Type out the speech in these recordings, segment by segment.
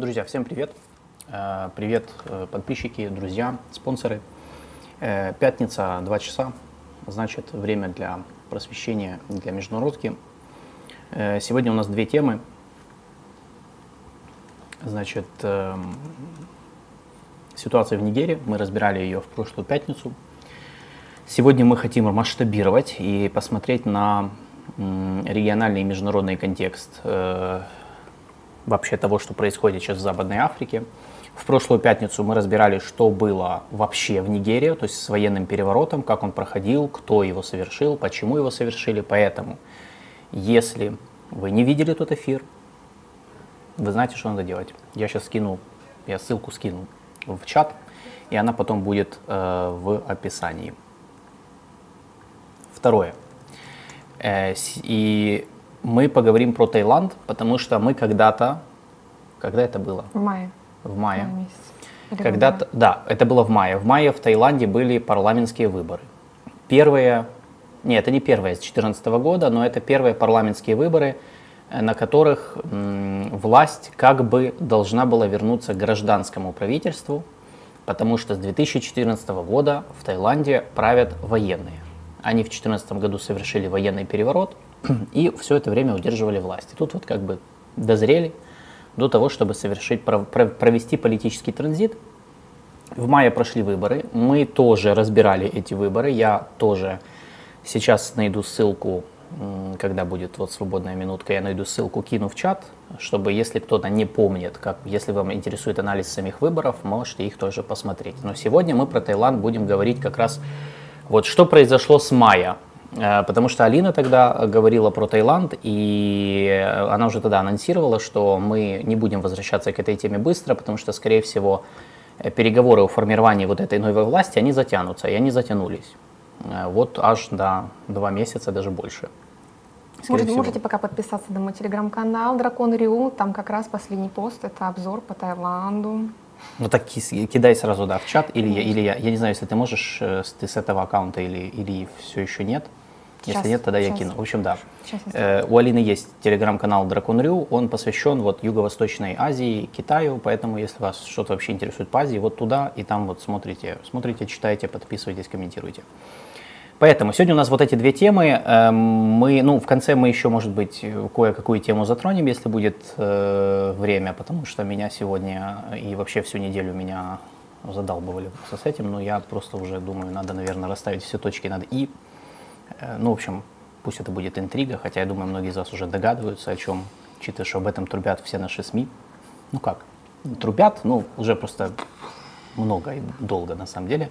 Друзья, всем привет. Э, Привет, э, подписчики, друзья, спонсоры. Э, Пятница, 2 часа, значит, время для просвещения, для международки. Сегодня у нас две темы. Значит, эм, ситуация в Нигерии, мы разбирали ее в прошлую пятницу. Сегодня мы хотим масштабировать и посмотреть на региональный и международный контекст вообще того, что происходит сейчас в Западной Африке. В прошлую пятницу мы разбирали, что было вообще в Нигерии, то есть с военным переворотом, как он проходил, кто его совершил, почему его совершили. Поэтому, если вы не видели тот эфир, вы знаете, что надо делать. Я сейчас скину, я ссылку скину в чат, и она потом будет э, в описании. Второе. Э, и мы поговорим про Таиланд, потому что мы когда-то, когда это было? В мае. В мае. Когда-то, да, это было в мае. В мае в Таиланде были парламентские выборы. Первые, нет, это не первые с 2014 года, но это первые парламентские выборы, э, на которых м, власть как бы должна была вернуться к гражданскому правительству, потому что с 2014 года в Таиланде правят военные. Они в 2014 году совершили военный переворот и все это время удерживали власть. И тут вот как бы дозрели до того, чтобы совершить, пров- пров- провести политический транзит. В мае прошли выборы. Мы тоже разбирали эти выборы. Я тоже сейчас найду ссылку, когда будет вот свободная минутка, я найду ссылку, кину в чат, чтобы если кто-то не помнит, как, если вам интересует анализ самих выборов, можете их тоже посмотреть. Но сегодня мы про Таиланд будем говорить как раз вот что произошло с мая. Э, Потому что Алина тогда говорила про Таиланд, и она уже тогда анонсировала, что мы не будем возвращаться к этой теме быстро, потому что, скорее всего, переговоры о формировании вот этой новой власти, они затянутся, и они затянулись. Э, Вот аж до два месяца, даже больше. Можете, всего. можете пока подписаться на мой телеграм-канал Дракон Риу. Там как раз последний пост. Это обзор по Таиланду. Ну так кидай сразу, да, в чат, или я, или я. Я не знаю, если ты можешь, э, ты с этого аккаунта или, или все еще нет. Щас, если нет, тогда я щас. кину. В общем, да. Сейчас я Э, У Алины есть телеграм-канал Дракон Рю, он посвящен вот Юго-Восточной Азии, Китаю, поэтому если вас что-то вообще интересует по Азии, вот туда и там вот смотрите, смотрите, читайте, подписывайтесь, комментируйте. Поэтому сегодня у нас вот эти две темы. Эм, Мы, ну, в конце мы еще, может быть, кое-какую тему затронем, если будет э, время, потому что меня сегодня и вообще всю неделю меня задалбывали с этим, но я просто уже думаю, надо, наверное, расставить все точки над «и». Э, Ну, в общем, пусть это будет интрига, хотя я думаю, многие из вас уже догадываются, о чем, учитывая, что об этом трубят все наши СМИ. Ну как? Трубят, ну, уже просто много и долго на самом деле.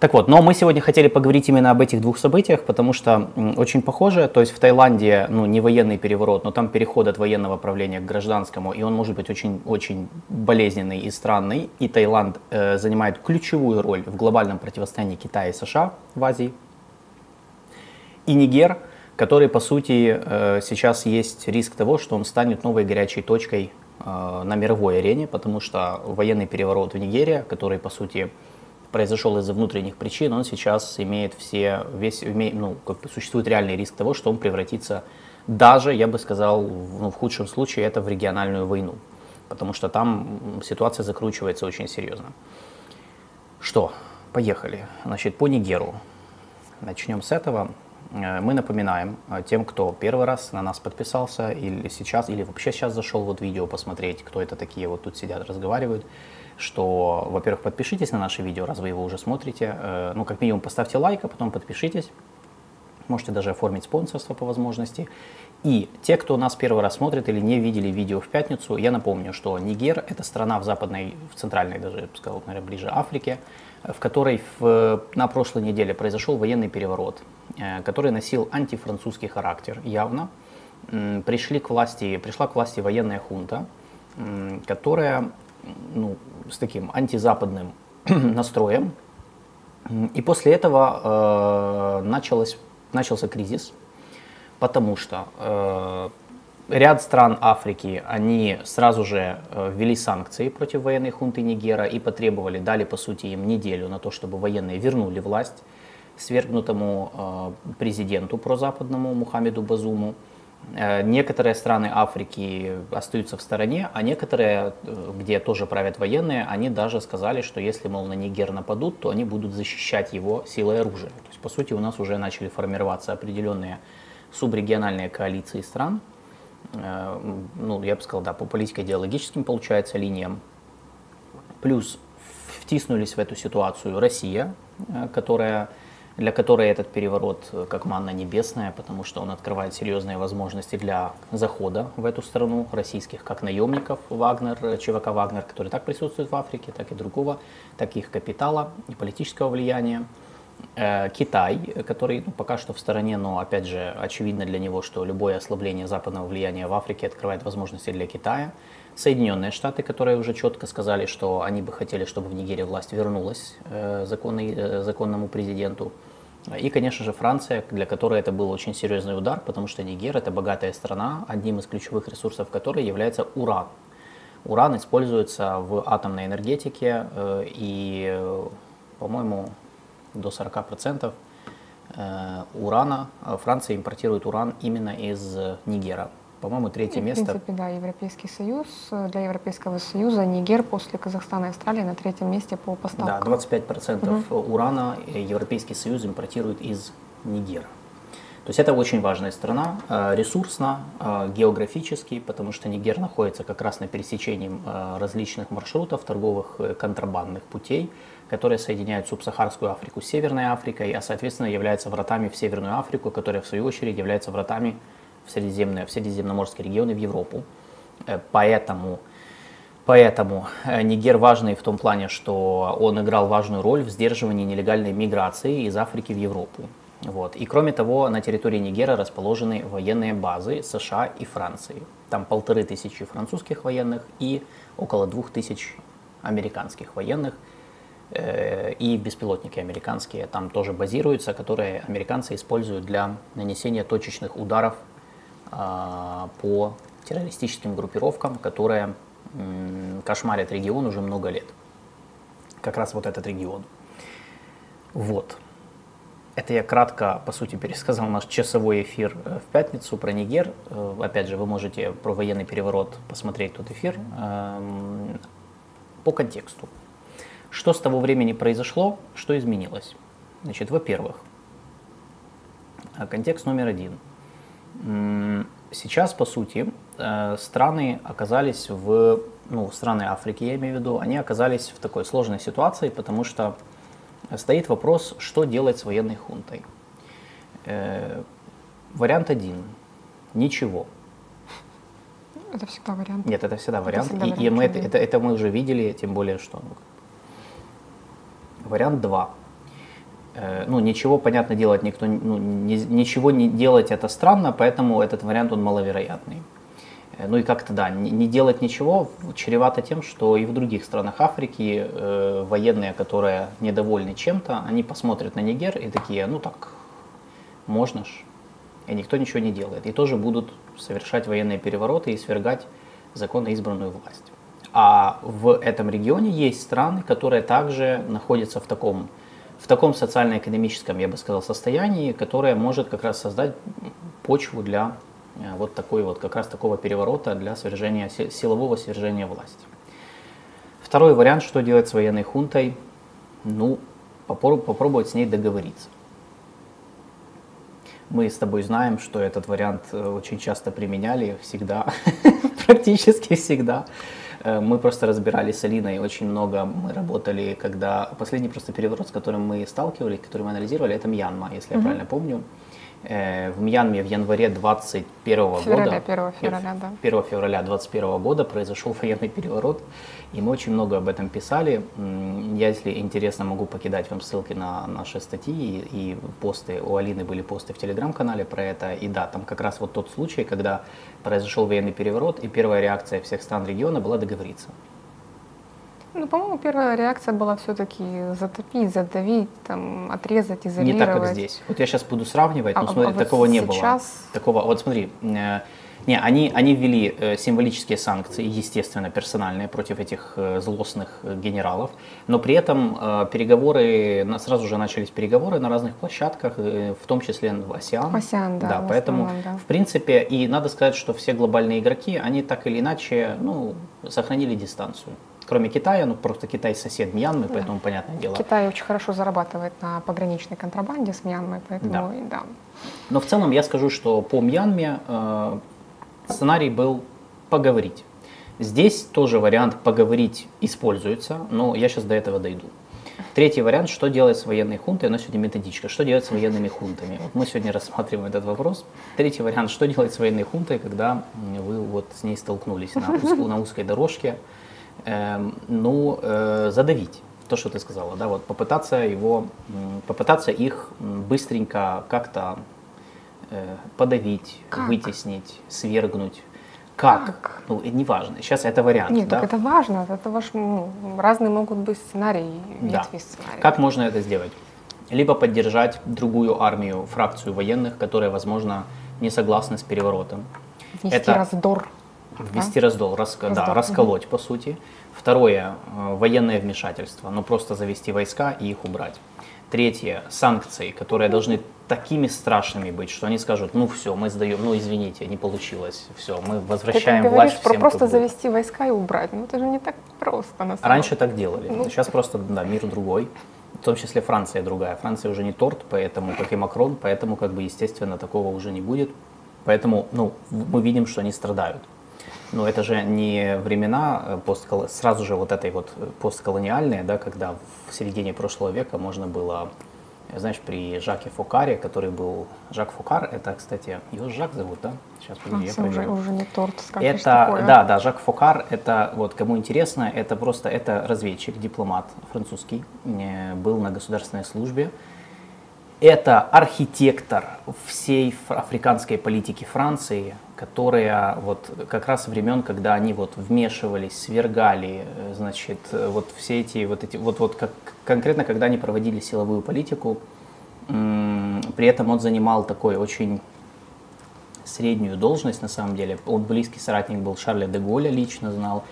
Так вот, но мы сегодня хотели поговорить именно об этих двух событиях, потому что очень похоже, то есть в Таиланде, ну, не военный переворот, но там переход от военного правления к гражданскому, и он может быть очень-очень болезненный и странный, и Таиланд э, занимает ключевую роль в глобальном противостоянии Китая и США в Азии, и Нигер, который, по сути, э, сейчас есть риск того, что он станет новой горячей точкой э, на мировой арене, потому что военный переворот в Нигерии, который, по сути, произошел из-за внутренних причин, он сейчас имеет все, весь, ну, существует реальный риск того, что он превратится даже, я бы сказал, в, ну, в худшем случае, это в региональную войну, потому что там ситуация закручивается очень серьезно. Что, поехали. Значит, по Нигеру. Начнем с этого. Э, Мы напоминаем э, тем, кто первый раз на нас подписался, или сейчас, или вообще сейчас зашел вот видео посмотреть, кто это такие вот тут сидят, разговаривают, что, во-первых, подпишитесь на наше видео, раз вы его уже смотрите. Э, Ну, как минимум, поставьте лайк, а потом подпишитесь. Можете даже оформить спонсорство по возможности. И те, кто нас первый раз смотрит или не видели видео в пятницу, я напомню, что Нигер – это страна в западной, в центральной даже, я бы сказал, наверное, ближе Африке, в которой в, на прошлой неделе произошел военный переворот, э, который носил антифранцузский характер явно. Пришли к власти, пришла к власти военная хунта, которая ну, с таким антизападным настроем, И после этого э, началось, начался кризис, потому что э, ряд стран Африки, они сразу же э, ввели санкции против военной хунты Нигера и потребовали, дали по сути им неделю на то, чтобы военные вернули власть свергнутому э, президенту прозападному Мухаммеду Базуму. Э, некоторые страны Африки остаются в стороне, а некоторые, где тоже правят военные, они даже сказали, что если, мол, на Нигер нападут, то они будут защищать его силой оружия. То есть, по сути, у нас уже начали формироваться определенные субрегиональные коалиции стран, ну, я бы сказал, да, по политико-идеологическим, получается, линиям. Плюс втиснулись в эту ситуацию Россия, которая для которой этот переворот э, как манна небесная, потому что он открывает серьезные возможности для захода в эту страну российских как наемников Вагнер, э, ЧВК Вагнер, который так присутствует в Африке, так и другого, так и их капитала и политического влияния. Э, Китай, который ну, пока что в стороне, но опять же очевидно для него, что любое ослабление западного влияния в Африке открывает возможности для Китая. Соединенные Штаты, которые уже четко сказали, что они бы хотели, чтобы в Нигерии власть вернулась э, законной, э, законному президенту. И, конечно же, Франция, для которой это был очень серьезный удар, потому что Нигер – это богатая страна, одним из ключевых ресурсов которой является уран. Уран используется в атомной энергетике, э, и, по-моему, до 40% урана Франция импортирует уран именно из Нигера. По-моему, третье и, место. В принципе, да, Европейский Союз. Для Европейского Союза Нигер после Казахстана и Австралии на третьем месте по поставкам. Да, 25% угу. урана Европейский Союз импортирует из Нигера. То есть это очень важная страна, э, ресурсно, э, географически, потому что Нигер находится как раз на пересечении э, различных маршрутов, торговых контрабандных путей, которые соединяют субсахарскую Африку с Северной Африкой, а соответственно являются вратами в Северную Африку, которая в свою очередь является вратами в, Средиземные, в Средиземноморские регионы, в Европу. Э, поэтому, поэтому э, Нигер важный в том плане, что он играл важную роль в сдерживании нелегальной миграции из Африки в Европу. Вот. И кроме того, на территории Нигера расположены военные базы США и Франции. Там полторы тысячи французских военных и около двух тысяч американских военных. Э, и беспилотники американские там тоже базируются, которые американцы используют для нанесения точечных ударов а, по террористическим группировкам, которые кошмарят регион уже много лет. Как раз вот этот регион. Вот. Это я кратко, по сути, пересказал наш часовой эфир э, в пятницу про Нигер. Э, опять же, вы можете про военный переворот посмотреть тот эфир эм, по контексту. Что с того времени произошло, что изменилось? Значит, во-первых, э, контекст номер один – Сейчас, по сути, э, страны оказались в, ну, страны Африки, я имею в виду, они оказались в такой сложной ситуации, потому что стоит вопрос, что делать с военной хунтой. Э, вариант один – ничего. Это всегда вариант. Нет, это всегда вариант. Это всегда и, и мы это, это, это мы уже видели, тем более, что... Вариант два – Э, ну, ничего, понятно, делать никто, ну, не, ничего не делать это странно, поэтому этот вариант, он маловероятный. Э, ну и как-то, да, не делать ничего чревато тем, что и в других странах Африки э, военные, которые недовольны чем-то, они посмотрят на Нигер и такие, ну так, можно ж. И никто ничего не делает. И тоже будут совершать военные перевороты и свергать законно избранную власть. А в этом регионе есть страны, которые также находятся в таком в таком социально-экономическом, я бы сказал, состоянии, которое может как раз создать почву для э, вот такой вот, как раз такого переворота для свержения, силового свержения власти. Второй вариант, что делать с военной хунтой, ну, попробовать с ней договориться. Мы с тобой знаем, что этот вариант э, очень часто применяли, всегда, практически всегда. Э, мы просто разбирали с Алиной очень много, мы работали, когда последний просто переворот, с которым мы сталкивались, который мы анализировали, это Мьянма, если mm-hmm. я правильно помню. Э, в Мьянме в январе 21 февраля, года, 1 февраля, да. 1 февраля 21 года произошел военный переворот, и мы очень много об этом писали. Я, если интересно, могу покидать вам ссылки на наши статьи и посты. У Алины были посты в телеграм-канале про это. И да, там как раз вот тот случай, когда произошел военный переворот, и первая реакция всех стран региона была договориться. Ну, по-моему, первая реакция была все-таки затопить, задавить, там, отрезать, изолировать. Не так, как здесь. Вот я сейчас буду сравнивать, но а, смотри, а вот такого не сейчас... было. Такого, вот смотри, э, Не, они, они ввели э, символические санкции, естественно, персональные против этих э, злостных э, генералов, но при этом э, переговоры, на, сразу же начались переговоры на разных площадках, э, в том числе в АСИАН. АСИАН, да, Да, поэтому, основном, да. в принципе, и надо сказать, что все глобальные игроки, они так или иначе, ну, сохранили дистанцию. Кроме Китая, ну, просто Китай сосед Мьянмы, поэтому, понятное дело. Китай очень хорошо зарабатывает на пограничной контрабанде с Мьянмой, поэтому Да. да. Но в целом я скажу, что по Мьянме э, сценарий был поговорить. Здесь тоже вариант поговорить используется, но я сейчас до этого дойду. Третий вариант, что делать с военной хунтой, у нас сегодня методичка, что делать с военными хунтами. Вот мы сегодня рассматриваем этот вопрос. Третий вариант, что делать с военной хунтой, когда вы вот с ней столкнулись на, узк- на узкой дорожке. Эм, ну, э, задавить, то, что ты сказала, да, вот попытаться его, попытаться их быстренько как-то подавить, Как? вытеснить, свергнуть. Как? Как? Ну, и неважно. Сейчас это вариант. Нет, да? так это важно, это ваш, ну, разные могут быть сценарии, Да. ветви сценария. Как можно это сделать? Либо поддержать другую армию, фракцию военных, которые, возможно, не согласны с переворотом. Внести это- раздор. Ввести раздол, раска- да, Раздор, расколоть, по сути. Второе, э, военное вмешательство, ну просто завести войска и их убрать. Третье, санкции, которые должны такими страшными быть, что они скажут, ну все, мы сдаем, ну извините, не получилось, все, мы Ты возвращаем говоришь власть про всем, просто кто был». завести войска и убрать. Ну это же не так просто на самом Раньше так делали. Ну. Сейчас просто, да, мир другой. В том числе Франция другая. Франция уже не торт, поэтому, как и Макрон, поэтому, как бы, естественно, такого уже не будет. Поэтому, ну, мы видим, что они страдают. Но это же не времена э, посткол- сразу же вот этой вот э, постколониальные, да, когда в середине прошлого века можно было, э, знаешь, при Жаке Фокаре, который был... Жак Фокар, это, кстати, его Жак зовут, да? Сейчас, подожди, я Франция уже, проверю. уже не торт, скажешь Это, такое. да, да, Жак Фокар, это, вот, кому интересно, это просто, это разведчик, дипломат французский, был на государственной службе. Это архитектор всей африканской политики Франции, которая вот как раз времен, когда они вот вмешивались, свергали, э, значит, э, вот все эти, вот эти, вот, вот как, конкретно, когда они проводили силовую политику, при этом он занимал такой очень среднюю должность на самом деле. Он близкий соратник был Шарля де Голля, лично знал.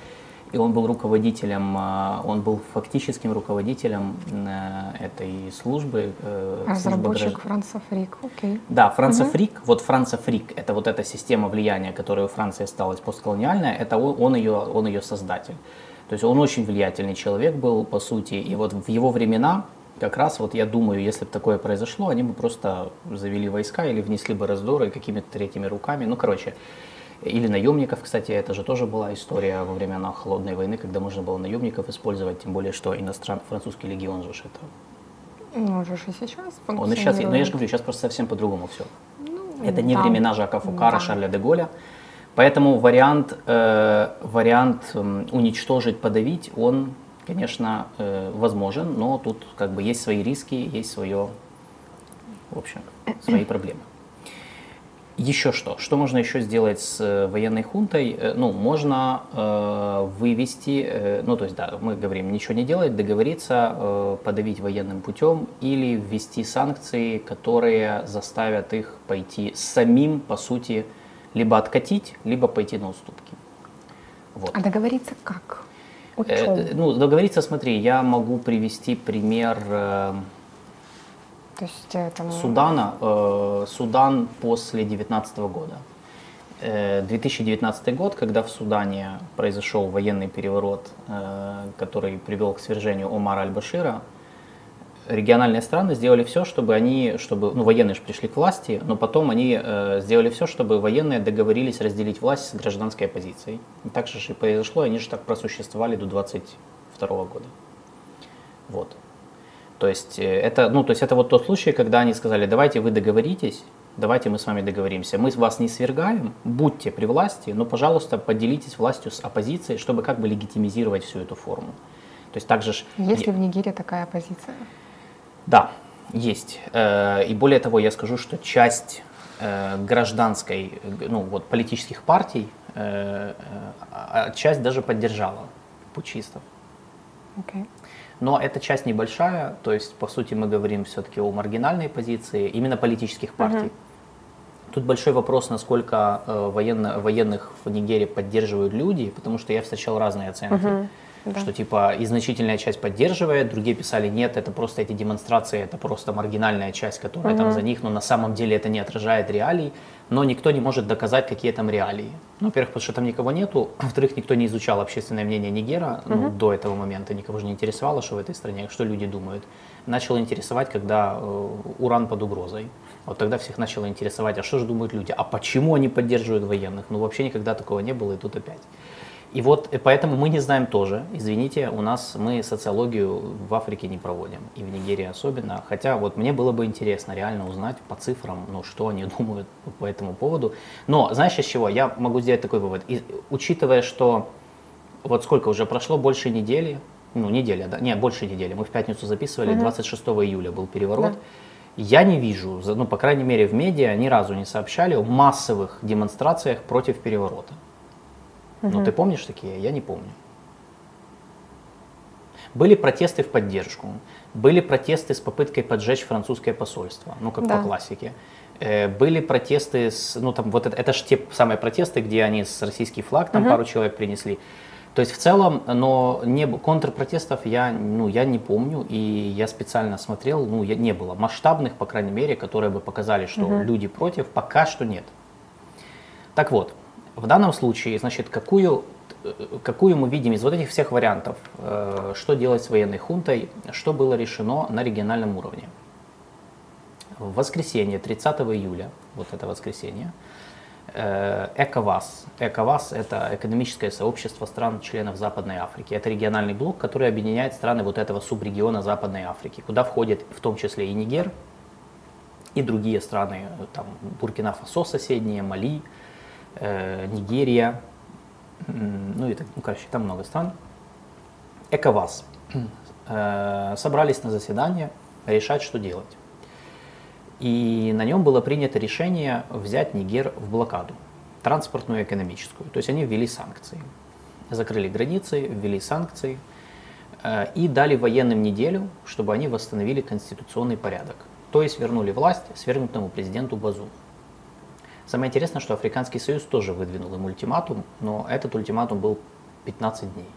И он был руководителем, а, он был фактическим руководителем э, этой службы. э, службы Разработчик гражд- Францофрик, окей. да, Францофрик, вот Францофрик, это вот эта система влияния, которая у Франции осталась постколониальная, это он, он, ее, он ее создатель. То есть он очень влиятельный человек был, по сути, и вот в его времена, как раз вот я думаю, если бы такое произошло, они бы просто завели войска или внесли бы раздоры какими-то третьими руками, ну, короче, или наемников, кстати, это же тоже была история во времена Холодной войны, когда можно было наемников использовать, тем более, что иностран, французский легион же это. Ну, уже и сейчас Он и сейчас, но я же говорю, сейчас просто совсем по-другому все. Ну, Это не да. времена Жака Фукара, Да. Шарля де Голля. Поэтому вариант, э, вариант м, уничтожить, подавить, он, конечно, э, возможен, но тут как бы есть свои риски, есть свое, в общем, свои проблемы. Еще что? Что можно еще сделать с э, военной хунтой? Э, Ну, можно э, вывести, э, ну, то есть, да, мы говорим, ничего не делать, договориться, э, подавить военным путем или ввести санкции, которые заставят их пойти самим, по сути, либо откатить, либо пойти на уступки. Вот. А договориться как? Э, ну, договориться, смотри, я могу привести пример э, То есть э, там... Судана, э, Судан после 2019 года. Э, 2019 год, когда в Судане произошел военный переворот, э, который привел к свержению Омара Аль-Башира, региональные страны сделали все, чтобы они, чтобы, ну, военные же пришли к власти, но потом они э, сделали все, чтобы военные договорились разделить власть с гражданской оппозицией. И так же и произошло, они же так просуществовали до 22 года. Вот. То есть э, это, ну, то есть это вот тот случай, когда они сказали, давайте вы договоритесь, давайте мы с вами договоримся. Мы вас не свергаем, будьте при власти, но, пожалуйста, поделитесь властью с оппозицией, чтобы как бы легитимизировать всю эту форму. То есть также ж... Есть ли в Нигерии такая позиция? Да, есть. Э, И более того, я скажу, что часть э, гражданской, ну вот политических партий, э, а часть даже поддержала путчистов. Окей. Но эта часть небольшая, то есть, по сути, мы говорим все-таки о маргинальной позиции именно политических партий. Тут большой вопрос, насколько э, военно, военных в Нигерии поддерживают люди, потому что я встречал разные оценки. Uh-huh. Да. Что типа и значительная часть поддерживает, другие писали нет, это просто эти демонстрации, это просто маргинальная часть, которая угу. там за них, но на самом деле это не отражает реалий, но никто не может доказать, какие там реалии. Ну, во-первых, потому что там никого нету, во-вторых, никто не изучал общественное мнение Нигера угу. ну, до этого момента, никого же не интересовало, что в этой стране, что люди думают. Начало интересовать, когда э, уран под угрозой. Вот тогда всех начало интересовать, а что же думают люди, а почему они поддерживают военных? Ну, вообще никогда такого не было, и тут опять. И вот и поэтому мы не знаем тоже, извините, у нас мы социологию в Африке не проводим, и в Нигерии особенно. Хотя вот мне было бы интересно реально узнать по цифрам, ну, что они думают по этому поводу. Но знаешь, из чего? Я могу сделать такой вывод. И, учитывая, что вот сколько уже прошло, больше недели, ну, неделя, да, нет, больше недели, мы в пятницу записывали, угу. 26 июля был переворот. Да. Я не вижу, ну, по крайней мере, в медиа ни разу не сообщали о массовых демонстрациях против переворота. Угу. Ну, ты помнишь такие? Я не помню. Были протесты в поддержку, были протесты с попыткой поджечь французское посольство, ну, как да. по классике. Э, были протесты, с, ну, там, вот это, это же те самые протесты, где они с российский флаг, там угу. пару человек принесли. То есть в целом, но не, контрпротестов я, ну, я не помню, и я специально смотрел, ну, я, не было масштабных, по крайней мере, которые бы показали, что угу. люди против, пока что нет. Так вот, в данном случае, значит, какую, какую мы видим из вот этих всех вариантов, э, что делать с военной хунтой, что было решено на региональном уровне. В воскресенье, 30 июля, вот это воскресенье, э, ЭКОВАС. ЭКОВАС – это экономическое сообщество стран-членов Западной Африки. Это региональный блок, который объединяет страны вот этого субрегиона Западной Африки, куда входит в том числе и Нигер, и другие страны, там Буркина-Фасо соседние, Мали, э, Нигерия, ну и так, ну, короче, там много стран. ЭКОВАС. Э, собрались на заседание решать, что делать. И на нем было принято решение взять Нигер в блокаду, транспортную и экономическую. То есть они ввели санкции. Закрыли границы, ввели санкции э, и дали военным неделю, чтобы они восстановили конституционный порядок. То есть вернули власть свергнутому президенту Базу. Самое интересное, что Африканский Союз тоже выдвинул им ультиматум, но этот ультиматум был 15 дней.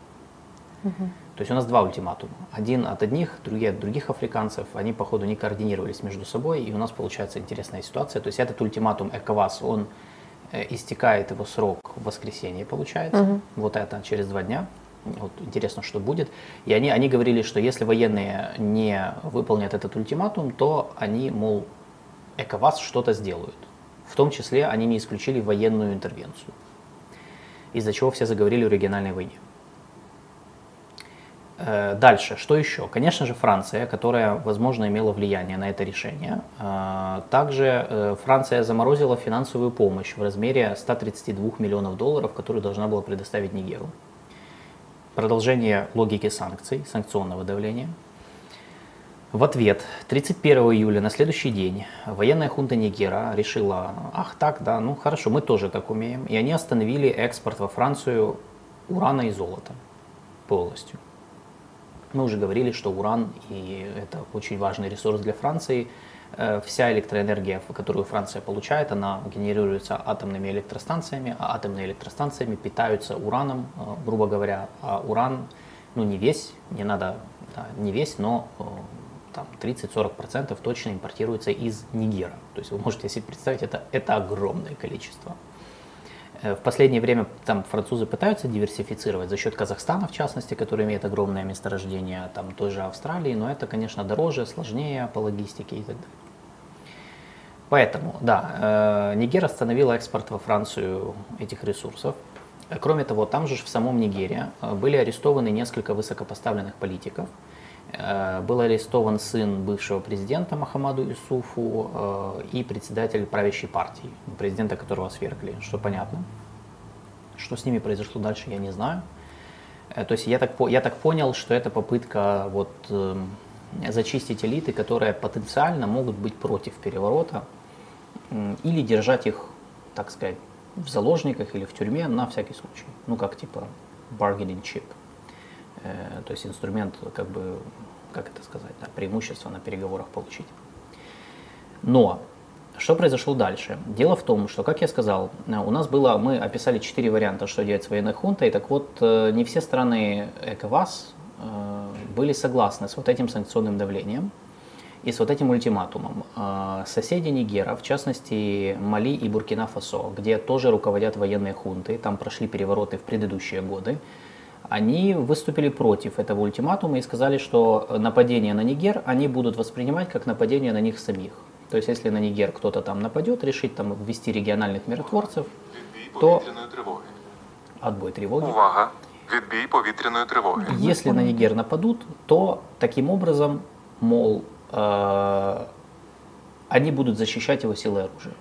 Угу. То есть у нас два ультиматума. Один от одних, другие от других африканцев. Они, походу, не координировались между собой, и у нас получается интересная ситуация. То есть этот ультиматум ЭКОВАС, он э, истекает его срок в воскресенье, получается. Угу. Вот это через два дня. Вот интересно, что будет. И они, они говорили, что если военные не выполнят этот ультиматум, то они, мол, ЭКОВАС что-то сделают. В том числе они не исключили военную интервенцию, из-за чего все заговорили о региональной войне. Э, дальше, что еще? Конечно же, Франция, которая, возможно, имела влияние на это решение. Э, также э, Франция заморозила финансовую помощь в размере 132 миллионов долларов, которую должна была предоставить Нигеру. Продолжение логики санкций, санкционного давления – в ответ 31 июля, на следующий день, военная хунта Нигера решила, ах так, да, ну хорошо, мы тоже так умеем. И они остановили экспорт во Францию урана и золота полностью. Мы уже говорили, что уран и это очень важный ресурс для Франции. Э, вся электроэнергия, которую Франция получает, она генерируется атомными электростанциями, а атомные электростанциями питаются ураном, э, грубо говоря. А уран, ну не весь, не надо, да, не весь, но э, там 30-40% точно импортируется из Нигера. То есть вы можете себе представить, это, это огромное количество. Э, в последнее время там французы пытаются диверсифицировать за счет Казахстана, в частности, который имеет огромное месторождение, там той же Австралии, но это, конечно, дороже, сложнее по логистике и так далее. Поэтому, да, э, Нигер остановила экспорт во Францию этих ресурсов. Кроме того, там же в самом Нигере э, были арестованы несколько высокопоставленных политиков – Э, был арестован сын бывшего президента Махамаду Исуфу э, и председатель правящей партии, президента которого свергли, что понятно. Что с ними произошло дальше, я не знаю. Э, то есть я так, я так понял, что это попытка вот, зачистить элиты, которые потенциально могут быть против переворота или держать их, так сказать, в заложниках или в тюрьме на всякий случай. Ну, как типа bargaining chip. Э, то есть инструмент, как бы, как это сказать, да, преимущество на переговорах получить. Но Что произошло дальше? Дело в том, что, как я сказал, у нас было, мы описали четыре варианта, что делать с военной хунтой. Так вот, э, не все страны ЭКОВАС э, были согласны с вот этим санкционным давлением и с вот этим ультиматумом. Э, соседи Нигера, в частности Мали и Буркина-Фасо, где тоже руководят военные хунты, там прошли перевороты в предыдущие годы, они выступили против этого ультиматума и сказали, что нападение на Нигер они будут воспринимать как нападение на них самих. То есть, если на Нигер кто-то там нападет, решить там ввести региональных миротворцев, то... Отбой тревоги. Увага! Відбій повітряної тривоги. Если на Нигер нападут, то таким образом, мол, э, они будут защищать его силы оружия.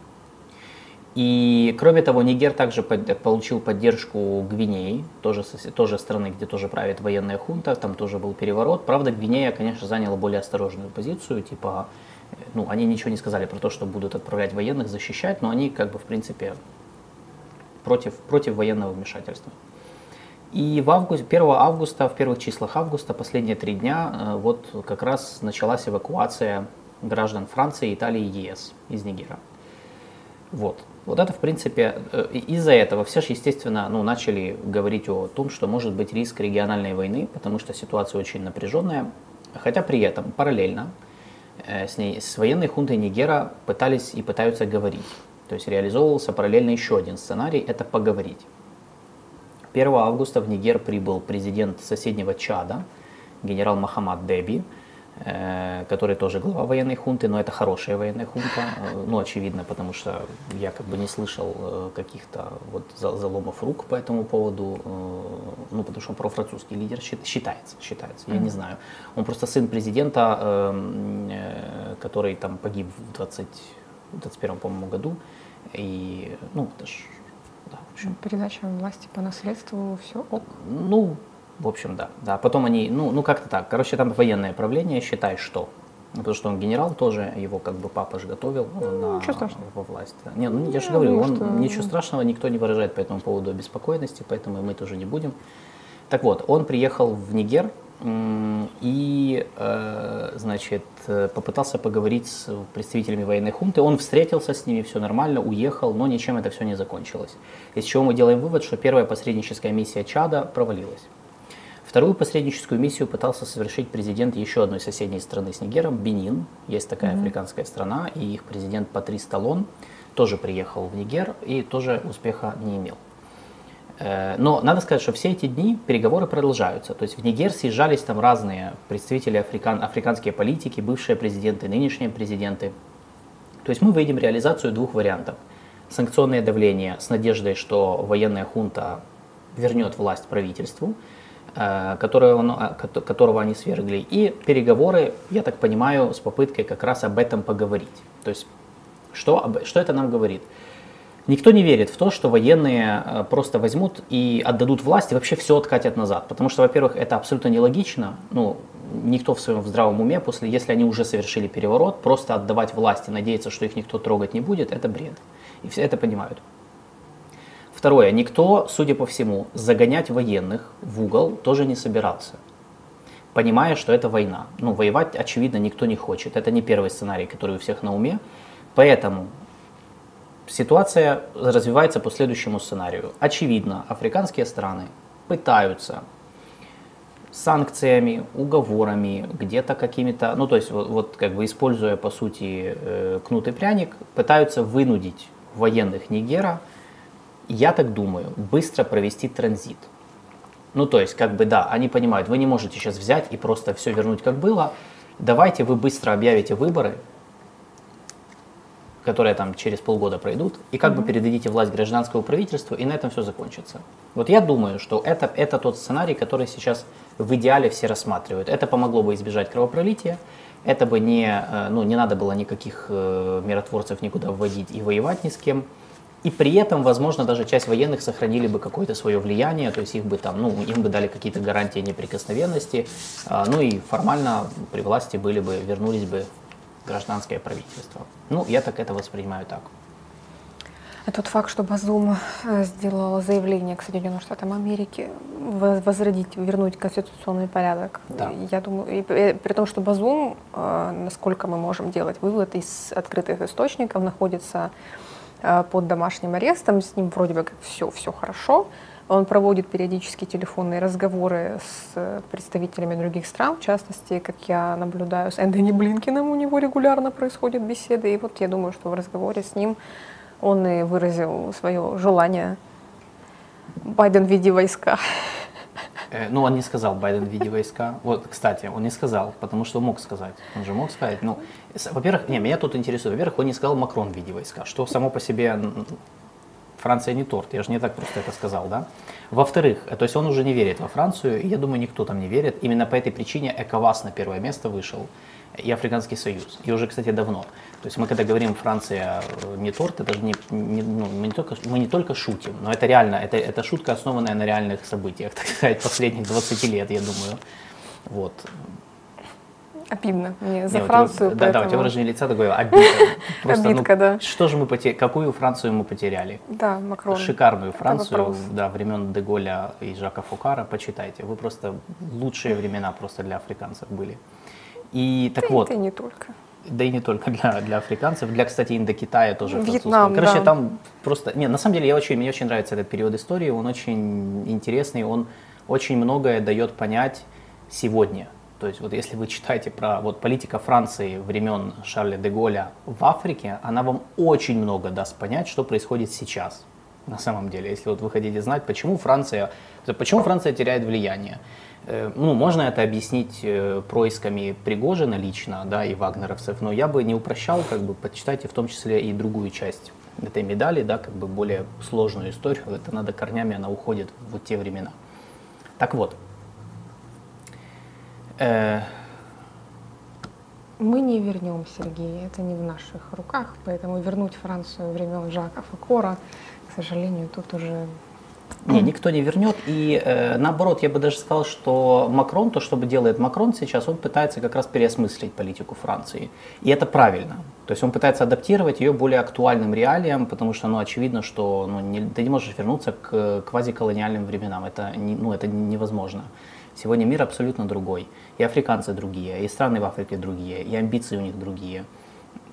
И кроме того, Нигер также под, получил поддержку Гвинеи, тоже, тоже страны, где тоже правит военная хунта, там тоже был переворот. Правда, Гвинея, конечно, заняла более осторожную позицию, типа ну, они ничего не сказали про то, что будут отправлять военных защищать, но они как бы в принципе против, против военного вмешательства. И в августе, 1 августа, в первых числах августа, последние три дня, э, вот как раз началась эвакуация граждан Франции, Италии и ЕС из Нигера. Вот. Вот это, в принципе, э, из-за этого все же, естественно, ну, начали говорить о том, что может быть риск региональной войны, потому что ситуация очень напряженная. Хотя при этом параллельно Э, с, ней, с военной хунтой Нигера пытались и пытаются говорить. То есть реализовывался параллельно еще один сценарий – это поговорить. 1 августа в Нигер прибыл президент соседнего Чада, генерал Махамад Деби, который тоже глава военной хунты, но это хорошая военная хунта, э, ну, очевидно, потому что я как бы не слышал э, каких-то вот заломов рук по этому поводу, ну, потому что он профранцузский лидер считается, считается, я mm-hmm. не знаю. Он просто сын президента, который там погиб в 20, 21 по-моему, году, и, ну, это ж, да, в общем. Передача власти по наследству, все ок. Ну, в общем, да. да. Потом они, ну, ну как-то так. Короче, там военное правление, считай, что. Потому что он генерал тоже, его как бы папа же готовил ну, на, во власть. Да. Не, ну я же говорю, он, что... ничего страшного никто не выражает по этому поводу обеспокоенности, поэтому мы тоже не будем. Так вот, он приехал в Нигер и, э, значит, попытался поговорить с представителями военной хунты. Он встретился с ними, все нормально, уехал, но ничем это все не закончилось. Из чего мы делаем вывод, что первая посредническая миссия Чада провалилась. Вторую посредническую миссию пытался совершить президент еще одной соседней страны с Нигером, Бенин. Есть такая mm-hmm. африканская страна, и их президент Патрис Талон тоже приехал в Нигер и тоже успеха не имел. Э, но надо сказать, что все эти дни переговоры продолжаются. То есть в Нигер съезжались там разные представители африкан, африканские политики, бывшие президенты, нынешние президенты. То есть мы видим реализацию двух вариантов. Санкционное давление с надеждой, что военная хунта вернет власть правительству – Э, которого, а, которого они свергли, и переговоры, я так понимаю, с попыткой как раз об этом поговорить. То есть, что, что это нам говорит? Никто не верит в то, что военные э, просто возьмут и отдадут власть и вообще все откатят назад. Потому что, во-первых, это абсолютно нелогично. Ну, никто в своем здравом уме, после, если они уже совершили переворот, просто отдавать власть и надеяться, что их никто трогать не будет, это бред. И все это понимают. Второе. Никто, судя по всему, загонять военных в угол тоже не собирался. Понимая, что это война. Ну, воевать, очевидно, никто не хочет. Это не первый сценарий, который у всех на уме. Поэтому ситуация развивается по следующему сценарию. Очевидно, африканские страны пытаются санкциями, уговорами, где-то какими-то, ну то есть вот, вот как бы используя по сути э, кнут и пряник, пытаются вынудить военных Нигера я так думаю, быстро провести транзит. Ну, то есть, как бы, да, они понимают, вы не можете сейчас взять и просто все вернуть, как было. Давайте вы быстро объявите выборы, которые там через полгода пройдут, и как mm-hmm. бы передадите власть гражданскому правительству, и на этом все закончится. Вот я думаю, что это, это тот сценарий, который сейчас в идеале все рассматривают. Это помогло бы избежать кровопролития, это бы не, э, ну, не надо было никаких э, миротворцев никуда вводить и воевать ни с кем. И при этом, возможно, даже часть военных сохранили бы какое-то свое влияние, то есть их бы там, ну, им бы дали какие-то гарантии неприкосновенности, а, ну и формально при власти были бы, вернулись бы гражданское правительство. Ну, я так это воспринимаю так. А тот факт, что Базум э, сделал заявление к Соединенным Штатам Америки возродить, вернуть конституционный порядок, да. я думаю, и, при том, что Базум, э, насколько мы можем делать вывод из открытых источников, находится э, под домашним арестом, с ним вроде бы как все, все хорошо, он проводит периодически телефонные разговоры с представителями других стран, в частности, как я наблюдаю, с Энтони Блинкиным у него регулярно происходят беседы, и вот я думаю, что в разговоре с ним он и выразил свое желание Байден в виде войска. Э, ну, он не сказал Байден в виде войска. Вот, кстати, он не сказал, потому что мог сказать. Он же мог сказать. Ну, во-первых, не, меня тут интересует. Во-первых, он не сказал Макрон в виде войска, что само по себе Франция не торт. Я же не так просто это сказал, да? Во-вторых, э, то есть он уже не верит во Францию, и я думаю, никто там не верит. Именно по этой причине ЭКОВАС на первое место вышел и Африканский Союз. И уже, кстати, давно. То есть мы когда говорим Франция э, не торт, это же не, не, ну, мы, не только, мы не только шутим, но это реально, это, это шутка, основанная на реальных событиях, так сказать, последних 20 лет, я думаю. Вот. Обидно мне за не, Францию. Вот, поэтому... Да, да, у тебя выражение лица такое обидно. Просто, Обидка, ну, да. Что же мы потеряли, какую Францию мы потеряли? Да, Макрон. Шикарную Францию, да, времен Деголя и Жака Фукара, почитайте. Вы просто лучшие времена просто для африканцев были. И так да вот. И не только. Да и не только для, для африканцев, для, кстати, Индокитая тоже. Вьетнам, Короче, да. там просто... Не, на самом деле, я очень, мне очень нравится этот период истории, он очень интересный, он очень многое дает понять сегодня. То есть вот если вы читаете про вот политика Франции времен Шарля де Голля в Африке, она вам очень много даст понять, что происходит сейчас на самом деле. Если вот вы хотите знать, почему Франция, почему Франция теряет влияние. Э, ну, можно это объяснить э, происками Пригожина лично, да, и вагнеровцев, но я бы не упрощал, как бы, почитайте в том числе и другую часть этой медали, да, как бы более сложную историю, это надо корнями, она уходит в те времена. Так вот. Э... Мы не вернем, Сергей, это не в наших руках, поэтому вернуть Францию времен Жака Факора, к сожалению, тут уже не, никто не вернет. И э, наоборот, я бы даже сказал, что Макрон, то, что делает Макрон сейчас, он пытается как раз переосмыслить политику Франции. И это правильно. То есть он пытается адаптировать ее более актуальным реалиям, потому что ну, очевидно, что ну, не, ты не можешь вернуться к квазиколониальным временам. Это, не, ну, это невозможно. Сегодня мир абсолютно другой. И африканцы другие, и страны в Африке другие, и амбиции у них другие.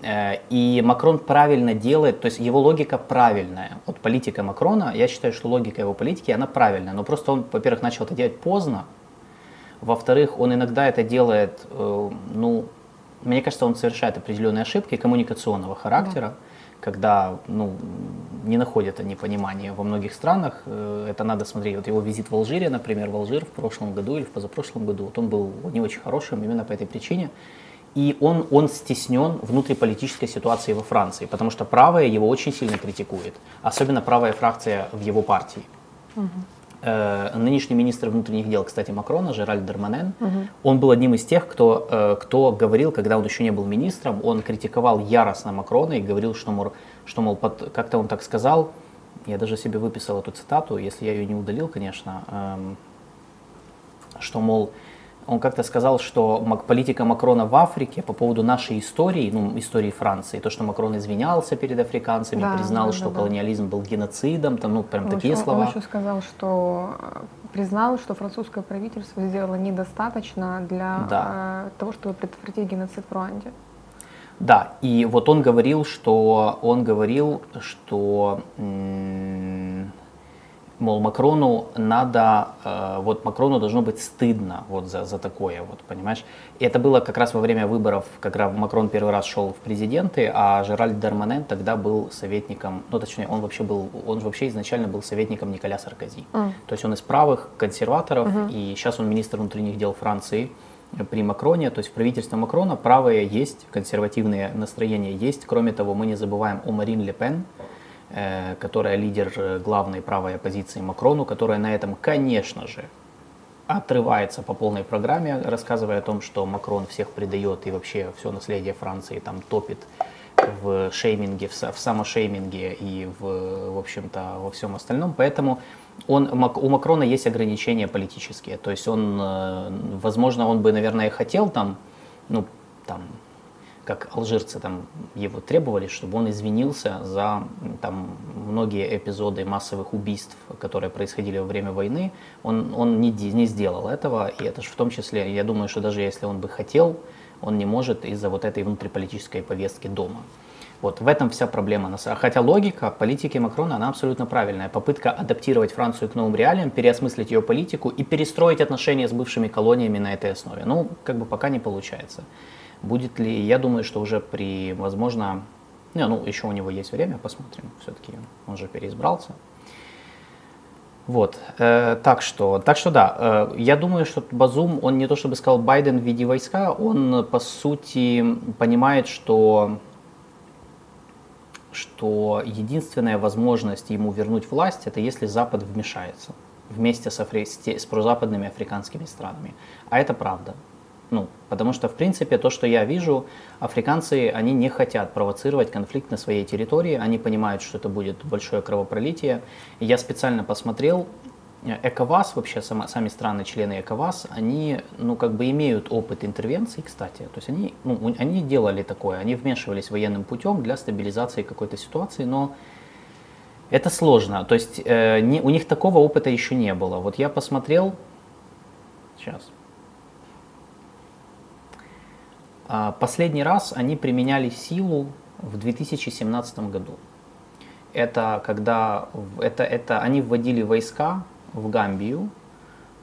Э, и Макрон правильно делает, то есть его логика правильная. Вот политика Макрона, я считаю, что логика его политики, она правильная. Но просто он, во-первых, начал это делать поздно. Во-вторых, он иногда это делает, э, ну, мне кажется, он совершает определенные ошибки коммуникационного характера, да. когда, ну, не находят они понимания во многих странах. Э, это надо смотреть. Вот его визит в Алжире, например, в Алжир в прошлом году или в позапрошлом году, вот он был не очень хорошим именно по этой причине и он, он стеснен внутриполитической ситуации во Франции, потому что правая его очень сильно критикует, особенно правая фракция в его партии. Угу. Э, нынешний министр внутренних дел, кстати, Макрона, Жеральд Дерманен, угу. он был одним из тех, кто, э, кто говорил, когда он еще не был министром, он критиковал яростно Макрона и говорил, что, мол, что, мол под, как-то он так сказал, я даже себе выписал эту цитату, если я ее не удалил, конечно, эм, что, мол, он как-то сказал, что политика Макрона в Африке по поводу нашей истории, ну, истории Франции, то, что Макрон извинялся перед африканцами, да, признал, да, что да, колониализм был геноцидом, там, ну, прям он такие еще, слова. Он еще сказал, что э, признал, что французское правительство сделало недостаточно для да. э, того, чтобы предотвратить геноцид в Руанде. Да, и вот он говорил, что он говорил, что мол, Макрону надо, э, вот Макрону должно быть стыдно вот за, за такое, вот, понимаешь? И это было как раз во время выборов, когда Макрон первый раз шел в президенты, а Жеральд Дарманен тогда был советником, ну, точнее, он вообще был, он вообще изначально был советником Николя Саркози. Mm. То есть он из правых консерваторов, mm-hmm. и сейчас он министр внутренних дел Франции при Макроне, то есть в правительстве Макрона правые есть, консервативные настроения есть. Кроме того, мы не забываем о Марин Ле Пен, Э, которая лидер э, главной правой оппозиции Макрону, которая на этом, конечно же, отрывается по полной программе, рассказывая о том, что Макрон всех предает и вообще все наследие Франции там топит в шейминге, в, самошейминге и в, в общем-то во всем остальном. Поэтому он, у Макрона есть ограничения политические. То есть он, э, возможно, он бы, наверное, хотел там, ну, там, как алжирцы там его требовали, чтобы он извинился за там многие эпизоды массовых убийств, которые происходили во время войны. Он, он не, не сделал этого, и это же в том числе, я думаю, что даже если он бы хотел, он не может из-за вот этой внутриполитической повестки дома. Вот в этом вся проблема. Хотя логика политики Макрона, она абсолютно правильная. Попытка адаптировать Францию к новым реалиям, переосмыслить ее политику и перестроить отношения с бывшими колониями на этой основе. Ну, как бы пока не получается. Будет ли, я думаю, что уже при, возможно, не, ну, еще у него есть время, посмотрим. Все-таки он же переизбрался. Вот, э, так что, так что да, э, я думаю, что Базум, он не то чтобы сказал Байден введи войска, он по сути понимает, что что единственная возможность ему вернуть власть, это если Запад вмешается вместе с, афри... с прозападными африканскими странами. А это правда. Ну, потому что, в принципе, то, что я вижу, африканцы, они не хотят провоцировать конфликт на своей территории, они понимают, что это будет большое кровопролитие. Я специально посмотрел, ЭКОВАС, вообще сама, сами страны, члены ЭКОВАС, они, ну, как бы имеют опыт интервенции, кстати. То есть они, ну, они делали такое, они вмешивались военным путем для стабилизации какой-то ситуации, но это сложно. То есть э, не, у них такого опыта еще не было. Вот я посмотрел, сейчас, а, последний раз они применяли силу в 2017 году. Это когда это, это они вводили войска в Гамбию.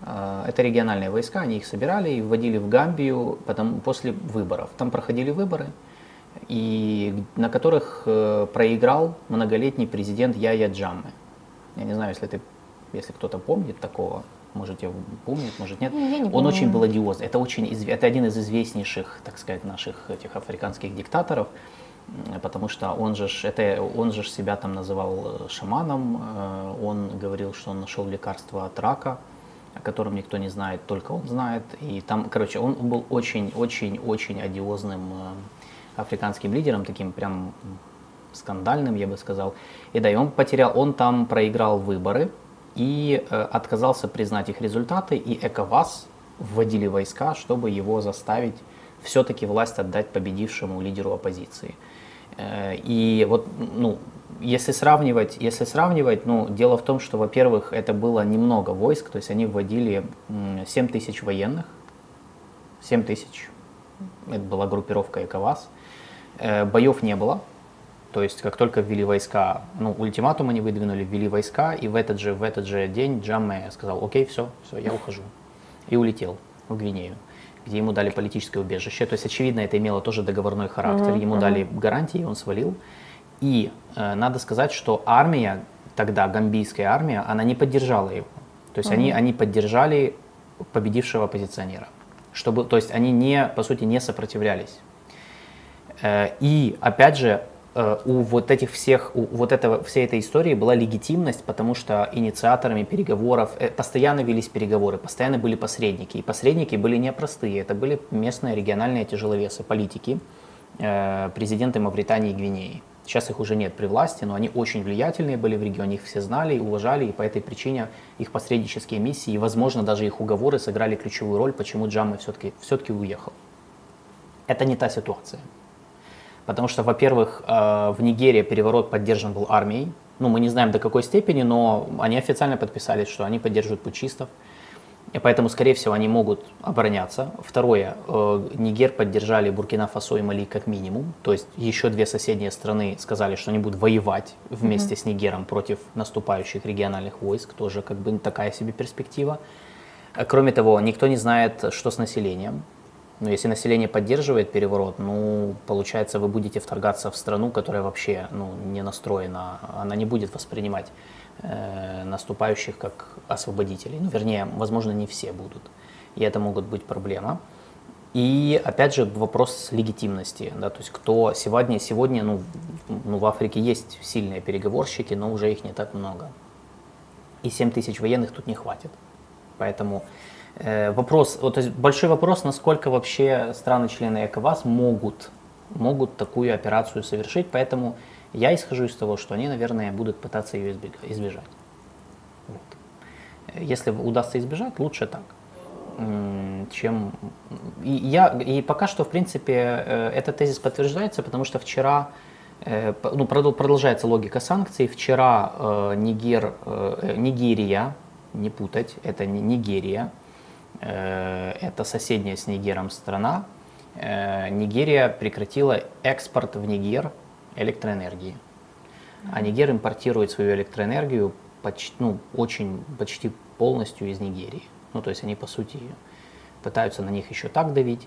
А, это региональные войска, они их собирали и вводили в Гамбию потом, после выборов. Там проходили выборы, и на которых э, проиграл многолетний президент Яя Джамме. Я не знаю, если ты, если кто-то помнит такого можете помнить, может нет. Не, не он помню. очень был одиозный. Это, очень, это один из известнейших, так сказать, наших этих африканских диктаторов, потому что он же, это, он же себя там называл э, шаманом, э, он говорил, что он нашел лекарство от рака, о котором никто не знает, только он знает. И там, короче, он был очень-очень-очень одиозным э, африканским лидером, таким прям скандальным, я бы сказал. И да, и он потерял, он там проиграл выборы, и отказался признать их результаты, и ЭКОВАС вводили войска, чтобы его заставить все-таки власть отдать победившему лидеру оппозиции. Э, и вот, ну, если сравнивать, если сравнивать, ну, дело в том, что, во-первых, это было немного войск, то есть они вводили 7 тысяч военных, 7 тысяч, это была группировка ЭКОВАС, э, боев не было, то есть, как только ввели войска, ну, ультиматум они выдвинули, ввели войска, и в этот же, в этот же день Джамме сказал, окей, все, все, я ухожу. И улетел в Гвинею, где ему дали политическое убежище. То есть, очевидно, это имело тоже договорной характер. Mm-hmm. Ему дали гарантии, он свалил. И э, надо сказать, что армия, тогда гамбийская армия, она не поддержала его. То есть, mm-hmm. они, они поддержали победившего оппозиционера. Чтобы, то есть, они не, по сути, не сопротивлялись. Э, и, опять же, у вот этих всех, у вот этого, всей этой истории была легитимность, потому что инициаторами переговоров э, постоянно велись переговоры, постоянно были посредники. И посредники были непростые, это были местные региональные тяжеловесы, политики, э, президенты Мавритании и Гвинеи. Сейчас их уже нет при власти, но они очень влиятельные были в регионе, их все знали и уважали, и по этой причине их посреднические миссии, и, возможно, даже их уговоры сыграли ключевую роль, почему Джамма все-таки все уехал. Это не та ситуация. Потому что, во-первых, э, в Нигерии переворот поддержан был армией. Ну, мы не знаем до какой степени, но они официально подписали, что они поддерживают путчистов. И поэтому, скорее всего, они могут обороняться. Второе, э, Нигер поддержали Буркина Фасо и Мали как минимум. То есть еще две соседние страны сказали, что они будут воевать вместе mm-hmm. с Нигером против наступающих региональных войск. Тоже как бы такая себе перспектива. Кроме того, никто не знает, что с населением. Но если население поддерживает переворот, ну, получается, вы будете вторгаться в страну, которая вообще ну, не настроена, она не будет воспринимать э, наступающих как освободителей. Ну, вернее, возможно, не все будут. И это могут быть проблема. И опять же вопрос легитимности, да, то есть кто сегодня, сегодня ну, ну, в Африке есть сильные переговорщики, но уже их не так много. И 7 тысяч военных тут не хватит. Поэтому вопрос, вот, то есть большой вопрос, насколько вообще страны-члены ЭКОВАС могут, могут такую операцию совершить, поэтому я исхожу из того, что они, наверное, будут пытаться ее избежать. Вот. Если удастся избежать, лучше так. чем... И, я, и пока что, в принципе, э, этот тезис подтверждается, потому что вчера, э, ну, продол- продолжается логика санкций. Вчера э, Нигер, э, Нигерия, не путать, это не Нигерия, э, это соседняя с Нигером страна, э, Нигерия прекратила экспорт в Нигер электроэнергии. А Нигер импортирует свою электроэнергию почти, ну, очень, почти полностью из Нигерии. Ну, то есть они, по сути, пытаются на них еще так давить.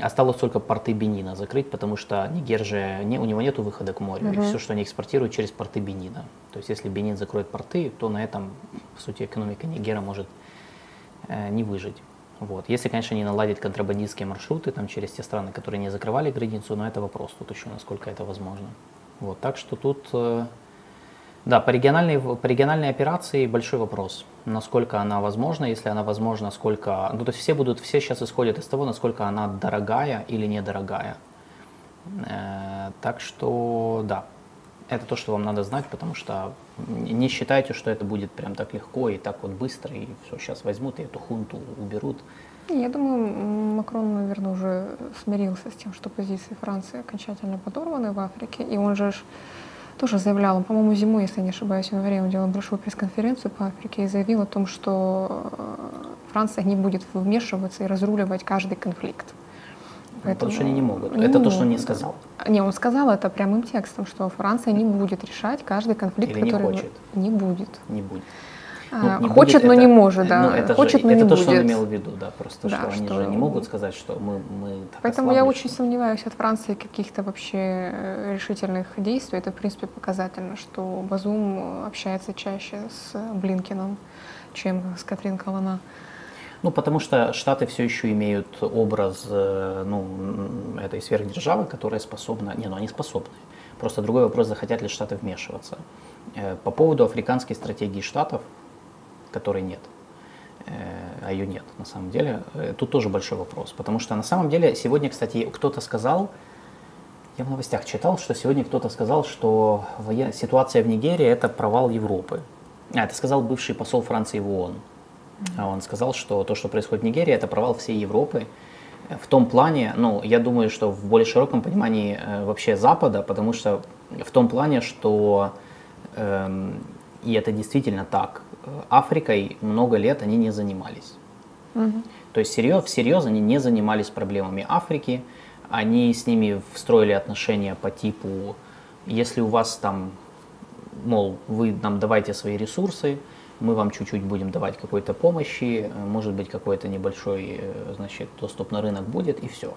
Осталось только порты Бенина закрыть, потому что Нигер же, не, у него нет выхода к морю. И все, что они экспортируют, через порты Бенина. То есть если Бенин закроет порты, то на этом, по сути, экономика Нигера может э, не выжить. Вот. Если, конечно, не наладить контрабандистские маршруты там, через те страны, которые не закрывали границу, но это вопрос тут еще, насколько это возможно. Вот. Так что тут, э, да, по региональной, по региональной операции большой вопрос, насколько она возможна, если она возможна, сколько, ну, то есть все будут, все сейчас исходят из того, насколько она дорогая или недорогая. Э, так что, да, это то, что вам надо знать, потому что не считайте, что это будет прям так легко и так вот быстро, и все, сейчас возьмут и эту хунту уберут. Я думаю, Макрон, наверное, уже смирился с тем, что позиции Франции окончательно подорваны в Африке. И он же тоже заявлял, по-моему, зимой, если не ошибаюсь, в январе он делал большую пресс-конференцию по Африке и заявил о том, что э, Франция не будет вмешиваться и разруливать каждый конфликт. Потому что они не могут. Не это то, что он не могут. сказал. Не, он сказал это прямым текстом, что Франция не будет решать каждый конфликт, Или не который хочет. не будет. Не будет. А, не хочет, будет, но это- не может, да. Ну, это хочет, же, но это не то, будет. что он имел в виду, да, просто Да, что они что- же не могут сказать, что мы, мы так Поэтому я очень сомневаюсь от Франции каких-то вообще э, решительных действий. Это, в принципе, показательно, что Базум общается чаще с Блинкином, чем с Катрин Колона. Ну, потому что Штаты все еще имеют образ э, ну, этой сверхдержавы, которая способна... Не, ну они способны. Просто другой вопрос, захотят ли Штаты вмешиваться. Э, По поводу африканской стратегии Штатов, которой нет, э, а ее нет на самом деле, тут тоже большой вопрос. Потому что на самом деле сегодня, кстати, кто-то сказал, я в новостях читал, что сегодня кто-то сказал, что ситуация в Нигерии – это провал Европы. А, это сказал бывший посол Франции в ООН. А Он сказал, что то, что происходит в Нигерии, это провал всей Европы. Э, В том плане, ну, я думаю, что в более широком понимании э, вообще Запада, потому что в том плане, что, эм, и это действительно так, э, Африкой много лет они не занимались. То есть серьез, всерьез они не занимались проблемами Африки, они с ними встроили отношения по типу, если у вас там, мол, вы нам давайте свои ресурсы, мы вам чуть-чуть будем давать какой-то помощи, э, может быть какой-то небольшой, э, значит, доступ на рынок будет и все.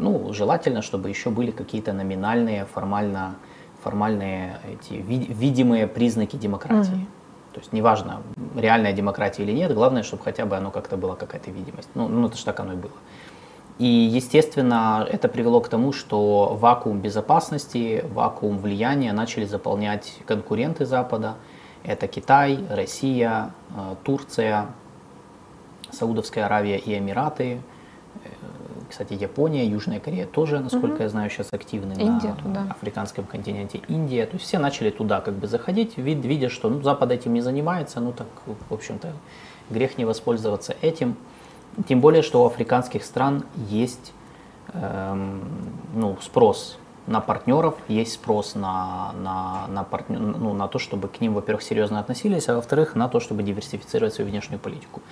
Ну, желательно, чтобы еще были какие-то номинальные, формально, формальные эти ви- видимые признаки демократии. То есть неважно, реальная демократия или нет, главное, чтобы хотя бы оно как-то была какая-то видимость. Ну, ну это же так оно и было. И, естественно, это привело к тому, что вакуум безопасности, вакуум влияния начали заполнять конкуренты Запада. Это Китай, Россия, э, Турция, Саудовская Аравия и Эмираты. Э, Кстати, Япония, Южная Корея тоже, насколько я знаю, сейчас активны Индия на туда. африканском континенте. Индия. То есть все начали туда как бы заходить, вид- видя, что ну, Запад этим не занимается, ну так, в общем-то, грех не воспользоваться этим. Тем более, что у африканских стран есть эм, ну, спрос на партнеров, есть спрос на, на, на, партнер, ну, на то, чтобы к ним, во-первых, серьезно относились, а во-вторых, на то, чтобы диверсифицировать свою внешнюю политику.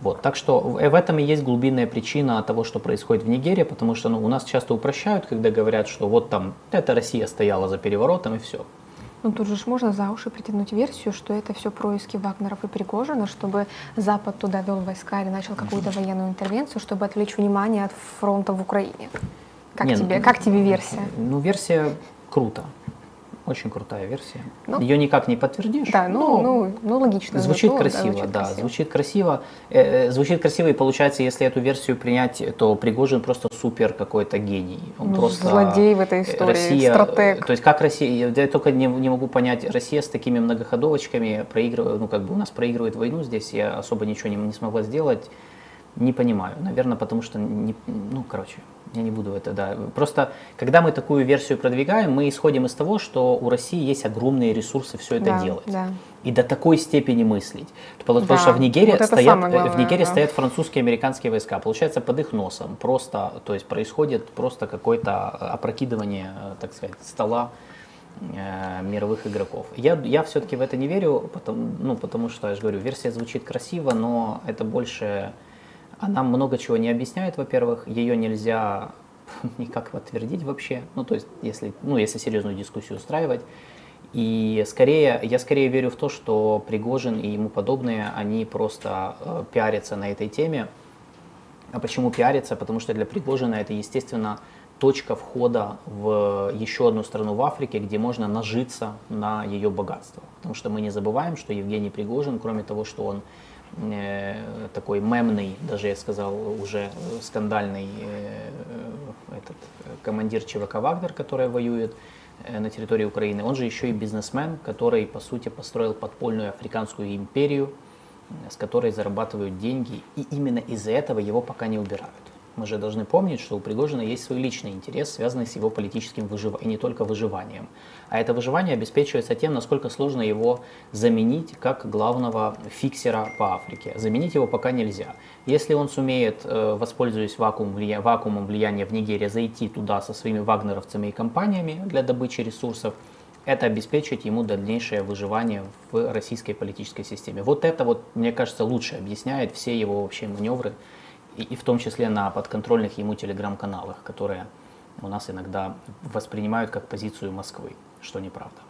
Вот, так что в в этом и есть глубинная причина того, что происходит в Нигерии, потому что ну, у нас часто упрощают, когда говорят, что вот там эта Россия стояла за переворотом и все. Ну тут же можно за уши притянуть версию, что это все происки Вагнеров и Пригожина, чтобы Запад туда вел войска или начал какую-то военную интервенцию, чтобы отвлечь внимание от фронта в Украине. Как, Не, тебе, ну, как тебе версия? Ну, версия круто. Очень крутая версия. Ну, Ее никак не подтвердишь. Да, ну, ну, ну логично. Звучит зато, красиво, звучит да, красиво. звучит красиво. Э, э, звучит красиво, и получается, если эту версию принять, то Пригожин просто супер какой-то гений. Он Ну, просто злодей в этой э, истории, Россия, стратег. э, То есть как Россия, я, я только не, не могу понять, Россия с такими многоходовочками проигрывает, ну как бы у нас проигрывает войну здесь, я особо ничего не, не смогла сделать. Не понимаю. Наверное, потому что, не, ну, короче, Я не буду это, да. Просто, когда мы такую версию продвигаем, мы исходим из того, что у России есть огромные ресурсы все это Да, делать. да. И до такой степени мыслить. Потому Да, что в Нигерии, вот стоят, э, в главное, Нигерии да. стоят французские и американские войска. Получается, под их носом просто, то есть происходит просто какое-то опрокидывание, э, так сказать, стола э, мировых игроков. Я, я все-таки в это не верю, потому, ну, потому что, я же говорю, версия звучит красиво, но это больше... Она много чего не объясняет, во-первых, ее нельзя никак подтвердить вообще, ну, то есть, если, ну, если серьезную дискуссию устраивать. И скорее, я скорее верю в то, что Пригожин и ему подобные, они просто э, пиарятся на этой теме. А почему пиариться? Потому что для Пригожина это, естественно, точка входа в еще одну страну в Африке, где можно нажиться на ее богатство. Потому что мы не забываем, что Евгений Пригожин, кроме того, что он такой мемный, даже я сказал, уже скандальный э, этот, э, командир ЧВК «Вагнер», который воюет э, на территории Украины, он же еще и бизнесмен, который, по сути, построил подпольную африканскую империю, с которой зарабатывают деньги, и именно из-за этого его пока не убирают. Мы же должны помнить, что у Пригожина есть свой личный интерес, связанный с его политическим выживанием, и не только выживанием. А это выживание обеспечивается тем, насколько сложно его заменить как главного фиксера по Африке. Заменить его пока нельзя. Если он сумеет, э, воспользуясь вакуум, влия- вакуумом влияния в Нигерии, зайти туда со своими вагнеровцами и компаниями для добычи ресурсов, это обеспечит ему дальнейшее выживание в российской политической системе. Вот это, вот, мне кажется, лучше объясняет все его вообще маневры, и, и в том числе на подконтрольных ему телеграм-каналах, которые у нас иногда воспринимают как позицию Москвы, что неправда.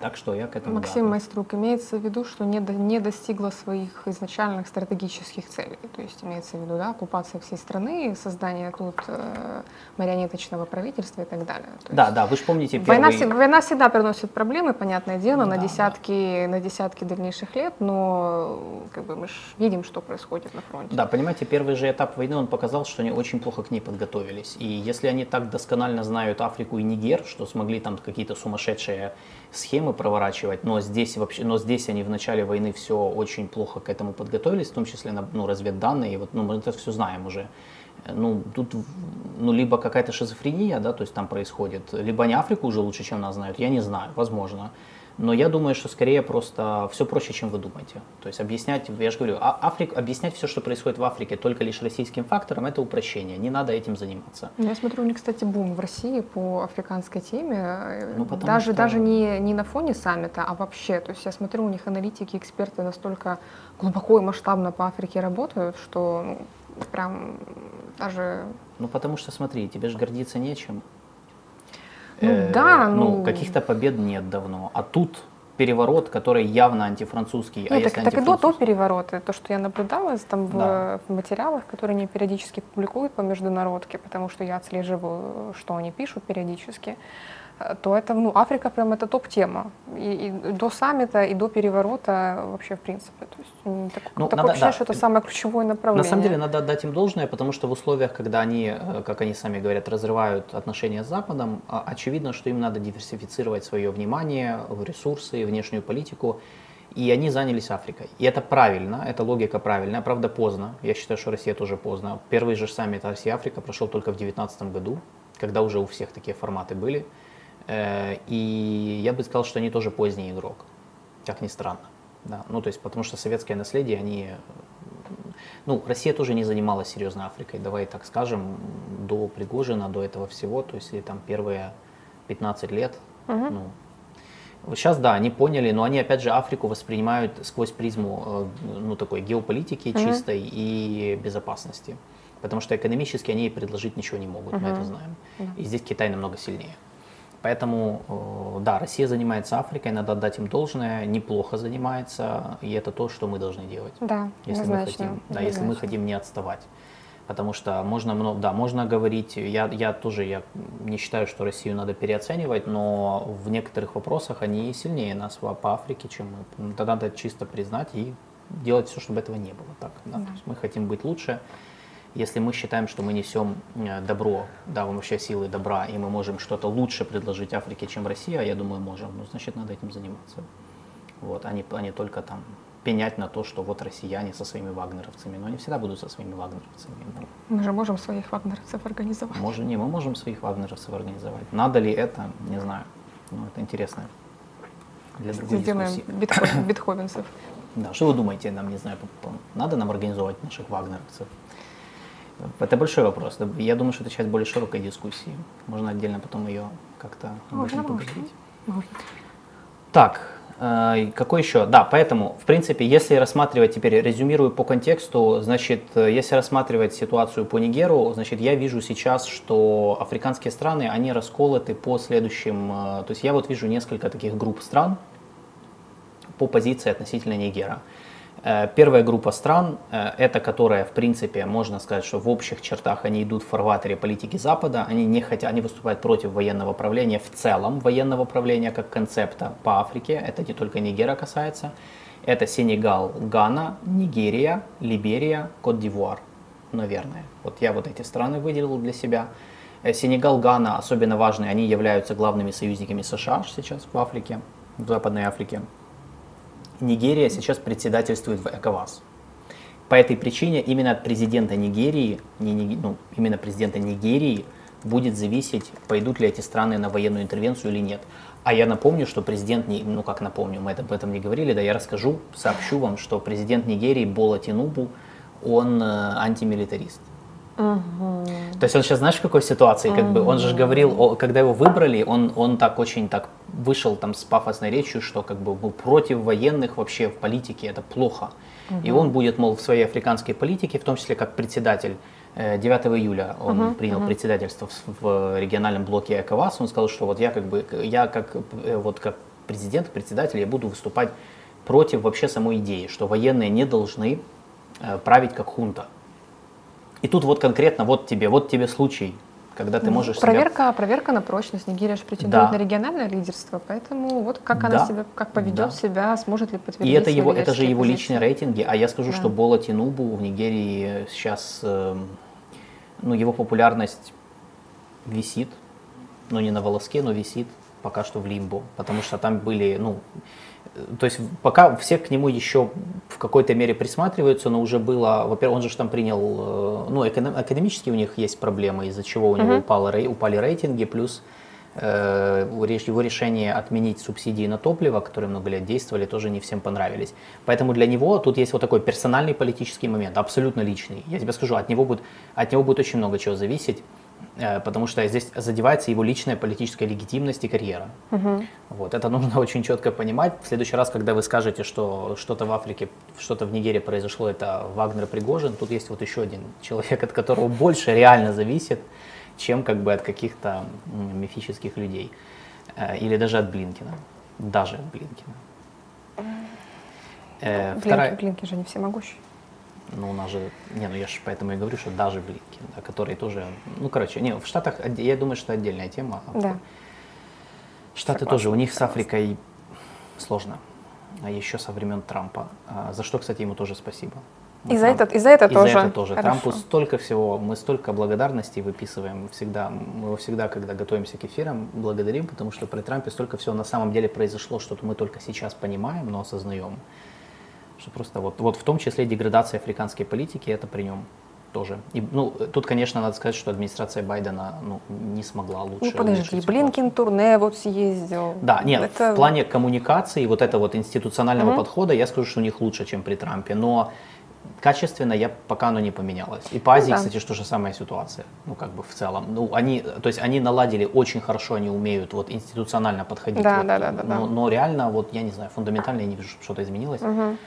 Так что я к этому да. Максим Майструк, имеется в виду, что не, до- не достигла своих изначальных стратегических целей. То есть имеется в виду да, оккупация всей страны, создание тут э, марионеточного правительства и так далее. То Да, есть да, вы же помните Война, первый... всегда- война всегда приносит проблемы, понятное дело, на, Да, десятки, на десятки дальнейших лет, но как бы, мы ж видим, что происходит на фронте. Да, понимаете, первый же этап войны, он показал, что они очень плохо к ней подготовились. И если они так досконально знают Африку и Нигер, что смогли там какие-то сумасшедшие схемы проворачивать, но здесь вообще, но здесь они в начале войны все очень плохо к этому подготовились, в том числе на ну, разведданные, вот, ну, мы это все знаем уже. Э, Ну, тут, ну, либо какая-то шизофрения, да, то есть там происходит, либо они Африку уже лучше, чем нас знают, я не знаю, возможно. Но я думаю, что скорее просто все проще, чем вы думаете. То есть объяснять, я же говорю, а- Африк, объяснять все, что происходит в Африке только лишь российским фактором, это упрощение. Не надо этим заниматься. Ну, Я смотрю, у них, кстати, бум в России по африканской теме. Ну, даже что- даже не, не на фоне саммита, а вообще. То есть я смотрю, у них аналитики, эксперты настолько глубоко и масштабно по Африке работают, что ну, прям даже... Ну, потому что, смотри, тебе же гордиться нечем. Ну, да, ну... ну- каких-то побед нет давно. А тут переворот, который явно антифранцузский. а Нет, если так, так и до, до переворота, то, что я наблюдала там в, Да. в материалах, которые они периодически публикуют по международке, потому что я отслеживаю, что они пишут периодически, э, то это, ну, Африка прям это топ-тема. И, и до саммита, и до переворота вообще в принципе. То есть так- Ну, такое надо- ощущение, да. что это самое ключевое На направление. самом деле надо отдать им должное, потому что в условиях, когда они, э, как они сами говорят, разрывают отношения с Западом, а- очевидно, что им надо диверсифицировать свое внимание, в ресурсы, внешнюю политику. И они занялись Африкой. И это правильно, эта логика правильная, правда поздно. Я считаю, что Россия тоже поздно. Первый же саммит Россия-Африка прошел только в 2019 году, когда уже у всех такие форматы были. Э, И я бы сказал, что они тоже поздний игрок, как ни странно. Да. Ну, то есть, потому что советское наследие, они ну, Россия тоже не занималась серьезно Африкой, давай так скажем, до Пригожина, до этого всего, то есть или там первые 15 лет, ну, вот сейчас, да, они поняли, но они, опять же, Африку воспринимают сквозь призму, э, ну, такой геополитики чистой и безопасности. Потому что экономически они ей предложить ничего не могут, мы это знаем. И здесь Китай намного сильнее. Поэтому, э, да, Россия занимается Африкой, надо отдать им должное, неплохо занимается, и это то, что мы должны делать. Да, Если мы хотим, да, если мы хотим не отставать. Потому что можно много, да, можно говорить, я, я тоже я не считаю, что Россию надо переоценивать, но в некоторых вопросах они сильнее нас по, Африке, чем мы. Тогда надо чисто признать и делать все, чтобы этого не было. Так, да? То есть мы хотим быть лучше. Если мы считаем, что мы несем э, добро, да, вообще силы добра, и мы можем что-то лучше предложить Африке, чем Россия, я думаю, можем, ну, значит, надо этим заниматься. Вот, а не, а не только там пенять на то, что вот россияне со своими вагнеровцами, но они всегда будут со своими вагнеровцами. Мы же можем своих вагнеровцев организовать. Может, не, мы можем своих вагнеровцев организовать. Надо ли это, не знаю. Ну, это интересно. Для другой Сделаем дискуссии. битховенцев. Да, что вы думаете, нам, не знаю, надо нам организовать наших вагнеровцев? Это большой вопрос. Я думаю, что это часть более широкой дискуссии. Можно отдельно потом ее как-то Можно, поговорить. Можно. Так, э, какой еще? Да, поэтому, в принципе, если рассматривать, теперь резюмирую по контексту, значит, э, если рассматривать ситуацию по Нигеру, значит, я вижу сейчас, что африканские страны, они расколоты по следующим, э, то есть я вот вижу несколько таких групп стран по позиции относительно Нигера. Э, Первая группа стран, э, это которая, в принципе, можно сказать, что в общих чертах они идут в фарватере политики Запада, они не хотят, они выступают против военного правления в целом, военного правления как концепта по Африке, это не только Нигера касается, это Сенегал, Гана, Нигерия, Либерия, Кот-д'Ивуар, наверное. Вот я вот эти страны выделил для себя. Э, Сенегал, Гана особенно важны, они являются главными союзниками США сейчас в Африке, в Западной Африке. Нигерия сейчас председательствует в ЭКОВАС. По этой причине именно от президента Нигерии, не, Ни- ну, именно президента Нигерии будет зависеть, пойдут ли эти страны на военную интервенцию или нет. А я напомню, что президент, ну как напомню, мы об этом не говорили, да я расскажу, сообщу вам, что президент Нигерии Бола Тинубу, он э, антимилитарист. То есть он сейчас, знаешь, в какой ситуации, как бы, он же говорил, о- когда его выбрали, он, он так очень так вышел там с пафосной речью, что как бы был против военных вообще в политике, это плохо. И он будет, мол, в своей африканской политике, в том числе как председатель, э, 9 июля он принял председательство в, в региональном блоке ЭКОВАС, он сказал, что вот я как бы, я как, э, вот как президент, председатель, я буду выступать против вообще самой идеи, что военные не должны э, править как хунта. И тут вот конкретно, вот тебе, вот тебе случай, когда ты можешь себя- Проверка, проверка на прочность. Нигерия же претендует Да. на региональное лидерство, поэтому вот как Да. она себя, как поведет Да. себя, сможет ли подтвердить И это его, это же его позиции. личные рейтинги. А я скажу, Да. что Бола Тинубу в Нигерии сейчас, эм, ну, его популярность висит, ну, не на волоске, но висит пока что в лимбо, потому что там были, ну, то есть пока все к нему еще в какой-то мере присматриваются, но уже было, во-первых, он же там принял, э, ну, экономически у них есть проблемы, из-за чего у него упало рей- упали рейтинги, плюс э, его решение отменить субсидии на топливо, которые много лет действовали, тоже не всем понравились. Поэтому для него тут есть вот такой персональный политический момент, абсолютно личный. Я тебе скажу, от него будет, от него будет очень много чего зависеть, потому что здесь задевается его личная политическая легитимность и карьера. Вот, это нужно очень четко понимать. В следующий раз, когда вы скажете, что что-то в Африке, что-то в Нигерии произошло, это Вагнер Пригожин, тут есть вот еще один человек, от которого больше реально зависит, чем как бы от каких-то мифических людей. Э, Или даже от Блинкина. Даже от Блинкина. Э, Блинки, вторая- блинки же не всемогущие. Ну, у нас же, не, ну я же поэтому и говорю, что даже Блинкин, да, который тоже, ну, короче, не, в Штатах, я думаю, что отдельная тема. Да. Штаты Согласна, тоже, у них с согласна. Африкой сложно. А еще со времен Трампа. А, За что, кстати, ему тоже спасибо. И за Трамп- это, и за это и тоже. за это тоже. Хорошо. Трампу столько всего, мы столько благодарностей выписываем всегда. Мы его всегда, когда готовимся к эфирам, благодарим, потому что при Трампе столько всего на самом деле произошло, что мы только сейчас понимаем, но осознаем. Что просто вот, вот в том числе деградация африканской политики, это при нем тоже. И, ну, тут, конечно, надо сказать, что администрация Байдена ну, не смогла лучше Ну подожди, Блинкин турне вот съездил. да, нет, Это- в плане коммуникации, вот этого вот институционального подхода, я скажу, что у них лучше, чем при Трампе, но качественно я пока оно не поменялось. И по Азии, Ну да. кстати, что же самая ситуация, ну как бы в целом. Ну они, то есть они наладили очень хорошо, они умеют вот институционально подходить. Да, вот, да, да, да, да. но, но реально, вот я не знаю, фундаментально я не вижу, чтобы что-то изменилось. Мгм.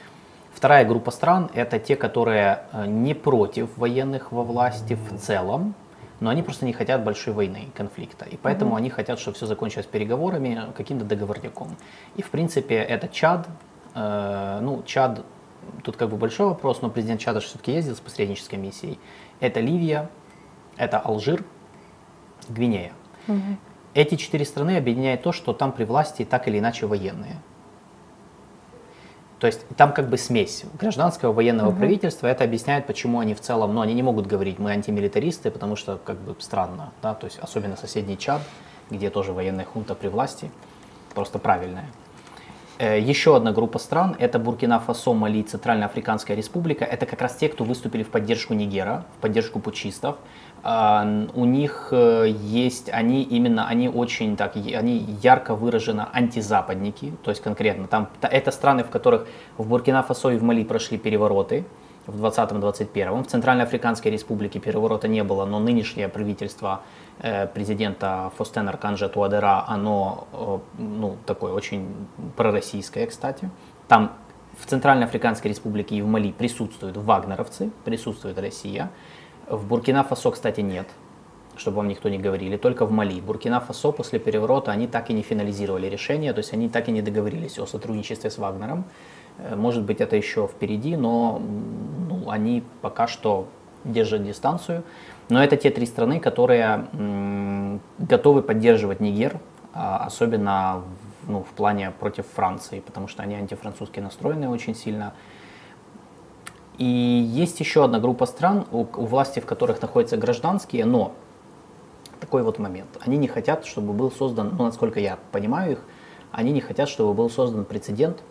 Вторая группа стран – это те, которые э, не против военных во власти в целом, но они просто не хотят большой войны, конфликта. И поэтому они хотят, чтобы все закончилось переговорами, каким-то договорняком. И, в принципе, это Чад. э, ну, Чад, тут как бы большой вопрос, но президент Чада все-таки ездил с посреднической миссией. Это Ливия, это Алжир, Гвинея. Эти четыре страны объединяет то, что там при власти так или иначе военные. То есть там как бы смесь гражданского военного правительства. Это объясняет, почему они в целом, ну, они не могут говорить, мы антимилитаристы, потому что как бы странно, да, то есть особенно соседний Чад, где тоже военная хунта при власти, просто правильная. Э, Еще одна группа стран – это Буркина Фасо, Мали, Центральноафриканская республика. Это как раз те, кто выступили в поддержку Нигера, в поддержку путчистов. А, У них э, есть, они именно, они очень так, они ярко выраженно антизападники, то есть конкретно там, та- это страны, в которых в Буркина Фасо и в Мали прошли перевороты в 20-21. В Центральноафриканской республике переворота не было, но нынешнее правительство э, президента Фостена Арканжа Туадера, оно э, ну, такое очень пророссийское, кстати. Там в Центральноафриканской республике и в Мали присутствуют вагнеровцы, присутствует Россия. В Буркина-Фасо, кстати, нет, чтобы вам никто не говорили, только в Мали. Буркина-Фасо после переворота, они так и не финализировали решение, то есть они так и не договорились о сотрудничестве с Вагнером. Э, Может быть, это еще впереди, но ну, они пока что держат дистанцию. Но это те три страны, которые готовы поддерживать Нигер, а, особенно ну, в плане против Франции, потому что они антифранцузски настроены очень сильно. И есть еще одна группа стран, у, у власти в которых находятся гражданские, но такой вот момент. Они не хотят, чтобы был создан, ну, насколько я понимаю их, они не хотят, чтобы был создан прецедент,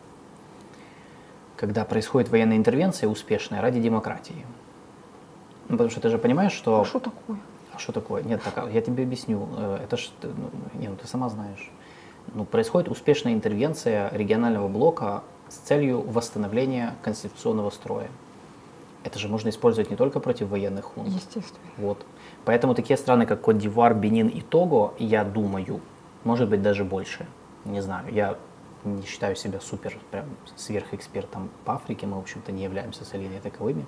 когда происходит военная интервенция успешная ради демократии. Ну, потому что ты же понимаешь, что... А что такое? А что такое? Нет, так, я тебе объясню. Э, Это ж, ну, не, ну, ты сама знаешь. Ну, происходит успешная интервенция регионального блока с целью восстановления конституционного строя. Это же можно использовать не только против военных хунт. Естественно. Вот. Поэтому такие страны, как Кот-Дивуар, Бенин и Того, я думаю, может быть даже больше. Не знаю, я не считаю себя супер прям сверхэкспертом по Африке, мы, в общем-то, не являемся с Алиной таковыми.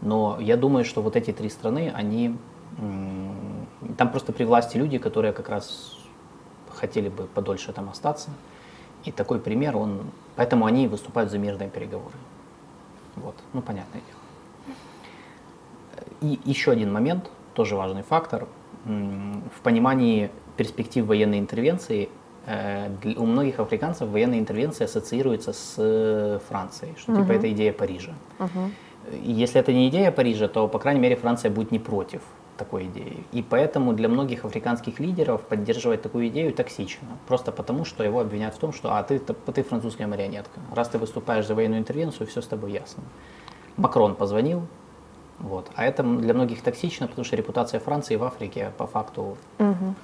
Но я думаю, что вот эти три страны, они... Там просто при власти люди, которые как раз хотели бы подольше там остаться. И такой пример, он... Поэтому они выступают за мирные переговоры. Вот, ну, понятное дело. И еще один момент, тоже важный фактор. В понимании перспектив военной интервенции э, у многих африканцев военная интервенция ассоциируется с э, Францией, что типа это идея Парижа. И если это не идея Парижа, то, по крайней мере, Франция будет не против такой идеи. И поэтому для многих африканских лидеров поддерживать такую идею токсично. Просто потому, что его обвиняют в том, что а, ты, ты французская марионетка. Раз ты выступаешь за военную интервенцию, все с тобой ясно. Макрон позвонил, вот. А это для многих токсично, потому что репутация Франции в Африке по факту Мгм.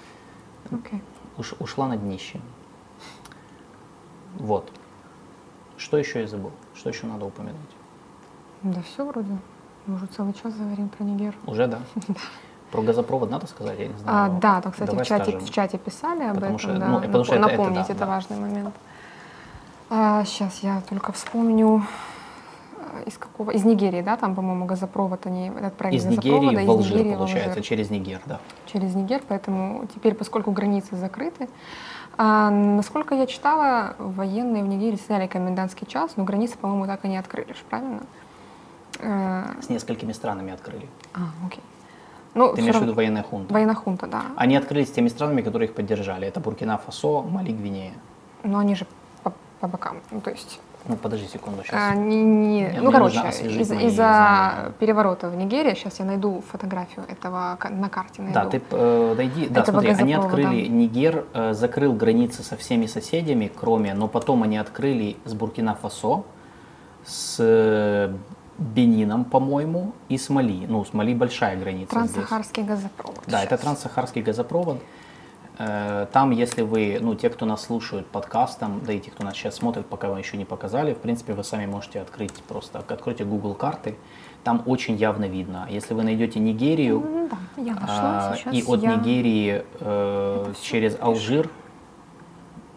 Окей. уш- ушла на днище. Вот. Что еще я забыл? Что еще надо упомянуть? Да все вроде. Мы уже целый час говорим про Нигер. Уже, да? Про газопровод надо сказать, я не А, знаю. да, там, кстати, Давай в чате, скажем. в чате писали об Потому этом. что, да. ну, потому что это- это Напомнить, да, это, да. важный момент. сейчас я только вспомню, из какого, из Нигерии, да, там, по-моему, газопровод, они отправили Из газопровода Нигерии в Алжир, Нигерии в получается, Алжир через Нигер, да. через Нигер, поэтому теперь, поскольку границы закрыты, а, насколько я читала, военные в Нигерии сняли комендантский час, но границы, по-моему, так и не открыли, правильно? Э, С несколькими странами открыли. А, окей. Ну, Ты имеешь в виду военная хунта? Военная хунта, да. Они открылись с теми странами, которые их поддержали. Это Буркина-Фасо, Мали, Гвинея. Но они же по, по бокам. Ну, то есть, Ну, подожди секунду, сейчас. а, не, не- Мне- ну, короче, из- мои из-за знания. переворота в Нигерии, сейчас я найду фотографию этого на карте. Найду. Да, ты э, найди. Да, Этого смотри, они открыли Нигер, э, закрыл границы со всеми соседями, кроме, но потом они открыли с Буркина-Фасо, с э, Бенином, по-моему, и с Мали. Ну, с Мали большая граница здесь. Транссахарский газопровод. Да, это Щас. транссахарский газопровод. Э, Там, если вы, ну, те, кто нас слушают подкастом, да и те, кто нас сейчас смотрит, пока вам еще не показали, в принципе, вы сами можете открыть просто, откройте Google карты, там очень явно видно. Если вы найдете Нигерию, М, Да, я нашла а, и от я- Нигерии э, через Алжир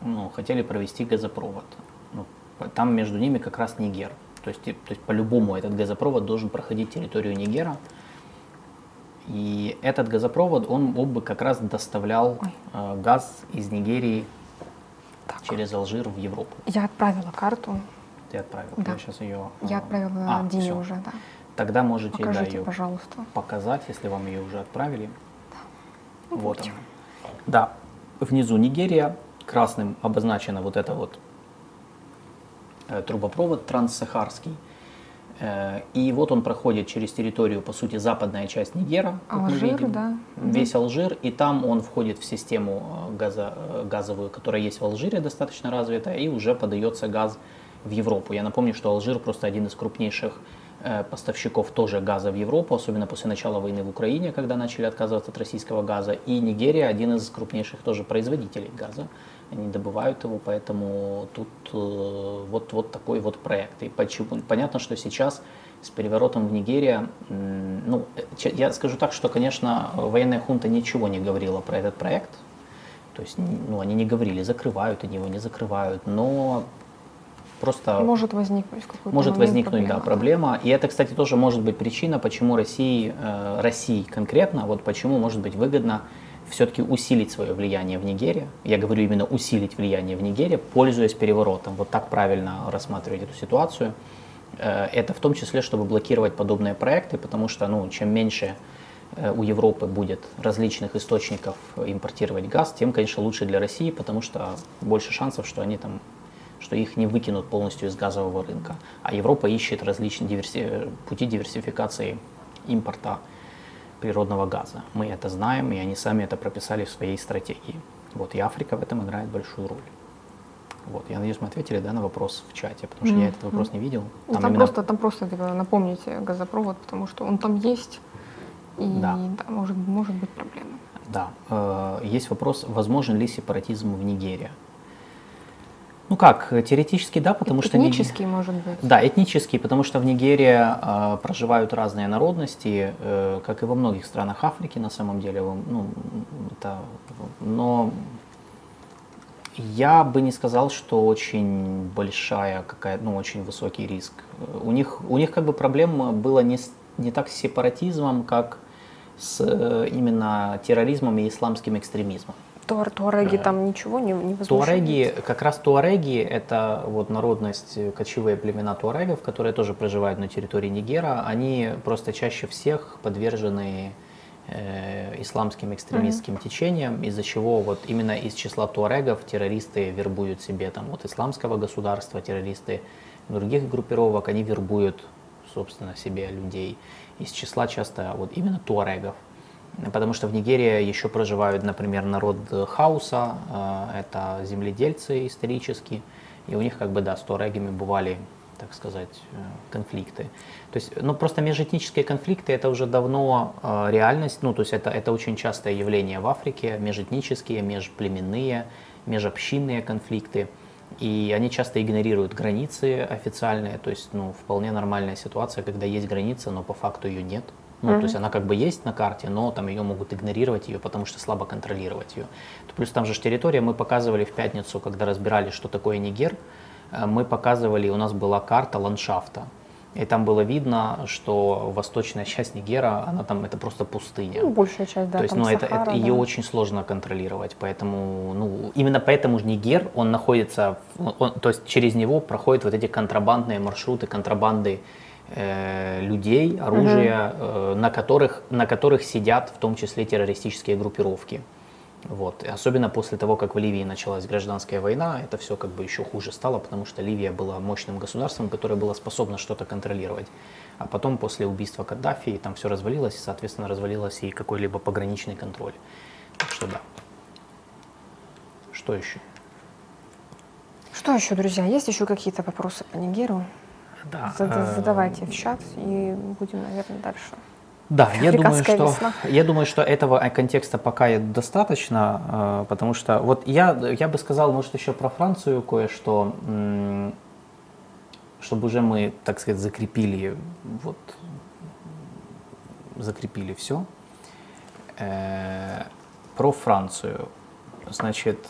ну, хотели провести газопровод. Ну, там между ними как раз Нигер. То есть, то есть по-любому этот газопровод должен проходить территорию Нигера. И этот газопровод, он бы как раз доставлял э, газ из Нигерии Так. через Алжир в Европу. Я отправила карту. Ты отправил. Да. Я сейчас ее... Я отправила а, Дине всё. уже, да. Тогда можете да, Покажите, ее пожалуйста. показать, если вам ее уже отправили. Ну, Вот она. Да, внизу Нигерия, красным обозначена вот эта вот э, трубопровод транссахарский. Э, и вот он проходит через территорию, по сути, западная часть Нигера, как мы Алжир, видим, да. весь Алжир, и там он входит в систему э, газа, э, газовую, которая есть в Алжире, достаточно развитая, и уже подается газ в Европу. Я напомню, что Алжир просто один из крупнейших поставщиков тоже газа в Европу, особенно после начала войны в Украине, когда начали отказываться от российского газа. И Нигерия один из крупнейших тоже производителей газа. Они добывают его, поэтому тут э, вот, вот такой вот проект. И почему, понятно, что сейчас с переворотом в Нигерии, ну, э, я скажу так, что, конечно, военная хунта ничего не говорила про этот проект. То есть, ну, они не говорили, закрывают они его, не закрывают, но просто Может возникнуть какой-то может возникнуть, да, проблема. И это, кстати, тоже может быть причина, почему России, э, России конкретно, вот почему может быть выгодно все-таки усилить свое влияние в Нигерии. Я говорю именно усилить влияние в Нигерии, пользуясь переворотом. Вот так правильно рассматривать эту ситуацию. Э, это в том числе, чтобы блокировать подобные проекты, потому что, ну, чем меньше э, у Европы будет различных источников импортировать газ, тем, конечно, лучше для России, потому что больше шансов, что они там что их не выкинут полностью из газового рынка. А Европа ищет различные диверси- пути диверсификации импорта природного газа. Мы это знаем, и они сами это прописали в своей стратегии. Вот, и Африка в этом играет большую роль. Вот, я надеюсь, мы ответили да, на вопрос в чате, потому что я этот вопрос не видел. Ну, Там, именно- просто, там просто типа, напомните газопровод, потому что он там есть, и Да. да, может, может быть проблема. Да. Э, Есть вопрос, возможен ли сепаратизм в Нигерии? Ну как, теоретически да, потому что... Ниге- Этнический, может быть. Да, этнический, потому что в Нигерии э, проживают разные народности, э, как и во многих странах Африки на самом деле. Ну, это, но я бы не сказал, что очень большая какая, ну, очень высокий риск. У них, у них как бы проблема была не, с- не так с сепаратизмом, как с э, именно терроризмом и исламским экстремизмом. Туар- Туареги там ничего не, не? Туареги, как раз туареги, это вот народность, э, кочевые племена туарегов, которые тоже проживают на территории Нигера, они просто чаще всех подвержены э, исламским экстремистским течениям, из-за чего вот именно из числа туарегов террористы вербуют себе там вот исламского государства, террористы других группировок, они вербуют, собственно, себе людей из числа часто вот именно туарегов. Потому что в Нигерии еще проживают, например, народ Хауса, э, это земледельцы исторически, и у них как бы, да, с туарегами бывали, так сказать, э, конфликты. То есть, ну, просто межэтнические конфликты это уже давно э, реальность, ну, то есть это, это очень частое явление в Африке, межэтнические, межплеменные, межобщинные конфликты. И они часто игнорируют границы официальные, то есть, ну, вполне нормальная ситуация, когда есть граница, но по факту ее нет. Ну, то есть она как бы есть на карте, но там ее могут игнорировать ее, потому что слабо контролировать ее. Плюс там же территория, мы показывали в пятницу, когда разбирали, что такое Нигер, э, мы показывали, у нас была карта ландшафта. И там было видно, что восточная часть Нигера, она там, это просто пустыня. Ну, большая часть, да, То есть, ну, это, Сахара, это, ее да. очень сложно контролировать, поэтому, ну, именно поэтому же Нигер, он находится, он- то есть через него проходят вот эти контрабандные маршруты, контрабанды э, людей, оружия, э, на которых, на которых сидят в том числе террористические группировки. Вот. И особенно после того, как в Ливии началась гражданская война, это все как бы еще хуже стало, потому что Ливия была мощным государством, которое было способно что-то контролировать. А потом, после убийства Каддафи, там все развалилось, и, соответственно, развалилось и какой-либо пограничный контроль. Так что да. Что еще? Что еще, друзья? Есть еще какие-то вопросы по Нигеру? Да, э, Задавайте в чат и будем, наверное, дальше. Да, я думаю, что весна. я думаю, что этого э, контекста пока достаточно, э, потому что вот я я бы сказал, может еще про Францию кое-что, чтобы уже мы, так сказать, закрепили вот закрепили все. Про Францию, значит,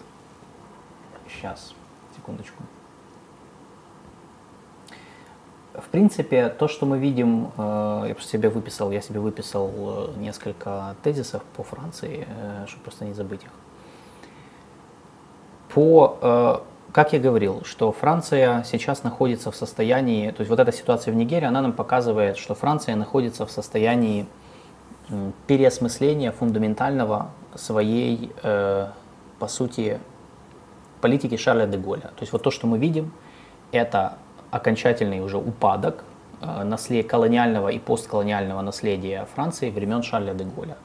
сейчас, секундочку. В принципе, то, что мы видим, э, я просто себе выписал, я себе выписал э, несколько тезисов по Франции, э, чтобы просто не забыть их. По, как я говорил, что Франция сейчас находится в состоянии, то есть вот эта ситуация в Нигерии, она нам показывает, что Франция находится в состоянии переосмысления фундаментального своей, по сути, политики Шарля де Голля. То есть вот то, что мы видим, это окончательный уже упадок э, наслед... колониального и постколониального наследия Франции времен Шарля де Голля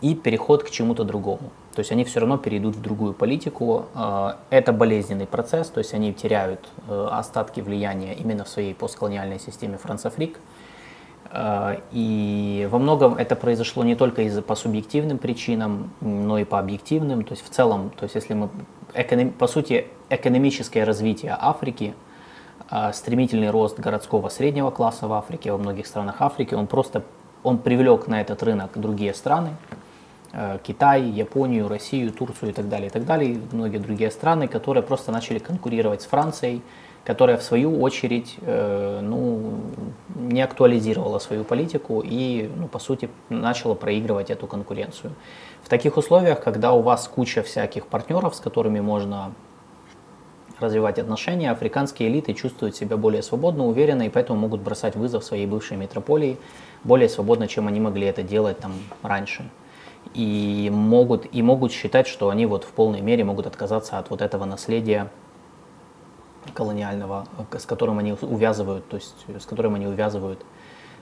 и переход к чему-то другому. То есть они все равно перейдут в другую политику. Э, это болезненный процесс, то есть они теряют э, остатки влияния именно в своей постколониальной системе францафрик. И во многом это произошло не только из-за по субъективным причинам, но и по объективным. То есть в целом, то есть если мы, по сути, экономическое развитие Африки – стремительный рост городского среднего класса в Африке, во многих странах Африки, он просто он привлек на этот рынок другие страны, э, Китай, Японию, Россию, Турцию и так далее, и так далее, и многие другие страны, которые просто начали конкурировать с Францией, которая в свою очередь э, ну, не актуализировала свою политику и, ну, по сути, начала проигрывать эту конкуренцию. В таких условиях, когда у вас куча всяких партнеров, с которыми можно развивать отношения, африканские элиты чувствуют себя более свободно, уверенно, и поэтому могут бросать вызов своей бывшей метрополии более свободно, чем они могли это делать там раньше. И могут, и могут считать, что они вот в полной мере могут отказаться от вот этого наследия колониального, с которым они увязывают, то есть с которым они увязывают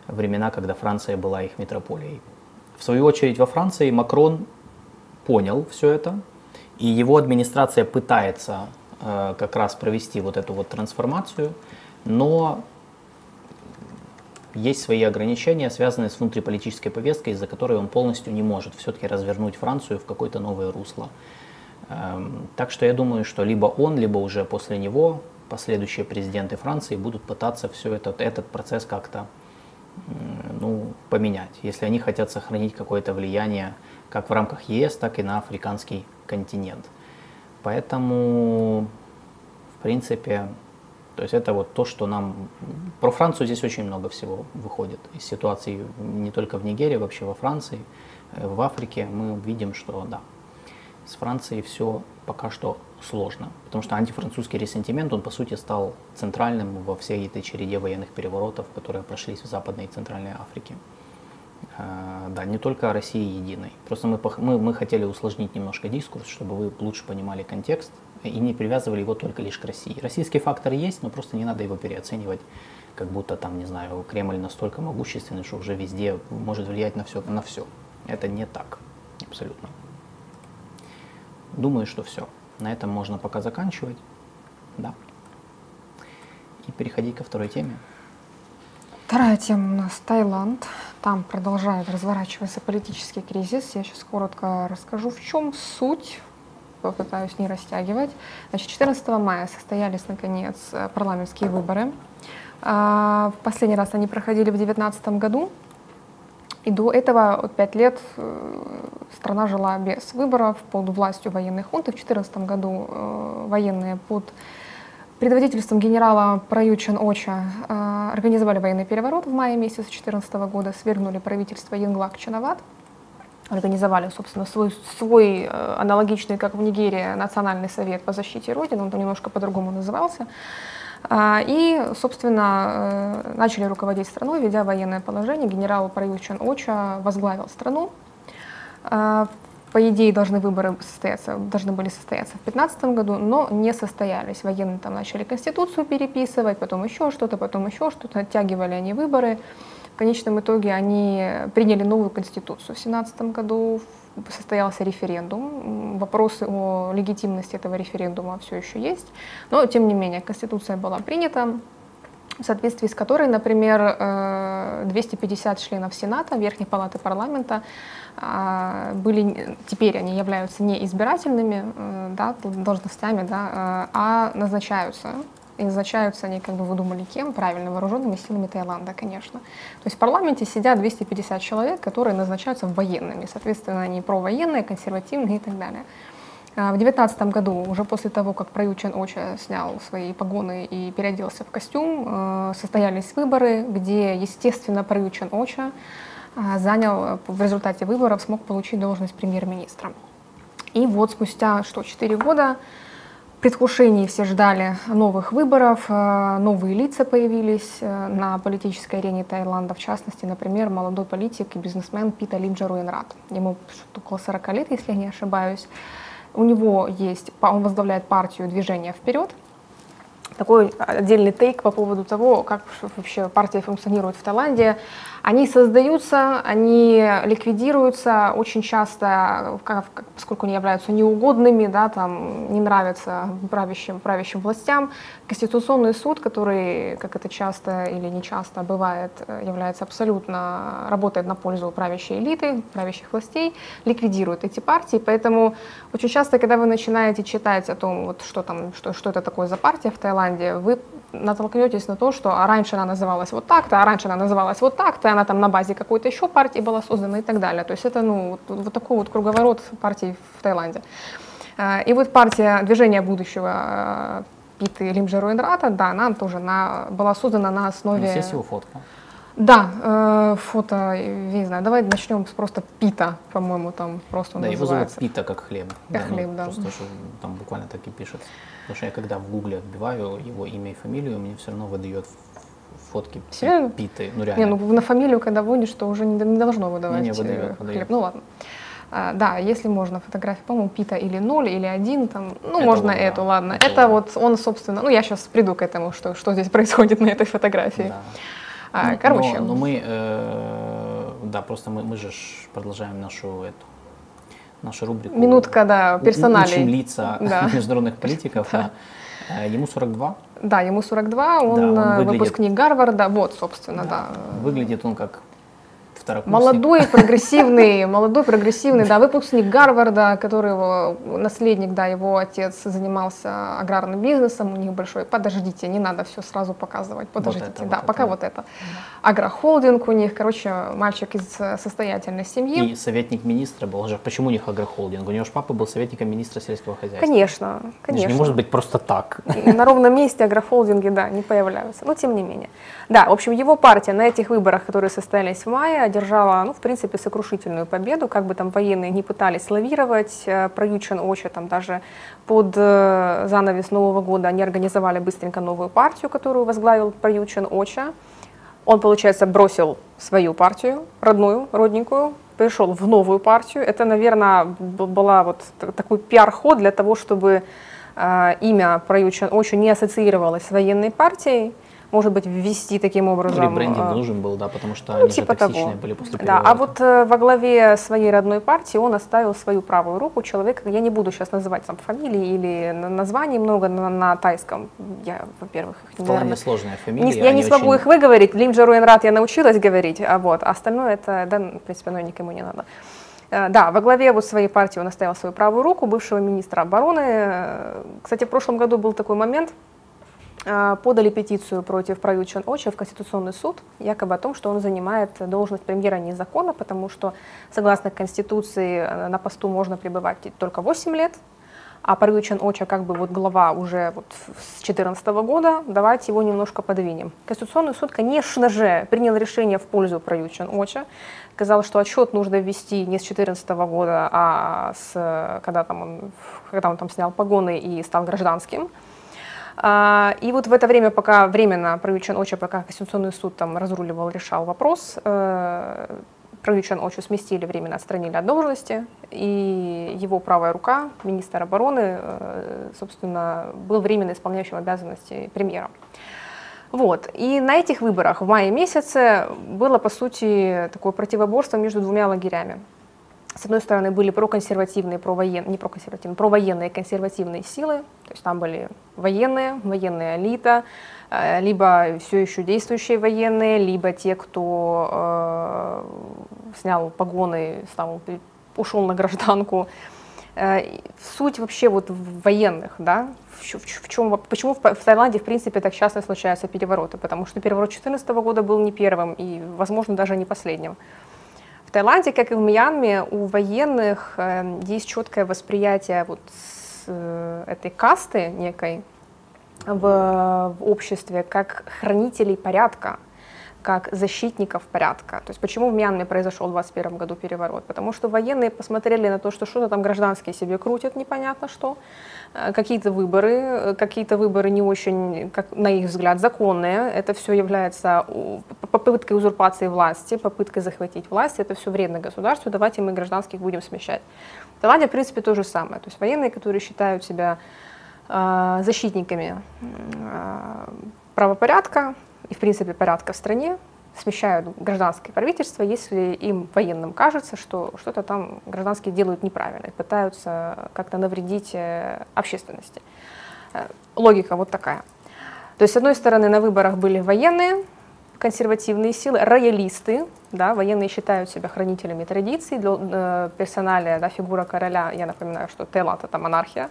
времена, когда Франция была их метрополией. В свою очередь во Франции Макрон понял все это, и его администрация пытается как раз провести вот эту вот трансформацию, но есть свои ограничения, связанные с внутриполитической повесткой, из-за которой он полностью не может все-таки развернуть Францию в какое-то новое русло. Эм, так что я думаю, что либо он, либо уже после него последующие президенты Франции будут пытаться все это, этот процесс как-то ну, поменять, если они хотят сохранить какое-то влияние как в рамках ЕС, так и на африканский континент. Поэтому, в принципе, то есть это вот то, что нам... Про Францию здесь очень много всего выходит. Из ситуации не только в Нигерии, вообще во Франции, э, в Африке мы видим, что да, с Францией все пока что сложно. Потому что антифранцузский ресентимент, он по сути стал центральным во всей этой череде военных переворотов, которые прошлись в Западной и Центральной Африке. Э, да, не только о России единой. Просто мы, мы, мы хотели усложнить немножко дискурс, чтобы вы лучше понимали контекст и не привязывали его только лишь к России. Российский фактор есть, но просто не надо его переоценивать, как будто там, не знаю, Кремль настолько могущественный, что уже везде может влиять на все. На все. Это не так, абсолютно. Думаю, что все. На этом можно пока заканчивать. Да. И переходить ко второй теме. Вторая тема у нас Таиланд. Там продолжает разворачиваться политический кризис. Я сейчас коротко расскажу, в чем суть. Попытаюсь не растягивать. Значит, 14 мая состоялись, наконец, парламентские выборы. А, в последний раз они проходили в 2019 году. И до этого вот, пять лет э, страна жила без выборов под властью военных хунт. в 2014 году э, военные под Предводительством генерала Праютчан Оча э, организовали военный переворот в мае месяце 2014 года, свергнули правительство Янглак Чанават, организовали, собственно, свой, свой э, аналогичный, как в Нигерии, Национальный совет по защите Родины, он там немножко по-другому назывался. Э, и, собственно, э, начали руководить страной, ведя военное положение. Генерал Праютчан Оча возглавил страну. По идее, должны выборы состояться, должны были состояться в 2015 году, но не состоялись. Военные там начали конституцию переписывать, потом еще что-то, потом еще что-то, оттягивали они выборы. В конечном итоге они приняли новую конституцию. В 2017 году состоялся референдум. Вопросы о легитимности этого референдума все еще есть. Но, тем не менее, конституция была принята в соответствии с которой, например, 250 э, членов Сената, Верхней палаты парламента, а, были, теперь они являются не избирательными э, да, должностями, да, э, а назначаются. И назначаются они, как бы вы думали, кем? Правильно, вооруженными силами Таиланда, конечно. То есть в парламенте сидят 250 человек, которые назначаются военными. Соответственно, они провоенные, консервативные и так далее. А, в 2019 году, уже после того, как Праютчен Оча снял свои погоны и переоделся в костюм, э, состоялись выборы, где, естественно, Праютчен Оча а, занял э, в результате выборов, смог получить должность премьер-министра. И вот спустя, что, 4 года в предвкушении все ждали новых выборов, э, новые лица появились на политической арене Таиланда, в частности, например, молодой политик и бизнесмен Пита Линджа Руинрат. Ему около 40 лет, если я не ошибаюсь. У него есть, он возглавляет партию «Движение вперед», такой отдельный тейк по поводу того, как вообще партия функционирует в Таиланде. Они создаются, они ликвидируются очень часто, поскольку они являются неугодными, да, там, не нравятся правящим, правящим властям. Конституционный суд, который, как это часто или не часто бывает, является абсолютно, работает на пользу правящей элиты, правящих властей, ликвидирует эти партии. Поэтому очень часто, когда вы начинаете читать о том, вот, что, там, что, что это такое за партия в Таиланде, вы натолкнетесь на то, что а раньше она называлась вот так-то, а раньше она называлась вот так-то, она там на базе какой-то еще партии была создана и так далее. То есть это ну, вот, вот такой вот круговорот партий в Таиланде. Э, и вот партия движения будущего Питы Лимджеру Инрата, да, она тоже на, была создана на основе... Здесь его фотка. Да, э, фото, не знаю, давай начнем с просто Пита, по-моему, там просто Да, называется. его зовут Пита, как хлеб. Как ну, хлеб, да. Просто что там буквально так и пишется. Потому что я когда в гугле отбиваю его имя и фамилию, мне все равно выдает фотки Серьезно? Питы. Ну реально. Не, ну на фамилию, когда вводишь, то уже не, не должно выдавать Не, не, э, выдает, хлеб. выдает. Ну ладно. А, да, если можно фотографию, по-моему, Пита или ноль, или один, там, ну, Это можно он, да. эту, ладно. Это Это, вот он, собственно, ну, я сейчас приду к этому, что, что здесь происходит на этой фотографии. Да. А, Ну, короче, Но, но мы, э, да, просто мы, мы же продолжаем нашу эту нашу рубрику. минутка, да, персоналей. Учим лица Да. международных политиков. а, э, Ему 42. Да, ему 42, он, он э, выглядит- выпускник Гарварда, вот, собственно, да. Выглядит он как второкурсник. Молодой, прогрессивный, молодой, прогрессивный, да, выпускник Гарварда, который его, наследник, да, его отец занимался аграрным бизнесом, у них большой, подождите, не надо все сразу показывать, подождите, это, да, вот пока это. вот это. Агрохолдинг у них, короче, мальчик из э, состоятельной семьи. И советник министра был. Он же почему у них агрохолдинг? У него же папа был советником министра сельского хозяйства. Конечно, же конечно. не может быть просто так. На ровном месте агрохолдинги, да, не появляются, но тем не менее. Да, в общем, его партия на этих выборах, которые состоялись в мае, одержала, ну, в принципе, сокрушительную победу, как бы там военные не пытались лавировать, э, Проючен Оча там даже под э, занавес Нового года они организовали быстренько новую партию, которую возглавил Проючен Оча. Он, получается, бросил свою партию, родную, родненькую, перешел в новую партию. Это, наверное, была вот такой пиар-ход для того, чтобы э, имя Проючен очень не ассоциировалось с военной партией. Может быть, ввести таким образом... Ребрендинг э, нужен был, да, потому что ну, они типа же токсичные того. были после Да, а вот э, во главе своей родной партии он оставил свою правую руку человека, я не буду сейчас называть там фамилии или на- названий много на, на тайском. Я, во-первых, их, Вполне наверное, сложная не- фамилия. я не смогу очень- их выговорить. Лимджа Руэнрат я научилась говорить, а вот а остальное это, да, в принципе, оно никому не надо. Э, Да, во главе вот своей партии он оставил свою правую руку, бывшего министра обороны. Э, Кстати, в прошлом году был такой момент, подали петицию против Праютчан Оча в Конституционный суд, якобы о том, что он занимает должность премьера незаконно, потому что, согласно Конституции, э, на посту можно пребывать только 8 лет, а Парючан Оча как бы вот глава уже вот с 2014 года, давайте его немножко подвинем. Конституционный суд, конечно же, принял решение в пользу Парючан Оча, сказал, что отчет нужно ввести не с 2014 года, а с, когда, там он, когда он там снял погоны и стал гражданским. А, И вот в это время, пока временно Правичан Оча, пока Конституционный суд там разруливал, решал вопрос, э, Правичан Очу сместили временно, отстранили от должности, и его правая рука, министр обороны, э, собственно, был временно исполняющим обязанности премьера. Вот. И на этих выборах в мае месяце было, по сути, такое противоборство между двумя лагерями. С одной стороны, были проконсервативные, провоенные, не проконсервативные, провоенные консервативные силы, то есть там были военные, военная элита, э, либо все еще действующие военные, либо те, кто э, снял погоны, стал, ушел на гражданку. Э, Суть вообще вот военных, да, в, в чем, почему в, в Таиланде, в принципе, так часто случаются перевороты, потому что переворот 2014 года был не первым и, возможно, даже не последним. В Таиланде, как и в Мьянме, у военных э, есть четкое восприятие вот с, э, этой касты некой в, в обществе как хранителей порядка, как защитников порядка. То есть почему в Мьянме произошел в 2021 году переворот? Потому что военные посмотрели на то, что что-то там гражданские себе крутят, непонятно что, Э, какие-то выборы, э, какие-то выборы не очень, как, на их взгляд, законные. Это все является попыткой узурпации власти, попыткой захватить власть. Это все вредно государству, давайте мы гражданских будем смещать. В Таиланде, в принципе, то же самое. То есть военные, которые считают себя э, защитниками правопорядка и, в принципе, порядка в стране, смещают гражданское правительство, если им, военным, кажется, что что-то там гражданские делают неправильно и пытаются как-то навредить э, общественности. Э, логика вот такая. То есть, с одной стороны, на выборах были военные, консервативные силы, роялисты, да, военные считают себя хранителями традиций, для э, персоналия, да, фигура короля, я напоминаю, что Таиланд это монархия,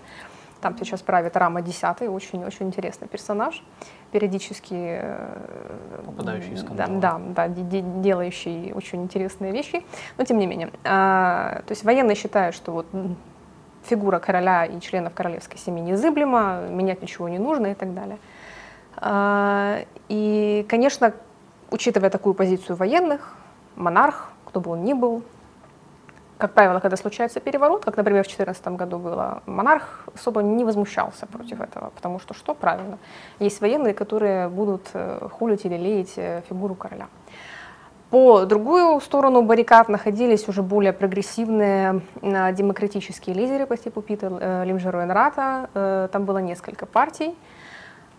там сейчас правит Рама X, очень-очень интересный персонаж, периодически э, попадающий в скандалы. Да, да, да, делающий очень интересные вещи, но тем не менее. А, то есть военные считают, что вот фигура короля и членов королевской семьи незыблема, менять ничего не нужно и так далее. А, и, конечно, учитывая такую позицию военных, монарх, кто бы он ни был, как правило, когда случается переворот, как, например, в 2014 году было, монарх особо не возмущался против этого, потому что что правильно? Есть военные, которые будут э, хулить или леять э, фигуру короля. По другую сторону баррикад находились уже более прогрессивные э, демократические лидеры по типу Пита Лимжеру Энрата. Там было несколько партий.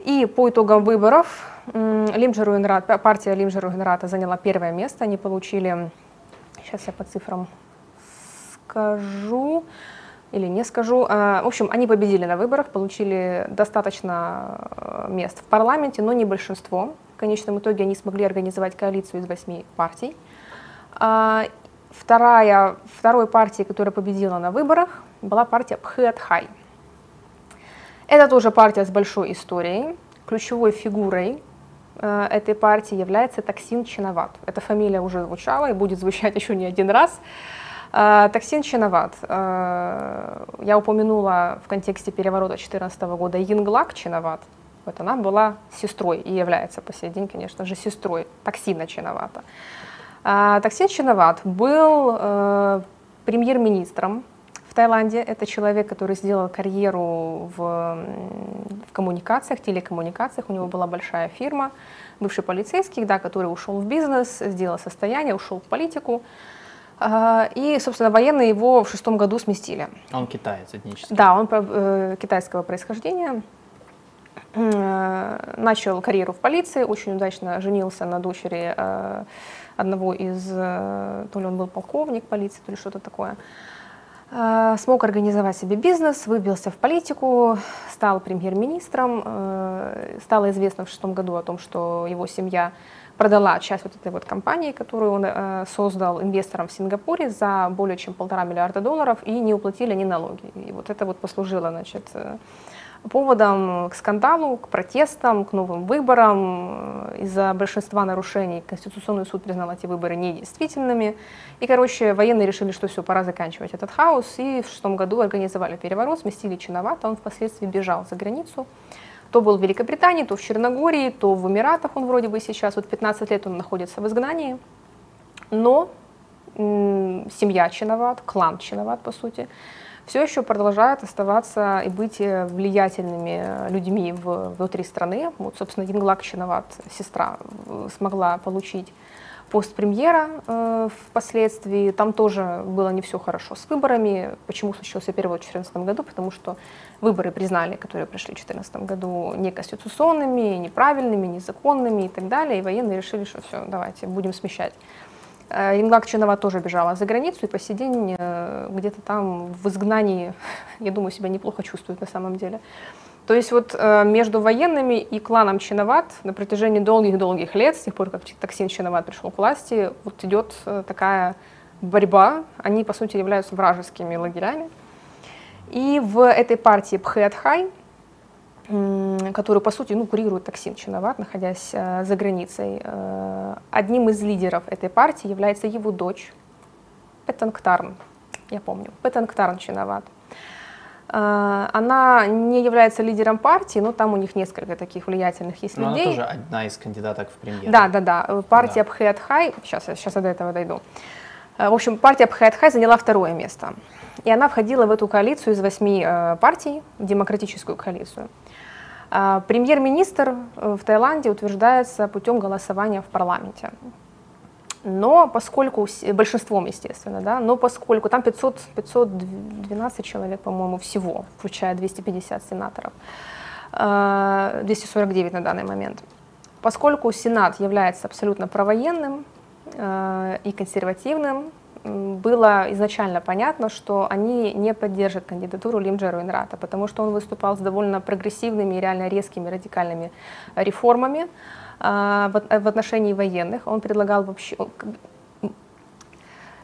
И по итогам выборов Лимжеру Энрат, партия Лимжеру Энрата заняла первое место. Они получили, сейчас я по цифрам скажу или не скажу. А, в общем, они победили на выборах, получили достаточно э, мест в парламенте, но не большинство. В конечном итоге они смогли организовать коалицию из восьми партий. А, вторая, второй партией, которая победила на выборах, была партия Пхэтхай. Это тоже партия с большой историей. Ключевой фигурой э, этой партии является Таксин Чиноват. Эта фамилия уже звучала и будет звучать еще не один раз. Э, Таксин Чиноват. Э, я упомянула в контексте переворота 2014 года Янглак Чиноват. Вот она была сестрой и является по сей день, конечно же, сестрой Таксина Чиновата. Э, Таксин Чиноват был премьер-министром в Таиланде. Это человек, который сделал карьеру в, в коммуникациях, телекоммуникациях. У него была большая фирма, бывший полицейский, да, который ушел в бизнес, сделал состояние, ушел в политику. А, и, собственно, военные его в шестом году сместили. Он китаец этнический. Да, он э, китайского происхождения. Э, начал карьеру в полиции, очень удачно женился на дочери э, одного из, то ли он был полковник полиции, то ли что-то такое. Смог организовать себе бизнес, выбился в политику, стал премьер-министром. Стало известно в шестом году о том, что его семья продала часть вот этой вот компании, которую он э, создал инвесторам в Сингапуре за более чем полтора миллиарда долларов и не уплатили ни налоги. И вот это вот послужило, значит, э, поводом к скандалу, к протестам, к новым выборам. Э, из-за большинства нарушений Конституционный суд признал эти выборы недействительными. И, короче, военные решили, что все, пора заканчивать этот хаос. И в шестом году организовали переворот, сместили Чиновата, он впоследствии бежал за границу. То был в Великобритании, то в Черногории, то в Эмиратах он вроде бы сейчас. Вот 15 лет он находится в изгнании. Но семья Чиноват, клан Чиноват, по сути, все еще продолжают оставаться и быть э, влиятельными людьми в, внутри страны. Вот, собственно, Янглак Чиноват, сестра, э, смогла получить пост премьера э, впоследствии. Там тоже было не все хорошо с выборами. Почему случился перевод в 2014 году? Потому что выборы признали, которые прошли в 2014 году, неконституционными, неправильными, незаконными и так далее. И военные решили, что все, давайте будем смещать. Э, Инглак Чинова тоже бежала за границу и по сей день э, где-то там в изгнании, я думаю, себя неплохо чувствует на самом деле. То есть вот э, между военными и кланом Чиноват на протяжении долгих-долгих лет, с тех пор, как Таксин Чиноват пришел к власти, вот идет такая борьба. Они, по сути, являются вражескими лагерями. И в этой партии Пхэтхай, которую, по сути, ну, курирует Таксин Чиноват, находясь э, за границей, одним из лидеров этой партии является его дочь Петангтарн, я помню, Петангтарн Чиноват. А, она не является лидером партии, но там у них несколько таких влиятельных есть но людей. Она тоже одна из кандидаток в премьер. Да, да, да. Партия да. Пхэтхай, сейчас, сейчас я до этого дойду. Э, в общем, партия Пхэтхай заняла второе место. И она входила в эту коалицию из восьми э, партий, демократическую коалицию. А, премьер-министр э, в Таиланде утверждается путем голосования в парламенте. Но поскольку, большинством, естественно, да, но поскольку там 500, 512 человек, по-моему, всего, включая 250 сенаторов, 249 на данный момент, поскольку Сенат является абсолютно провоенным и консервативным, было изначально понятно, что они не поддержат кандидатуру Лимджеру Инрата, потому что он выступал с довольно прогрессивными и реально резкими радикальными реформами а, в отношении военных. Он предлагал вообще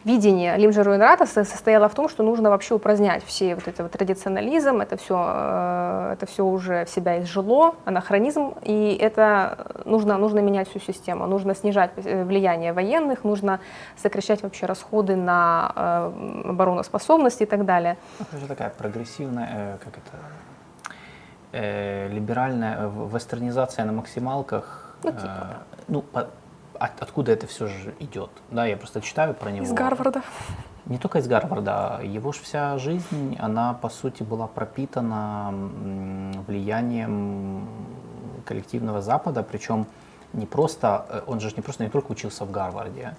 видение Лимджа Инрата состояло в том, что нужно вообще упразднять все вот это вот традиционализм, это все, э, это все уже в себя изжило, анахронизм, и это нужно, нужно менять всю систему, нужно снижать э, влияние военных, нужно сокращать вообще расходы на э, обороноспособность и так далее. Ну, это же такая прогрессивная, как это, либеральная вестернизация на максималках. Ну, типа. ну по, от, откуда это все же идет. Да, я просто читаю про него. Из Гарварда. Не только из Гарварда. Его же вся жизнь, она по сути была пропитана влиянием коллективного Запада, причем не просто, э, он же не просто не только учился в Гарварде,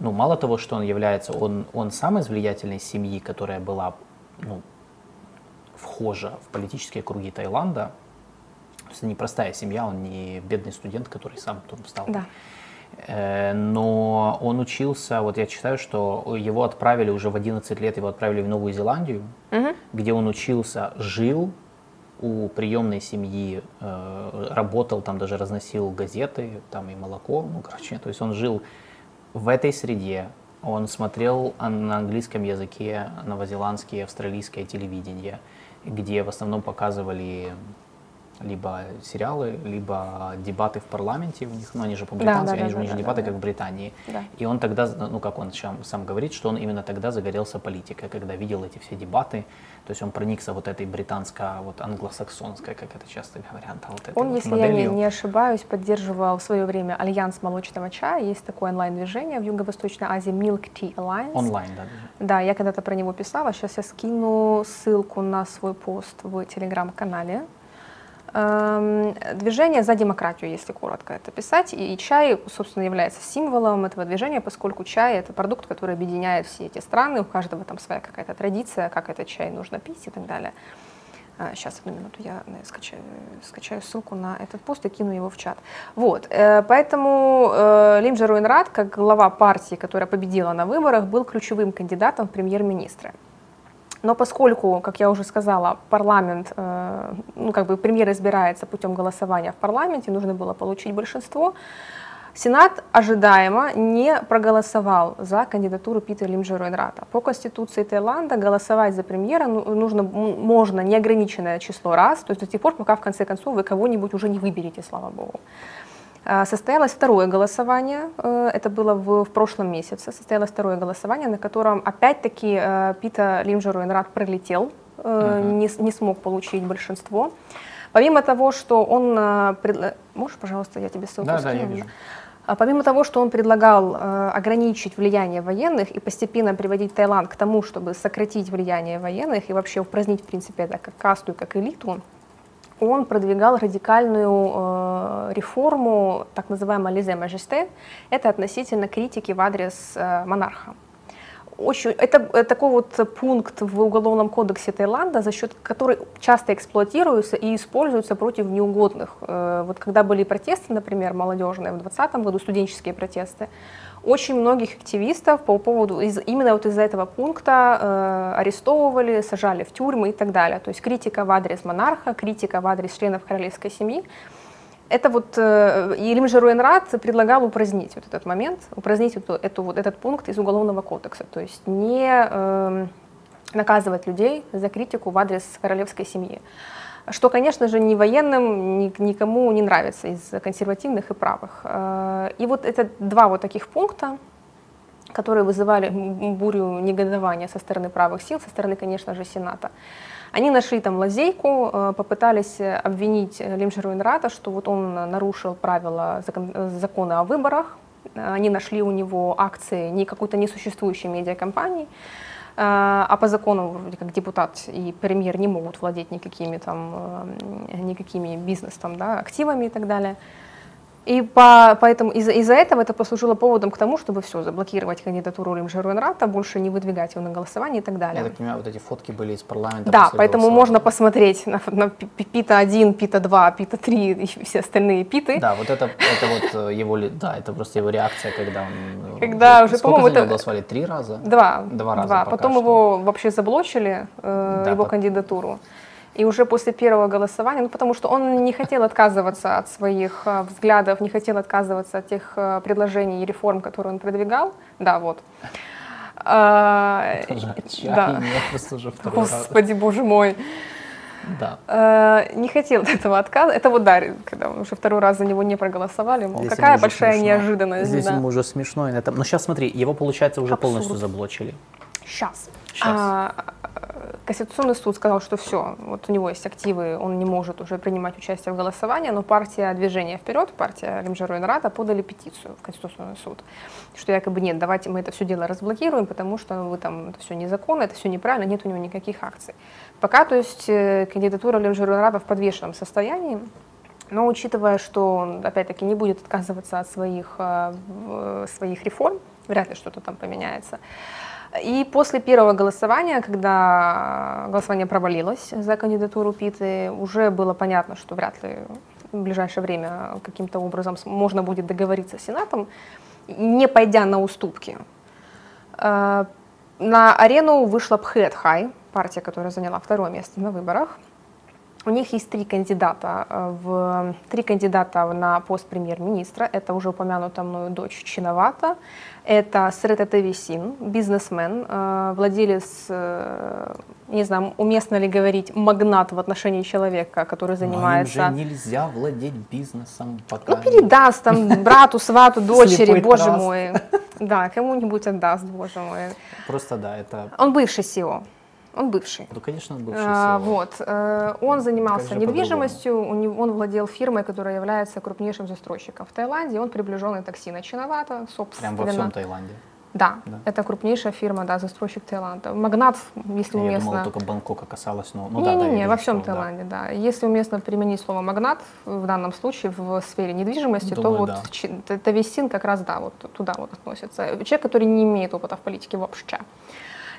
ну, мало того, что он является, он, он сам из влиятельной семьи, которая была, ну, вхожа в политические круги Таиланда, то есть это не простая семья, он не бедный студент, который сам там стал да. Э, но он учился, вот я читаю, что его отправили уже в 11 лет, его отправили в Новую Зеландию, угу. где он учился, жил у приемной семьи, э, работал там, даже разносил газеты, там и молоко, ну, короче, то есть он жил в этой среде, он смотрел на английском языке новозеландские австралийское телевидение, где в основном показывали либо сериалы, либо дебаты в парламенте у них, ну они же по британски, да, да, они да, же, у них да, дебаты, да, как в Британии. Да. И он тогда, ну как он сам, сам говорит, что он именно тогда загорелся политикой, когда видел эти все дебаты, то есть он проникся вот этой британско, вот англосаксонской, как это часто говорят, да, вот этой Он, вот если моделью. я не, не ошибаюсь, поддерживал в свое время Альянс молочного чая, есть такое онлайн-движение в Юго-Восточной Азии, Milk Tea Alliance. Онлайн, да. Да, я когда-то про него писала, сейчас я скину ссылку на свой пост в телеграм-канале, движение за демократию, если коротко это писать. И чай, собственно, является символом этого движения, поскольку чай — это продукт, который объединяет все эти страны, у каждого там своя какая-то традиция, как этот чай нужно пить и так далее. Сейчас, одну минуту, я скачаю, скачаю ссылку на этот пост и кину его в чат. Вот, э, поэтому э, Лим Джаруинрад, как глава партии, которая победила на выборах, был ключевым кандидатом в премьер-министры. Но поскольку, как я уже сказала, парламент, э, ну как бы премьер избирается путем голосования в парламенте, нужно было получить большинство, Сенат ожидаемо не проголосовал за кандидатуру Питера Лимджеруэнрата. По конституции Таиланда голосовать за премьера ну, нужно, можно неограниченное число раз, то есть до тех пор, пока в конце концов вы кого-нибудь уже не выберете, слава богу. А, состоялось второе голосование, э, это было в, в прошлом месяце, состоялось второе голосование, на котором опять-таки э, Пита Лимджеру Энрад пролетел, uh-huh. не, не смог получить большинство. Помимо того, что он... Пред... Можешь, пожалуйста, я тебе ссылку да, скину? Да, я вижу. А помимо того, что он предлагал ограничить влияние военных и постепенно приводить Таиланд к тому, чтобы сократить влияние военных и вообще упразднить, в принципе, это как касту и как элиту, он продвигал радикальную э, реформу, так называемого лизе мажесте, это относительно критики в адрес э, монарха. Очень, это, это такой вот пункт в Уголовном кодексе Таиланда, за счет которой часто эксплуатируется и используется против неугодных. Э, вот когда были протесты, например, молодежные в 2020 году, студенческие протесты, очень многих активистов по поводу, из, именно вот из-за этого пункта э, арестовывали, сажали в тюрьмы и так далее. То есть критика в адрес монарха, критика в адрес членов королевской семьи. Это вот э, Елим Жеруэнрат предлагал упразднить вот этот момент, упразднить эту, эту, вот этот пункт из Уголовного кодекса. То есть не э, наказывать людей за критику в адрес королевской семьи что, конечно же, ни военным, ни, никому не нравится из консервативных и правых. Э, и вот это два вот таких пункта, которые вызывали бурю негодования со стороны правых сил, со стороны, конечно же, Сената. Они нашли там лазейку, э, попытались обвинить Лимшеру Инрата, что вот он нарушил правила закон, закона о выборах. Они нашли у него акции не какой-то несуществующей медиакомпании, а, а по закону, вроде как депутат и премьер не могут владеть никакими там, э, никакими бизнес там, да, активами и так далее. И по, поэтому из-за из этого это послужило поводом к тому, чтобы все, заблокировать кандидатуру Римжа Руэнрата, больше не выдвигать его на голосование и так далее. Я так понимаю, вот эти фотки были из парламента. Да, поэтому можно посмотреть на, на Пи- Пита 1, Пита 2, Пита 3 и все остальные Питы. Да, вот это, это вот э, его, да, это просто его реакция, когда он... э, Когда уже, сколько по-моему, это- голосовали? Три раза? Два. Два раза пока Потом что. его вообще заблочили, э, Да, его кандидатуру. И уже после первого голосования, ну потому что он не хотел отказываться от своих э, взглядов, не хотел отказываться от тех э, предложений и реформ, которые он продвигал. Да, вот. А, да. второй раз. Господи, боже мой. Да. Э, Не хотел от этого отказа. Это вот да, когда уже второй раз за него не проголосовали. Мол, Здесь какая большая смешно. неожиданность. Здесь да. ему уже смешно. и на этом- Но сейчас смотри, его, получается, уже Абсурд. полностью заблочили. Сейчас. Щас. А, Конституционный суд сказал, что все, вот у него есть активы, он не может уже принимать участие в голосовании, но партия «Движение вперед», партия Римжару Инрата подали петицию в Конституционный суд, что якобы нет, давайте мы это все дело разблокируем, потому что вы там, это все незаконно, это все неправильно, нет у него никаких акций. Пока, то есть, э, кандидатура Римжару Инрата в подвешенном состоянии, но учитывая, что он, опять-таки, не будет отказываться от своих, э, своих реформ, вряд ли что-то там поменяется. И после первого голосования, когда голосование провалилось за кандидатуру Питы, уже было понятно, что вряд ли в ближайшее время каким-то образом можно будет договориться с Сенатом, не пойдя на уступки. Э, На арену вышла Пхэт Хай, партия, которая заняла второе место на выборах. У них есть три кандидата, э, в, три кандидата на пост премьер-министра. Это уже упомянутая мною дочь Чиновата. Это Срета Тевисин, бизнесмен, э, владелец, э, не знаю, уместно ли говорить, магнат в отношении человека, который занимается... Но им же нельзя владеть бизнесом пока. Ну, передаст там брату, свату, дочери, боже мой. Да, кому-нибудь отдаст, боже мой. Просто да, это... Он бывший SEO. Он бывший. Ну, конечно, он бывший А. Вот. э, Он занимался недвижимостью, у него- он владел фирмой, которая является крупнейшим застройщиком в Таиланде. Он приближенный такси начиновато, Прям собственно. во всем Таиланде. Да, Да. это крупнейшая фирма, да, застройщик Таиланда. Магнат, если Я уместно. думал, только Бангкока касалось, но... Ну, да, да, я Не-не-не, вижу, во всем что, да. Таиланде, да. Если уместно применить слово магнат в данном случае в сфере недвижимости, Думаю, то вот да. чи- т- Тависин как раз, да, вот туда вот относится. Человек, который не имеет опыта в политике вообще.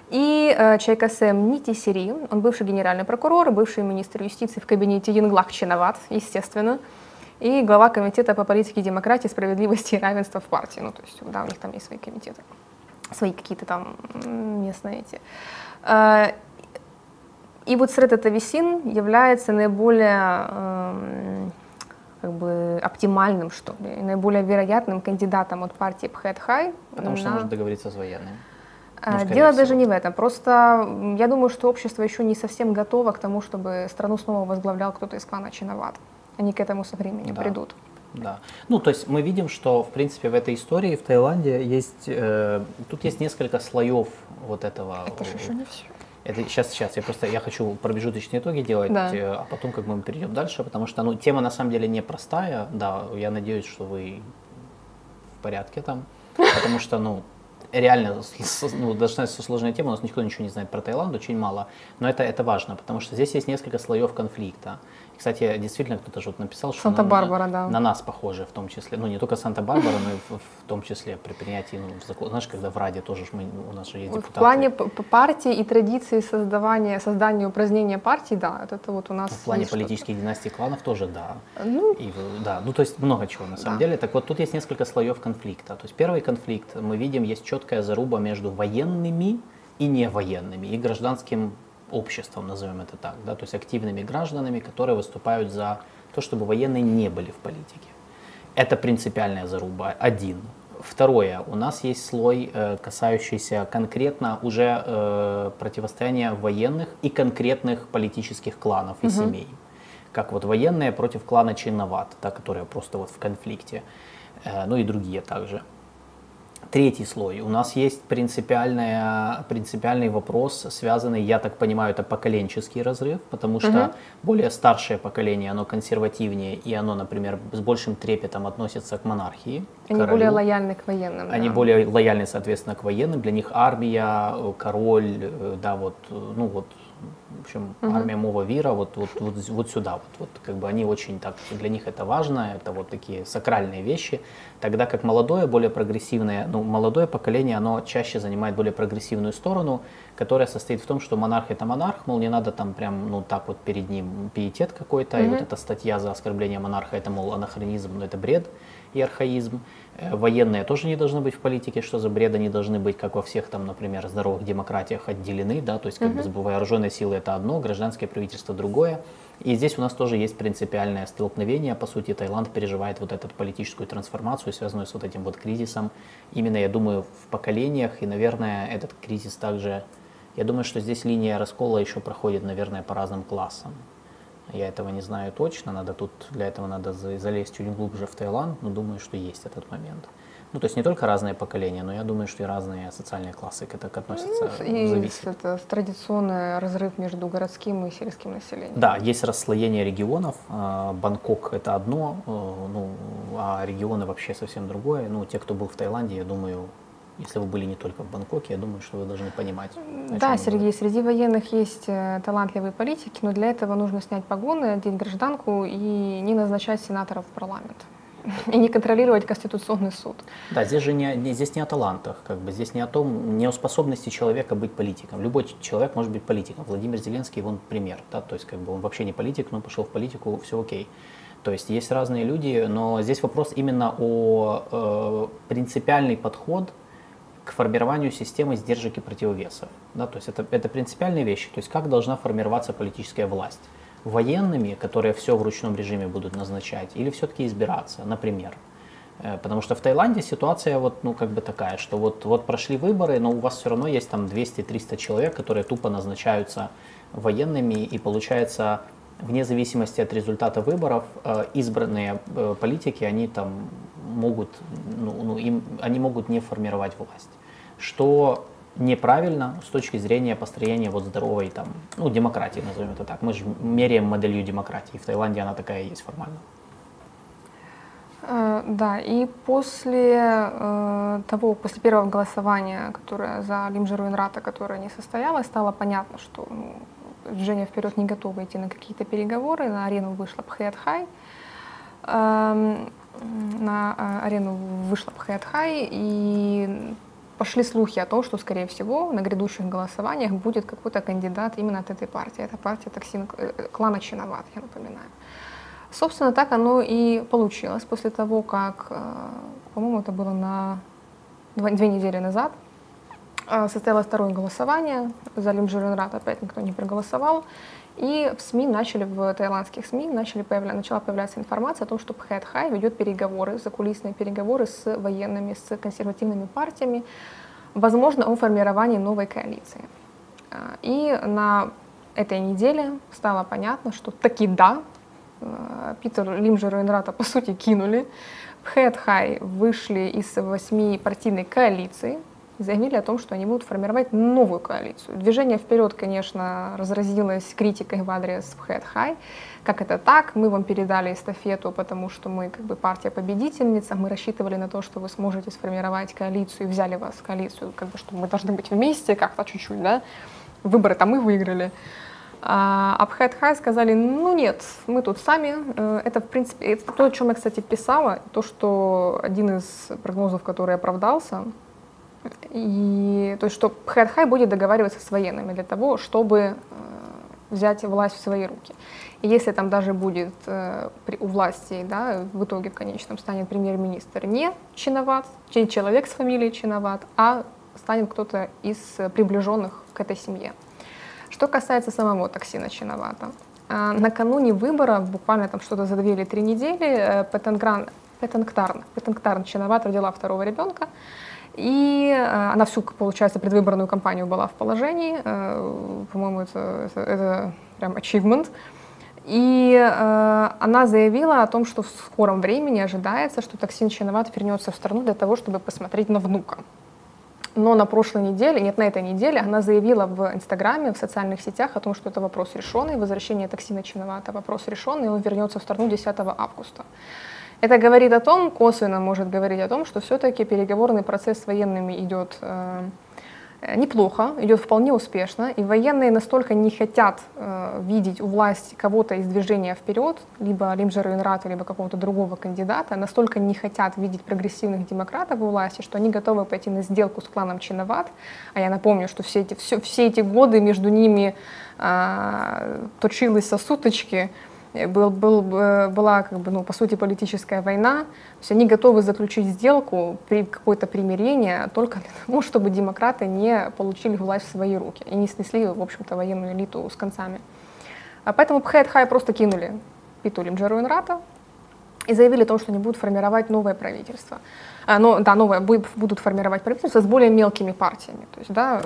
И э, Чайкасем Нитисери, он бывший генеральный прокурор, бывший министр юстиции в кабинете Янглак Чиноват, естественно, и глава комитета по политике демократии, справедливости и равенства в партии. Ну, то есть, да, у них там есть свои комитеты, свои какие-то там местные эти. Э, и вот Срета Тависин является наиболее эм, как бы оптимальным, что ли, наиболее вероятным кандидатом от партии Пхэтхай. Потому что на- может договориться с военными. А, Ну, скорее Дело всего. даже не в этом. Просто я думаю, что общество еще не совсем готово к тому, чтобы страну снова возглавлял кто-то из клана Чиноват. Они к этому со временем Да. придут. Да. Ну, то есть мы видим, что, в принципе, в этой истории в Таиланде есть, э, тут есть несколько слоев вот этого. Это же еще не все. Это сейчас, сейчас, я просто, я хочу промежуточные итоги делать, Да. э, а потом как бы мы перейдем дальше, потому что, ну, тема на самом деле непростая, да, я надеюсь, что вы в порядке там, потому что, ну, реально, ну, достаточно сложная тема, у нас никто ничего не знает про Таиланд, очень мало, но это, это важно, потому что здесь есть несколько слоев конфликта. Кстати, действительно, кто-то же вот написал, что на- Санта-Барбара, на, да. на нас похожи в том числе, ну, не только Санта-Барбара, но и в, в том числе при принятии, ну, в закон, знаешь, когда в Раде тоже мы, у нас же есть В депутаты. плане п- п- партии и традиции создавания, создания упразднения партий, да, это, вот у нас В плане политических династий кланов тоже да. Ну, И, в- да, ну то есть много чего на самом Да. деле. Так вот, тут есть несколько слоев конфликта. То есть первый конфликт, мы видим, есть четкая заруба между военными и невоенными, и гражданским обществом, назовем это так, да, то есть активными гражданами, которые выступают за то, чтобы военные не были в политике. Это принципиальная заруба, один. Второе, у нас есть слой, э, касающийся конкретно уже э, противостояния военных и конкретных политических кланов и семей. Как вот военные против клана Чиноват, да, которые просто вот в конфликте, Э, ну и другие также. Третий слой. У нас есть принципиальная, принципиальный вопрос, связанный, я так понимаю, это поколенческий разрыв, потому что угу. более старшее поколение, оно консервативнее, и оно, например, с большим трепетом относится к монархии. Они королю. более лояльны к военным. Они да. более лояльны, соответственно, к военным. Для них армия, король, э, да, вот, ну вот в общем, угу. армия Мова Вира, вот, вот, вот, вот сюда, вот, вот, как бы они очень так, для них это важно, это вот такие сакральные вещи, тогда как молодое, более прогрессивное, ну, молодое поколение, оно чаще занимает более прогрессивную сторону, которая состоит в том, что монарх это монарх, мол, не надо там прям, ну, так вот перед ним пиетет какой-то, угу. и вот эта статья за оскорбление монарха, это, мол, анахронизм, но это бред и архаизм. Э, военные тоже не должны быть в политике, что за бред, они должны быть, как во всех там, например, здоровых демократиях отделены, да, то есть как uh-huh. бы вооруженные силы это одно, гражданское правительство другое. И здесь у нас тоже есть принципиальное столкновение. По сути, Таиланд переживает вот эту политическую трансформацию, связанную с вот этим вот кризисом. Именно, я думаю, в поколениях, и, наверное, этот кризис также... Я думаю, что здесь линия раскола еще проходит, наверное, по разным классам. Я этого не знаю точно, надо тут для этого надо залезть чуть глубже в Таиланд, но думаю, что есть этот момент. Ну, то есть не только разные поколения, но я думаю, что и разные социальные классы к этому относятся. Ну, и зависит. это традиционный разрыв между городским и сельским населением. Да, есть расслоение регионов. А, Бангкок это одно, э, ну, а регионы вообще совсем другое. Ну, те, кто был в Таиланде, я думаю, если вы были не только в Бангкоке, я думаю, что вы должны понимать. Да, Сергей, среди военных есть э, талантливые политики, но для этого нужно снять погоны, одеть гражданку и не назначать сенаторов в парламент и не контролировать Конституционный суд. Да, здесь же не, не, здесь не о талантах, как бы здесь не о том, не о способности человека быть политиком. Любой человек может быть политиком. Владимир Зеленский, он пример, да, то есть как бы он вообще не политик, но пошел в политику, все окей. То есть есть разные люди, но здесь вопрос именно о э, принципиальный подход к формированию системы сдержек и противовесов. Да, то есть это, это принципиальные вещи. То есть как должна формироваться политическая власть? Военными, которые все в ручном режиме будут назначать, или все-таки избираться, например? Э, потому что в Таиланде ситуация вот, ну, как бы такая, что вот, вот прошли выборы, но у вас все равно есть там 200-300 человек, которые тупо назначаются военными, и получается, вне зависимости от результата выборов, э, избранные э, политики, они там могут, ну, ну, им, они могут не формировать власть что неправильно с точки зрения построения вот здоровой там, ну, демократии, назовем это так. Мы же меряем моделью демократии. В Таиланде она такая есть формально. Э, да, и после э, того, после первого голосования, которое за Лимжеру Инрата, которое не состоялось, стало понятно, что ну, движение вперед не готово идти на какие-то переговоры. На арену вышла Пхаятхай. Эм, на э, арену вышла Пхаятхай, и пошли слухи о том, что, скорее всего, на грядущих голосованиях будет какой-то кандидат именно от этой партии. Это партия Токсин, э, клана Чиноват, я напоминаю. Собственно, так оно и получилось после того, как, э, по-моему, это было на две недели назад, э, состоялось второе голосование. За Лимджиренрат опять никто не проголосовал. И в СМИ начали, в таиландских СМИ начали появля, начала появляться информация о том, что Пхэт Хай ведет переговоры, закулисные переговоры с военными, с консервативными партиями, возможно, о формировании новой коалиции. А, и на этой неделе стало понятно, что таки да, а, Питер Лимжер и Энрата по сути кинули. Пхэт Хай вышли из восьми партийной коалиции, заявили о том, что они будут формировать новую коалицию. Движение вперед, конечно, разразилось критикой в адрес High. Как это так? Мы вам передали эстафету, потому что мы как бы партия-победительница, мы рассчитывали на то, что вы сможете сформировать коалицию и взяли вас в коалицию, как бы, что мы должны быть вместе как-то чуть-чуть, да? Выборы-то мы выиграли. А Абхайт Хай сказали, ну нет, мы тут сами. Э, это, в принципе, это то, о чем я, кстати, писала, то, что один из прогнозов, который оправдался, и, то есть, что Хэдхай будет договариваться с военными для того, чтобы э, взять власть в свои руки. И если там даже будет э, при, у власти, да, в итоге в конечном станет премьер-министр не Чиноват, человек с фамилией Чиноват, а станет кто-то из приближенных к этой семье. Что касается самого токсина Чиновата, э, накануне выборов, буквально там что-то за две или три недели, э, Петенгран, Петенгтарн, Петенгтарн Чиноват родила второго ребенка, и э, она всю, получается, предвыборную кампанию была в положении. Э, по-моему, это, это, это прям achievement. И э, она заявила о том, что в скором времени ожидается, что Токсин Чиноват вернется в страну для того, чтобы посмотреть на внука. Но на прошлой неделе, нет, на этой неделе, она заявила в Инстаграме, в социальных сетях о том, что это вопрос решенный, возвращение Токсина Чиновата вопрос решенный, и он вернется в страну 10 августа. Это говорит о том, косвенно может говорить о том, что все-таки переговорный процесс с военными идет э, неплохо, идет вполне успешно, и военные настолько не хотят э, видеть у власти кого-то из движения вперед, либо Лимджера Инрата, либо какого-то другого кандидата, настолько не хотят видеть прогрессивных демократов у власти, что они готовы пойти на сделку с кланом Чиноват. А я напомню, что все эти, все, все эти годы между ними э, точились сосуточки, Э, был, был, э, была, как бы, ну, по сути, политическая война. То есть они готовы заключить сделку, при какое-то примирение только для того, чтобы демократы не получили власть в свои руки и не снесли, в общем-то, военную элиту с концами. А поэтому Пхэтхай просто кинули Питу Лимджеру Инрата и заявили о том, что они будут формировать новое правительство. А, но, да, новое, будут формировать правительство с более мелкими партиями. То есть, да,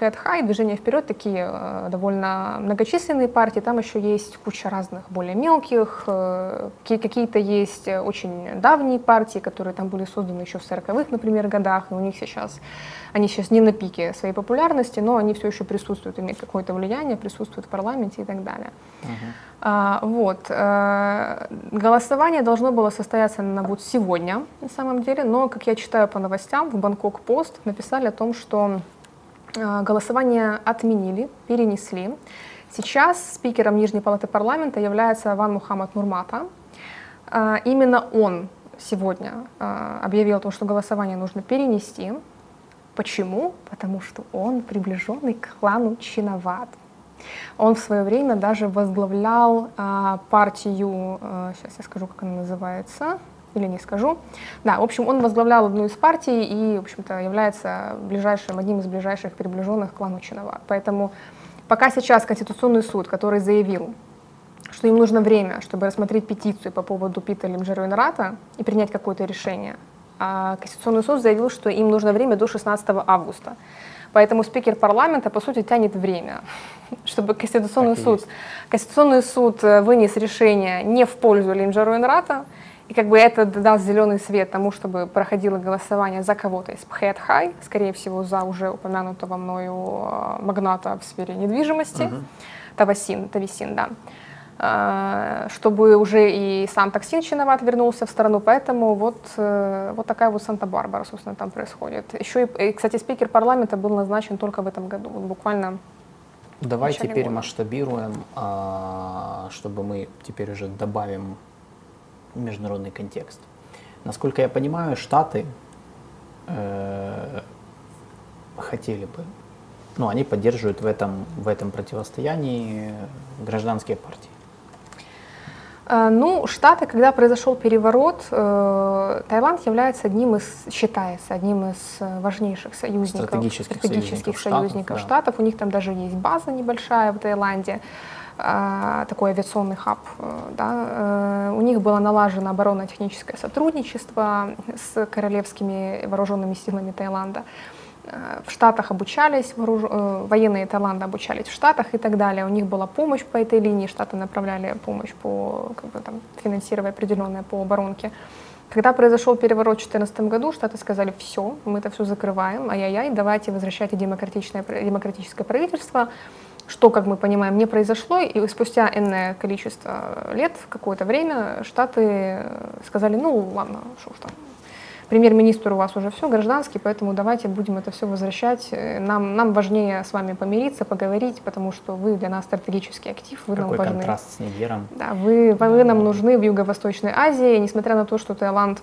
Head э, High, Движение вперед, такие э, довольно многочисленные партии, там еще есть куча разных более мелких, э, какие-то есть очень давние партии, которые там были созданы еще в 40-х, например, годах, и у них сейчас, они сейчас не на пике своей популярности, но они все еще присутствуют, имеют какое-то влияние, присутствуют в парламенте и так далее. Uh-huh. А, вот. А, голосование должно было состояться на вот сегодня, на самом деле, но, как я читаю по новостям, в Бангкок Пост написали о том, что а, голосование отменили, перенесли. Сейчас спикером Нижней палаты парламента является Ван Мухаммад Нурмата. А, именно он сегодня объявил о том, что голосование нужно перенести. Почему? Потому что он приближенный к клану Чиноват. Он в свое время даже возглавлял а, партию, а, сейчас я скажу, как она называется, или не скажу. Да, в общем, он возглавлял одну из партий и, в общем-то, является ближайшим, одним из ближайших приближенных к клану Чинова. Поэтому пока сейчас Конституционный суд, который заявил, что им нужно время, чтобы рассмотреть петицию по поводу Пита Лимджеру Инрата и принять какое-то решение, а Конституционный суд заявил, что им нужно время до 16 августа. Поэтому спикер парламента, по сути, тянет время, чтобы Конституционный суд, Конституционный суд э, вынес решение не в пользу Линджару Энрата, и как бы это даст зеленый свет тому, чтобы проходило голосование за кого-то из Пхет Хай, скорее всего, за уже упомянутого мною э, магната в сфере недвижимости, uh-huh. Тавасин, Тависин, да. А, чтобы уже и сам токсин чиноват вернулся в страну, поэтому вот, э, вот такая вот Санта-Барбара, собственно, там происходит. Еще и, кстати, спикер парламента был назначен только в этом году, вот буквально Давай теперь года. масштабируем, а, чтобы мы теперь уже добавим международный контекст. Насколько я понимаю, Штаты э, хотели бы, ну, они поддерживают в этом, в этом противостоянии гражданские партии. Э, ну, Штаты, когда произошел переворот, э, Таиланд является одним из, считается одним из важнейших союзников, стратегических, стратегических союзников, союзников Штатов, Штатов. У них там даже есть база небольшая в Таиланде, э, такой авиационный хаб. Да. У них было налажено оборонно-техническое сотрудничество с королевскими вооруженными силами Таиланда. Э, в Штатах обучались, вооруж... Э, военные Таиланда обучались в Штатах и так далее. У них была помощь по этой линии, Штаты направляли помощь по, как бы, там, финансировая определенная по оборонке. Когда произошел переворот в 2014 году, Штаты сказали, все, мы это все закрываем, ай-яй-яй, давайте возвращайте демократичное, демократическое правительство, что, как мы понимаем, не произошло, и спустя энное количество лет, какое-то время, Штаты сказали, ну ладно, что ж там, премьер-министр у вас уже все гражданский, поэтому давайте будем это все возвращать. Нам, нам важнее с вами помириться, поговорить, потому что вы для нас стратегический актив, вы Какой нам важны. контраст с Нигером. Да, вы, да, вы нам нужны в Юго-Восточной Азии, несмотря на то, что Таиланд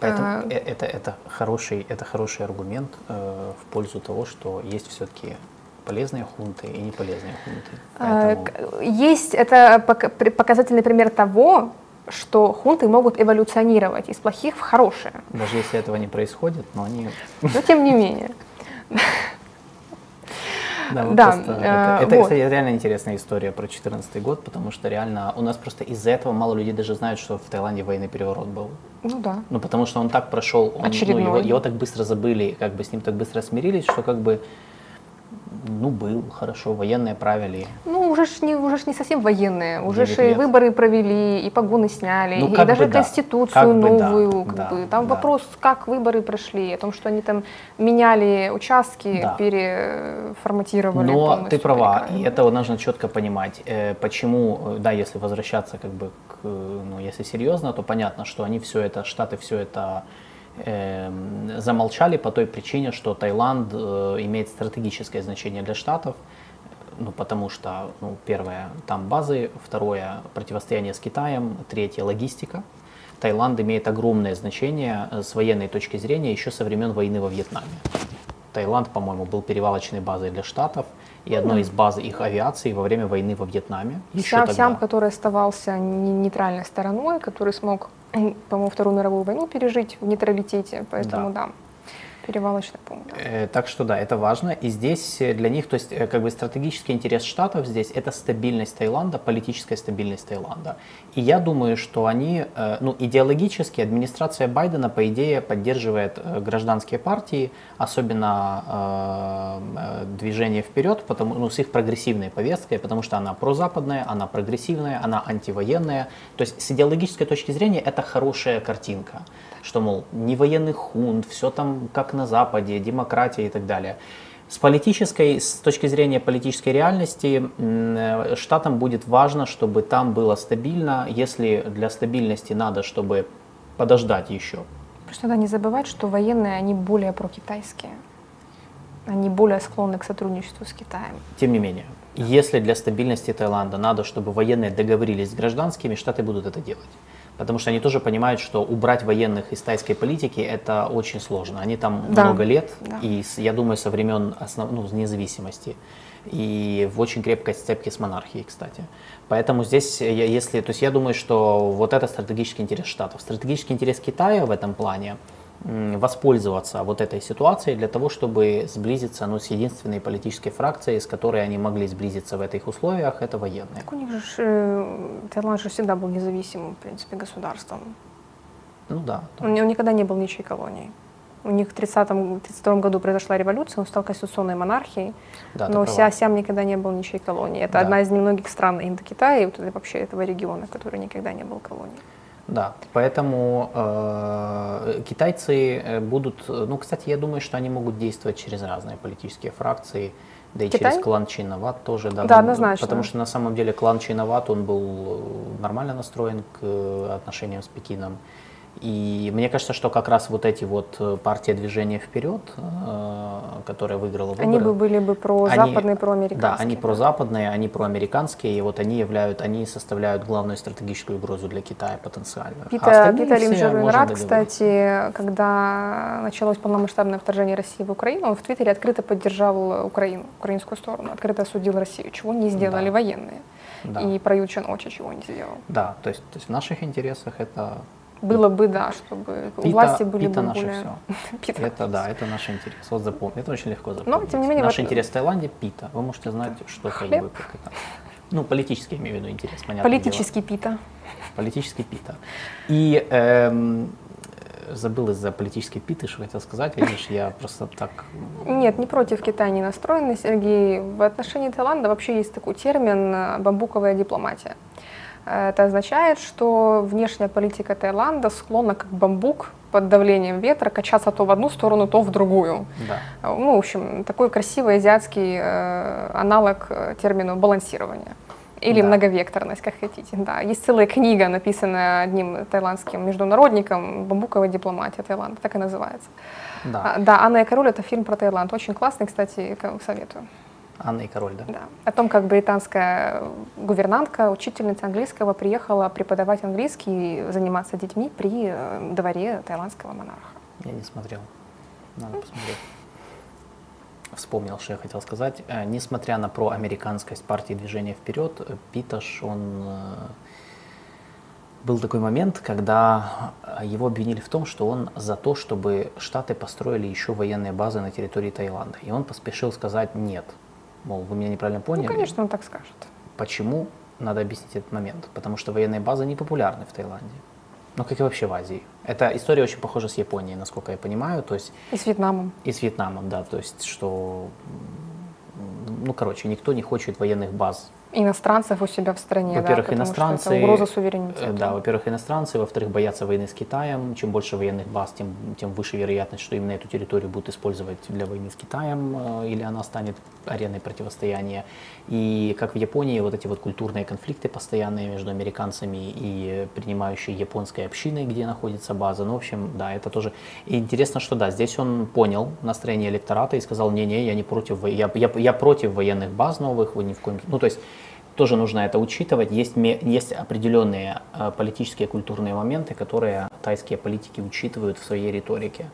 Поэтому э, это, это, хороший, это хороший аргумент э, в пользу того, что есть все-таки полезные хунты и неполезные хунты. Э, Поэтому... Есть, это показательный пример того, что хунты могут эволюционировать из плохих в хорошие. Даже если этого не происходит, но они... Но тем не менее. Да, да просто, э, это, это вот. кстати, реально интересная история про 2014 год, потому что реально у нас просто из-за этого мало людей даже знают, что в Таиланде военный переворот был. Ну да. Ну потому что он так прошел, он, ну, его, его так быстро забыли, как бы с ним так быстро смирились, что как бы Ну, был, хорошо, военные правили. Ну, уже ж не, уже ж не совсем военные, уже ж и выборы провели, и погоны сняли, Ну, и даже да, конституцию как бы да, новую, как да, бы. Там да. вопрос, как выборы прошли, о том, что они там меняли участки, Да. переформатировали Но ты права, и это нужно четко понимать, э, почему, э, да, если возвращаться как бы к, э, ну, если серьезно, то понятно, что они все это, Штаты все это замолчали по той причине, что Таиланд э, имеет стратегическое значение для Штатов, ну, потому что, ну, первое, там базы, второе, противостояние с Китаем, третье, логистика. Таиланд имеет огромное значение э, с военной точки зрения еще со времен войны во Вьетнаме. Таиланд, по-моему, был перевалочной базой для Штатов и одной из баз их авиации во время войны во Вьетнаме. Еще тогда. Сям, который оставался не- нейтральной стороной, который смог, по-моему, Вторую мировую войну пережить в нейтралитете, поэтому да, перевалочный пункт. Э, Так что да, это важно. И здесь э, для них, то есть э, как бы стратегический интерес Штатов здесь это стабильность Таиланда, политическая стабильность Таиланда. И я думаю, что они, ну идеологически администрация Байдена, по идее, поддерживает гражданские партии, особенно э, движение вперед, потому, ну, с их прогрессивной повесткой, потому что она прозападная, она прогрессивная, она антивоенная. То есть с идеологической точки зрения это хорошая картинка, что, мол, не военный хунт, все там как на Западе, демократия и так далее. С политической, с точки зрения политической реальности, э, штатам будет важно, чтобы там было стабильно. Если для стабильности надо, чтобы подождать еще, Просто надо не забывать, что военные, они более прокитайские. Они более склонны к сотрудничеству с Китаем. Тем не менее, если для стабильности Таиланда надо, чтобы военные договорились с гражданскими, Штаты будут это делать. Потому что они тоже понимают, что убрать военных из тайской политики это очень сложно. Они там Да, много лет, да. и я думаю, со времен основ... ну, независимости. И в очень крепкой сцепке с монархией, кстати. Поэтому здесь, я, если, то есть я думаю, что вот это стратегический интерес Штатов. Стратегический интерес Китая в этом плане воспользоваться вот этой ситуацией для того, чтобы сблизиться ну, с единственной политической фракцией, с которой они могли сблизиться в этих условиях, это военные. Так у них же э, Таиланд же всегда был независимым, в принципе, государством. Ну да. Он, он никогда не был ничьей колонией. У них в 1932 году произошла революция, он стал конституционной монархией, да но права. Ся, Сям никогда не был ничьей колонией. Это Да. одна из немногих стран Индокитая и вот это вообще этого региона, который никогда не был колонией. Да, поэтому э, китайцы э, будут, э, ну, кстати, я думаю, что они могут действовать через разные политические фракции, да и Китай? через клан Чиноват тоже, да. Да, однозначно. Потому что на самом деле клан Чиноват, он был э, нормально настроен к отношениям с Пекином. И мне кажется, что как раз вот эти вот э, партия движения вперед, э, которая выиграла выборы, Они бы были бы про-западные, они- проамериканские. Да, они прозападные, они проамериканские, и вот они являют, они составляют главную стратегическую угрозу для Китая потенциальную. А Пита, остальные Пита Рад, кстати, когда началось полномасштабное вторжение России в Украину, он в Твиттере открыто поддержал Украину, украинскую сторону, открыто осудил Россию, чего не сделали Да. военные. Да. И про Ючен Очи чего не сделал. Да, то есть, то есть в наших интересах это Было бы, да, чтобы у Пита- власти были Пита бы наше более... всё. Пита. Это да, это наш интерес. Вот запомни, это очень легко запомнить. тем не менее, наш вот- интерес в Таиланде пита. Вы можете знать, что как бы как это. Ну, политический, я имею в виду интерес, понятно. Политический Пита. Политический пита. И эм, забыл из-за политической питы, что хотел сказать. Видишь, я просто так Нет, не против Китая не настроены, Сергей. В отношении Таиланда вообще есть такой термин «бамбуковая дипломатия». Это означает, что внешняя политика Таиланда склонна как бамбук под давлением ветра качаться то в одну сторону, то в другую. да. Ну, в общем, такой красивый азиатский э, аналог э, термину балансирование. Или Да. многовекторность, как хотите. Да. Есть целая книга, написанная одним таиландским международником «Бамбуковая дипломатия Таиланда», так и называется. Да. А, да, «Анна и король» — это фильм про Таиланд. Очень классный, кстати, советую. Анна и король, да? Да. О том, как британская гувернантка, учительница английского, приехала преподавать английский и заниматься детьми при э, дворе таиландского монарха. Я не смотрел. Надо посмотреть. Вспомнил, что я хотел сказать. Э, Несмотря на проамериканскость партии движения вперед, э, Питаш, он был такой момент, когда его обвинили в том, что он за то, чтобы Штаты построили еще военные базы на территории Таиланда. И он поспешил сказать нет. Мол, вы меня неправильно Ну, поняли. конечно, он так скажет. Почему? Надо объяснить этот момент. Потому что военные базы не популярны в Таиланде. Ну, как и вообще в Азии. Эта история очень похожа с Японией, насколько я понимаю. То есть И с Вьетнамом. и с Вьетнамом, да, то есть что ну, короче, никто не хочет военных баз Иностранцев у себя в стране, да, во-первых, что иностранцы, это угроза э, суверенитету. Да, во-первых, иностранцы, во-вторых, боятся войны с Китаем. Чем больше военных баз, тем, тем выше вероятность, что именно эту территорию будут использовать для войны с Китаем, э, или она станет ареной противостояния. И как в Японии, вот эти вот культурные конфликты постоянные между американцами и принимающей японской общиной, где находится база. Ну, в общем, да, это тоже. И интересно, что да, здесь он понял настроение электората и сказал, не-не, я не против, я, я, я против военных баз новых, вы ни в коем Ну, то есть тоже нужно это учитывать. Есть, есть определенные э, политические и культурные моменты, которые тайские политики учитывают в своей риторике,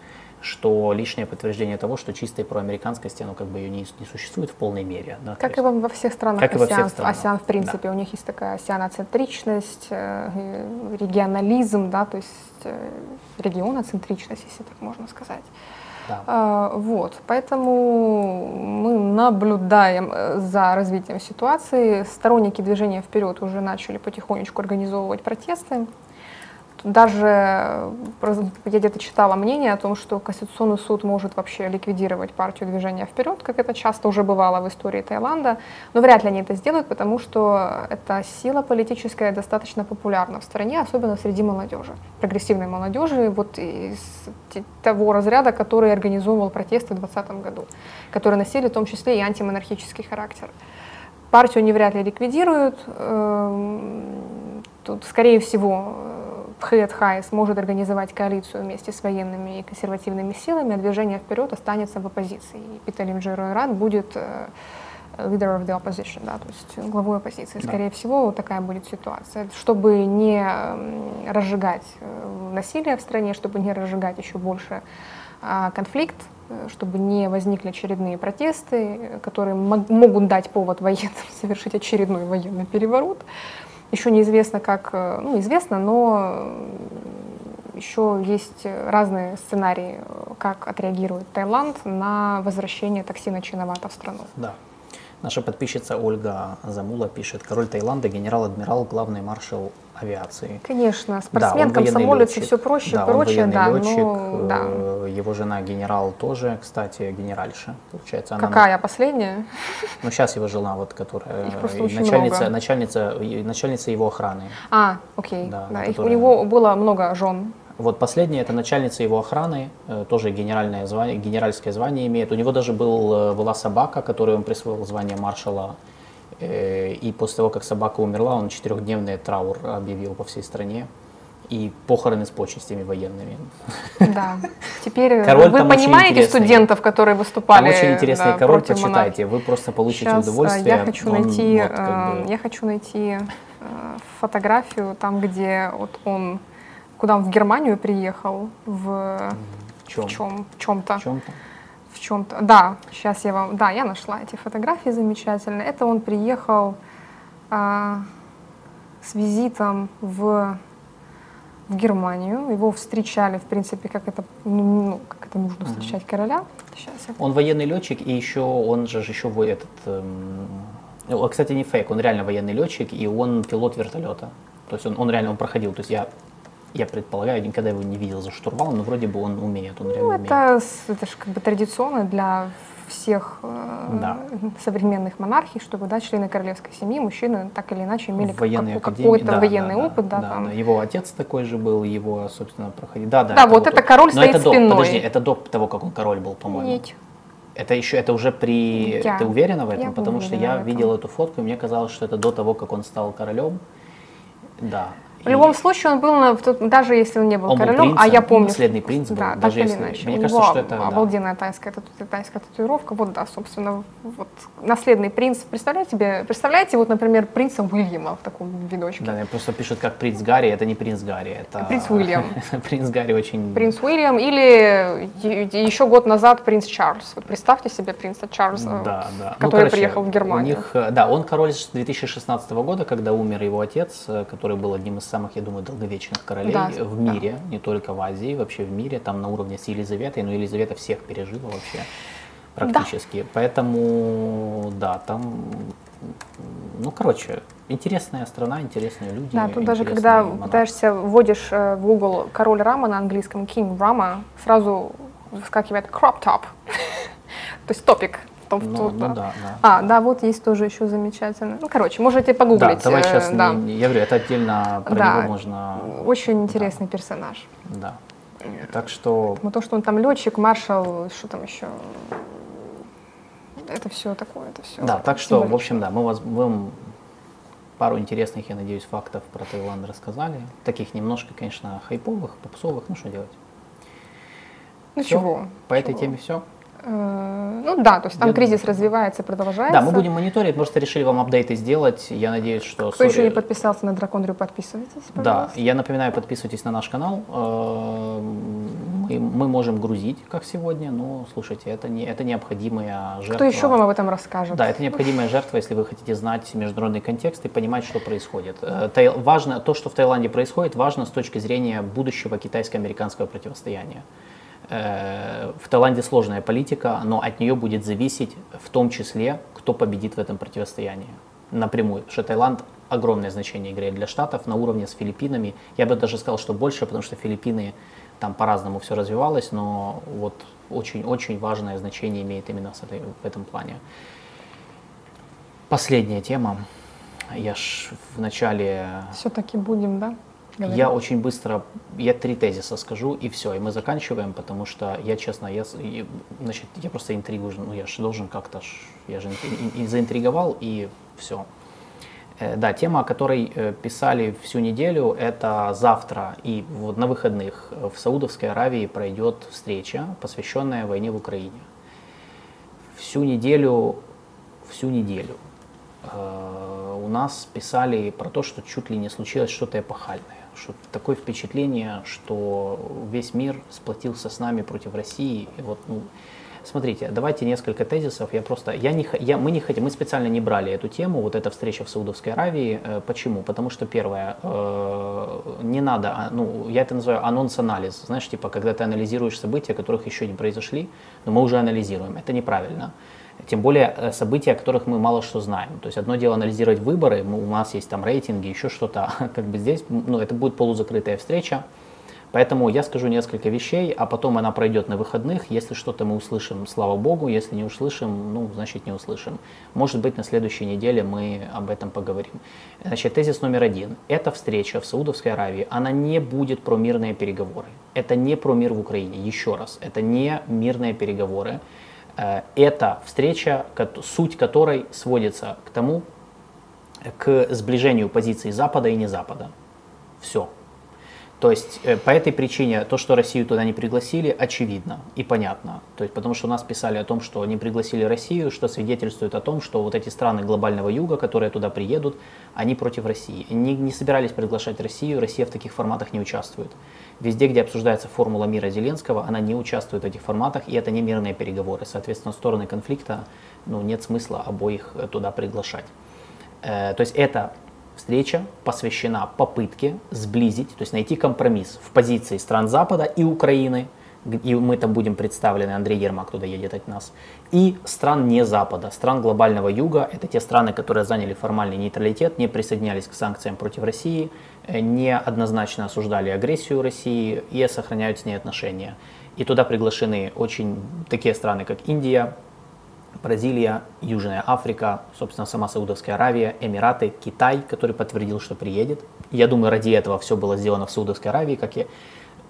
что лишнее подтверждение того, что чистой проамериканскости, оно как бы ее не, не существует в полной мере. да, Как и во, всех странах Как во всех странах, ASEAN, в принципе, у них есть такая асианоцентричность, э, регионализм, да, то есть э, регионоцентричность, если так можно сказать. Да. А, Вот, поэтому мы наблюдаем э, за развитием ситуации. Сторонники движения вперед уже начали потихонечку организовывать протесты. Даже я где-то читала мнение о том, что Конституционный суд может вообще ликвидировать партию движения вперед, как это часто уже бывало в истории Таиланда. Но вряд ли они это сделают, потому что эта сила политическая достаточно популярна в стране, особенно среди молодежи, прогрессивной молодежи, вот из того разряда, который организовывал протесты в 2020 году, которые носили в том числе и антимонархический характер. Партию они вряд ли ликвидируют. эм, Тут, скорее всего, Пхэт Хай сможет организовать коалицию вместе с военными и консервативными силами, а движение вперед останется в оппозиции. И Питер Рад будет э, leader of the opposition, да, то есть главой оппозиции. Да. Скорее всего, вот такая будет ситуация. Чтобы не м, разжигать э, насилие в стране, чтобы не разжигать еще больше а, конфликт, э, чтобы не возникли очередные протесты, которые мог- могут дать повод военным совершить очередной военный переворот. Еще неизвестно, как, э, ну, известно, но еще есть разные сценарии, э, как отреагирует Таиланд на возвращение токсина чиновата в страну. Да. Наша подписчица Ольга Замула пишет, король Таиланда, генерал-адмирал, главный маршал авиации. Конечно, Да, он спортсмен, военный комсомолец и все проще, да, он прочее, военный да, летчик, ну, да. э, Его жена генерал тоже, кстати, генеральша. Получается, она Какая последняя? Ну, сейчас его жена, вот, которая Их просто э, очень начальница, много. начальница, начальница его охраны. А, окей, Да, да, их- у которая- него было много жен. Вот последняя это начальница его охраны, э, тоже генеральное звание, генеральское звание имеет. У него даже был, э, была собака, которой он присвоил звание маршала. Э, И после того, как собака умерла, он четырехдневный траур объявил по всей стране. И похороны с почестями военными. Да. Теперь Король вы там понимаете студентов, которые Там выступали очень интересный да, король, против монархии? почитайте. Вы просто получите Сейчас, удовольствие. я хочу Он найти, вот как бы- я хочу найти фотографию там, где вот он, куда он в Германию приехал, в, в чем? в чем, в чем-то, В чем-то. в чем-то. Да, сейчас я вам, да, я нашла эти фотографии замечательные. Это он приехал а, с визитом в в Германию. Его встречали, в принципе, как это, ну, как это нужно встречать короля. Сейчас я Он военный летчик, и еще он же еще во- этот. эм, ну, кстати, не фейк, он реально военный летчик, и он пилот вертолета. То есть он, он реально он проходил. То есть я, я предполагаю, никогда его не видел за штурвалом, но вроде бы он умеет, он реально Ну, умеет. это, с- это же как бы традиционно для всех э, Да. современных монархий, чтобы да, члены королевской семьи, мужчины так или иначе имели В военной како- академии, какой-то да, военный да, опыт. Да, да, там. да. Его отец такой же был, его, собственно, проходил. Да, да. Да, вот это король Но стоит это до, спиной. Подожди, это до того, как он король был, по-моему. Нет. Это еще, это уже при... Я- Ты уверена в этом? я Потому что я видел эту фотку, и мне казалось, что это до того, как он стал королем. Да. В любом случае он был, даже если он не был Он был королем, а принцем, я помню, наследный принц был, да, даже так если- иначе. мне кажется, что это, да. обалденная тайская, тату- тайская татуировка, вот да, собственно, вот наследный принц. Представляете себе, представляете, вот, например, принца Уильяма в таком видочке. Да, мне просто пишут, как принц Гарри, это не принц Гарри, это... Принц Уильям. принц Гарри очень... Принц Уильям или еще год назад принц Чарльз. Вот представьте себе принца Чарльза, Да, да. Ну, который короче, приехал в Германию. У них, э, да, он король с 2016 года, когда умер его отец, э, который был одним из самых, я думаю, долговечных королей Да, в мире, не только в Азии, вообще в мире, там на уровне с Елизаветой, но Елизавета всех пережила вообще практически. Поэтому, да, там, ну, короче, интересная страна, интересные люди. Да, тут даже когда монархи. пытаешься, вводишь э, в Google король Рама на английском, King Rama, сразу выскакивает crop top, то есть топик. Там Ну, кто-то. ну да, да. А, да, вот есть тоже еще замечательно. Ну, короче, можете погуглить. Да, давай э, сейчас, да. я говорю, это отдельно про Да. него можно, Очень интересный персонаж. да. Так что, Ну, то, что он там летчик, маршал, что там еще. Это все такое, это все. да, так что, в общем, да, мы вас, вам пару интересных, я надеюсь, фактов про Таиланд рассказали. Таких немножко, конечно, хайповых, попсовых, ну что делать. Ну Всё? чего? По этой чего? теме все. Э, Ну да, то есть там Я кризис думаю, развивается, продолжается. Да, мы будем мониторить, просто решили вам апдейты сделать. Я надеюсь, что... Кто еще sorry, не подписался на Драконрю, подписывайтесь, Да, пожалуйста. я напоминаю, подписывайтесь на наш канал. Э, Мы, мы можем грузить, как сегодня, но слушайте, это, не, это необходимая жертва. Кто еще вам об этом расскажет? Да, это необходимая жертва, если вы хотите знать международный контекст и понимать, что происходит. Э, Тай- Важно, то, что в Таиланде происходит, важно с точки зрения будущего китайско-американского противостояния. Э, В Таиланде сложная политика, но от нее будет зависеть в том числе, кто победит в этом противостоянии напрямую. Потому что Таиланд огромное значение играет для Штатов на уровне с Филиппинами. Я бы даже сказал, что больше, потому что Филиппины там по-разному все развивалось, но вот очень-очень важное значение имеет именно в этом плане. Последняя тема. Я ж в начале Все-таки будем, да? Говорить? я очень быстро, я три тезиса скажу и все, и мы заканчиваем, потому что я честно, я, значит, я просто интригу, ж- ну я же должен как-то, ж- я же и, и заинтриговал и все. Да, тема, о которой э, писали всю неделю, это завтра и вот на выходных э, в Саудовской Аравии пройдет встреча, посвященная войне в Украине. Всю неделю, всю неделю э, у нас писали про то, что чуть ли не случилось что-то эпохальное. Что такое впечатление, что весь мир сплотился с нами против России. И вот, ну, смотрите, давайте несколько тезисов. Я просто, я не, я, мы не хотим, мы специально не брали эту тему, вот эта встреча в Саудовской Аравии. Э, почему? Потому что первое, э, не надо, а, ну, я это называю анонс-анализ. Знаешь, типа, когда ты анализируешь события, которых еще не произошли, но мы уже анализируем. Это неправильно. Тем более э, события, о которых мы мало что знаем. То есть одно дело анализировать выборы, у нас есть там рейтинги, еще что-то, как бы здесь, ну, это будет полузакрытая встреча. Поэтому я скажу несколько вещей, а потом она пройдет на выходных. Если что-то мы услышим, слава богу, если не услышим, ну, значит не услышим. Может быть, на следующей неделе мы об этом поговорим. Значит, тезис номер один. Эта встреча в Саудовской Аравии, она не будет про мирные переговоры. Это не про мир в Украине, еще раз. Это не мирные переговоры. Э, Это встреча, суть которой сводится к тому, к сближению позиций Запада и не Запада. Все. То есть э, по этой причине то, что Россию туда не пригласили, очевидно и понятно. То есть потому что у нас писали о том, что не пригласили Россию, что свидетельствует о том, что вот эти страны глобального юга, которые туда приедут, они против России. Не, не собирались приглашать Россию, Россия в таких форматах не участвует. Везде, где обсуждается формула мира Зеленского, она не участвует в этих форматах, и это не мирные переговоры. Соответственно, стороны конфликта, ну, нет смысла обоих э, туда приглашать. Э, То есть эта встреча посвящена попытке сблизить, то есть найти компромисс в позиции стран Запада и Украины, и мы там будем представлены, Андрей Ермак туда едет от нас, и стран не Запада, стран глобального юга, это те страны, которые заняли формальный нейтралитет, не присоединялись к санкциям против России, э, не однозначно осуждали агрессию России и сохраняют с ней отношения. И туда приглашены очень такие страны, как Индия, Бразилия, Южная Африка, собственно, сама Саудовская Аравия, Эмираты, Китай, который подтвердил, что приедет. Я думаю, ради этого все было сделано в Саудовской Аравии, как и,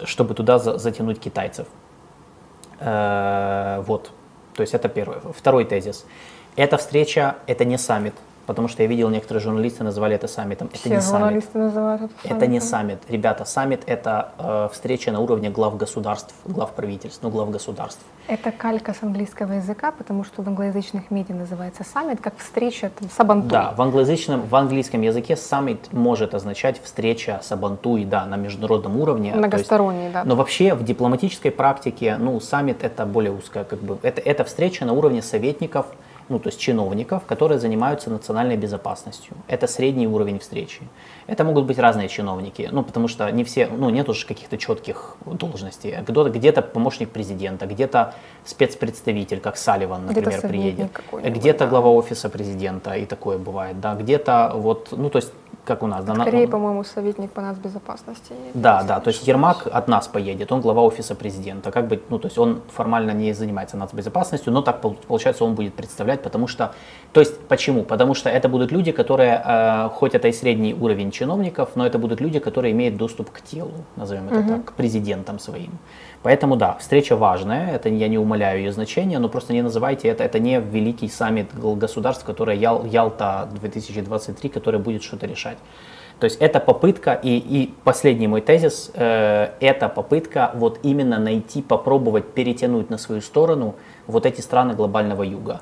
чтобы туда за- затянуть китайцев. Э, Вот. То есть это первое. Второй тезис. Эта встреча, это не саммит, потому что я видел, некоторые журналисты называли это саммитом. Это Все не саммит. журналисты называют это Это не саммитом. саммит. Ребята, саммит это э, встреча на уровне глав государств, глав правительств, ну, глав государств. Это калька с английского языка, потому что в англоязычных медиа называется саммит, как встреча там, сабантуй. Да, в англоязычном, в английском языке саммит может означать встреча сабантуй, да, на международном уровне. то есть- Многосторонний, да. но вообще в дипломатической практике, ну, саммит это более узкая, как бы, это, это встреча на уровне советников, ну, то есть чиновников, которые занимаются национальной безопасностью. Это средний уровень встречи. Это могут быть разные чиновники, ну, потому что не все, ну, нет уж каких-то четких должностей. Кто-то где-то помощник президента, где-то спецпредставитель, как Салливан, например, советник приедет. Где-то да. глава офиса президента и такое бывает, да. Где-то вот, ну, то есть как у нас. да, на- Скорее, по-моему, советник по нацбезопасности. едет, Да, да, то есть. Ермак от нас поедет, он глава офиса президента, как бы, ну, то есть он формально не занимается нацбезопасностью, но так пол- получается он будет представлять, потому что, то есть почему? Потому что это будут люди, которые, э, хоть это и средний уровень чиновников, но это будут люди, которые имеют доступ к телу, назовем это так, к президентам своим. Поэтому да, встреча важная, это я не умаляю ее значение, но просто не называйте это, это не великий саммит государств, который Ял- Ялта 2023, который будет что-то решать. То есть это попытка, и, и последний мой тезис, э, это попытка вот именно найти, попробовать перетянуть на свою сторону вот эти страны глобального юга.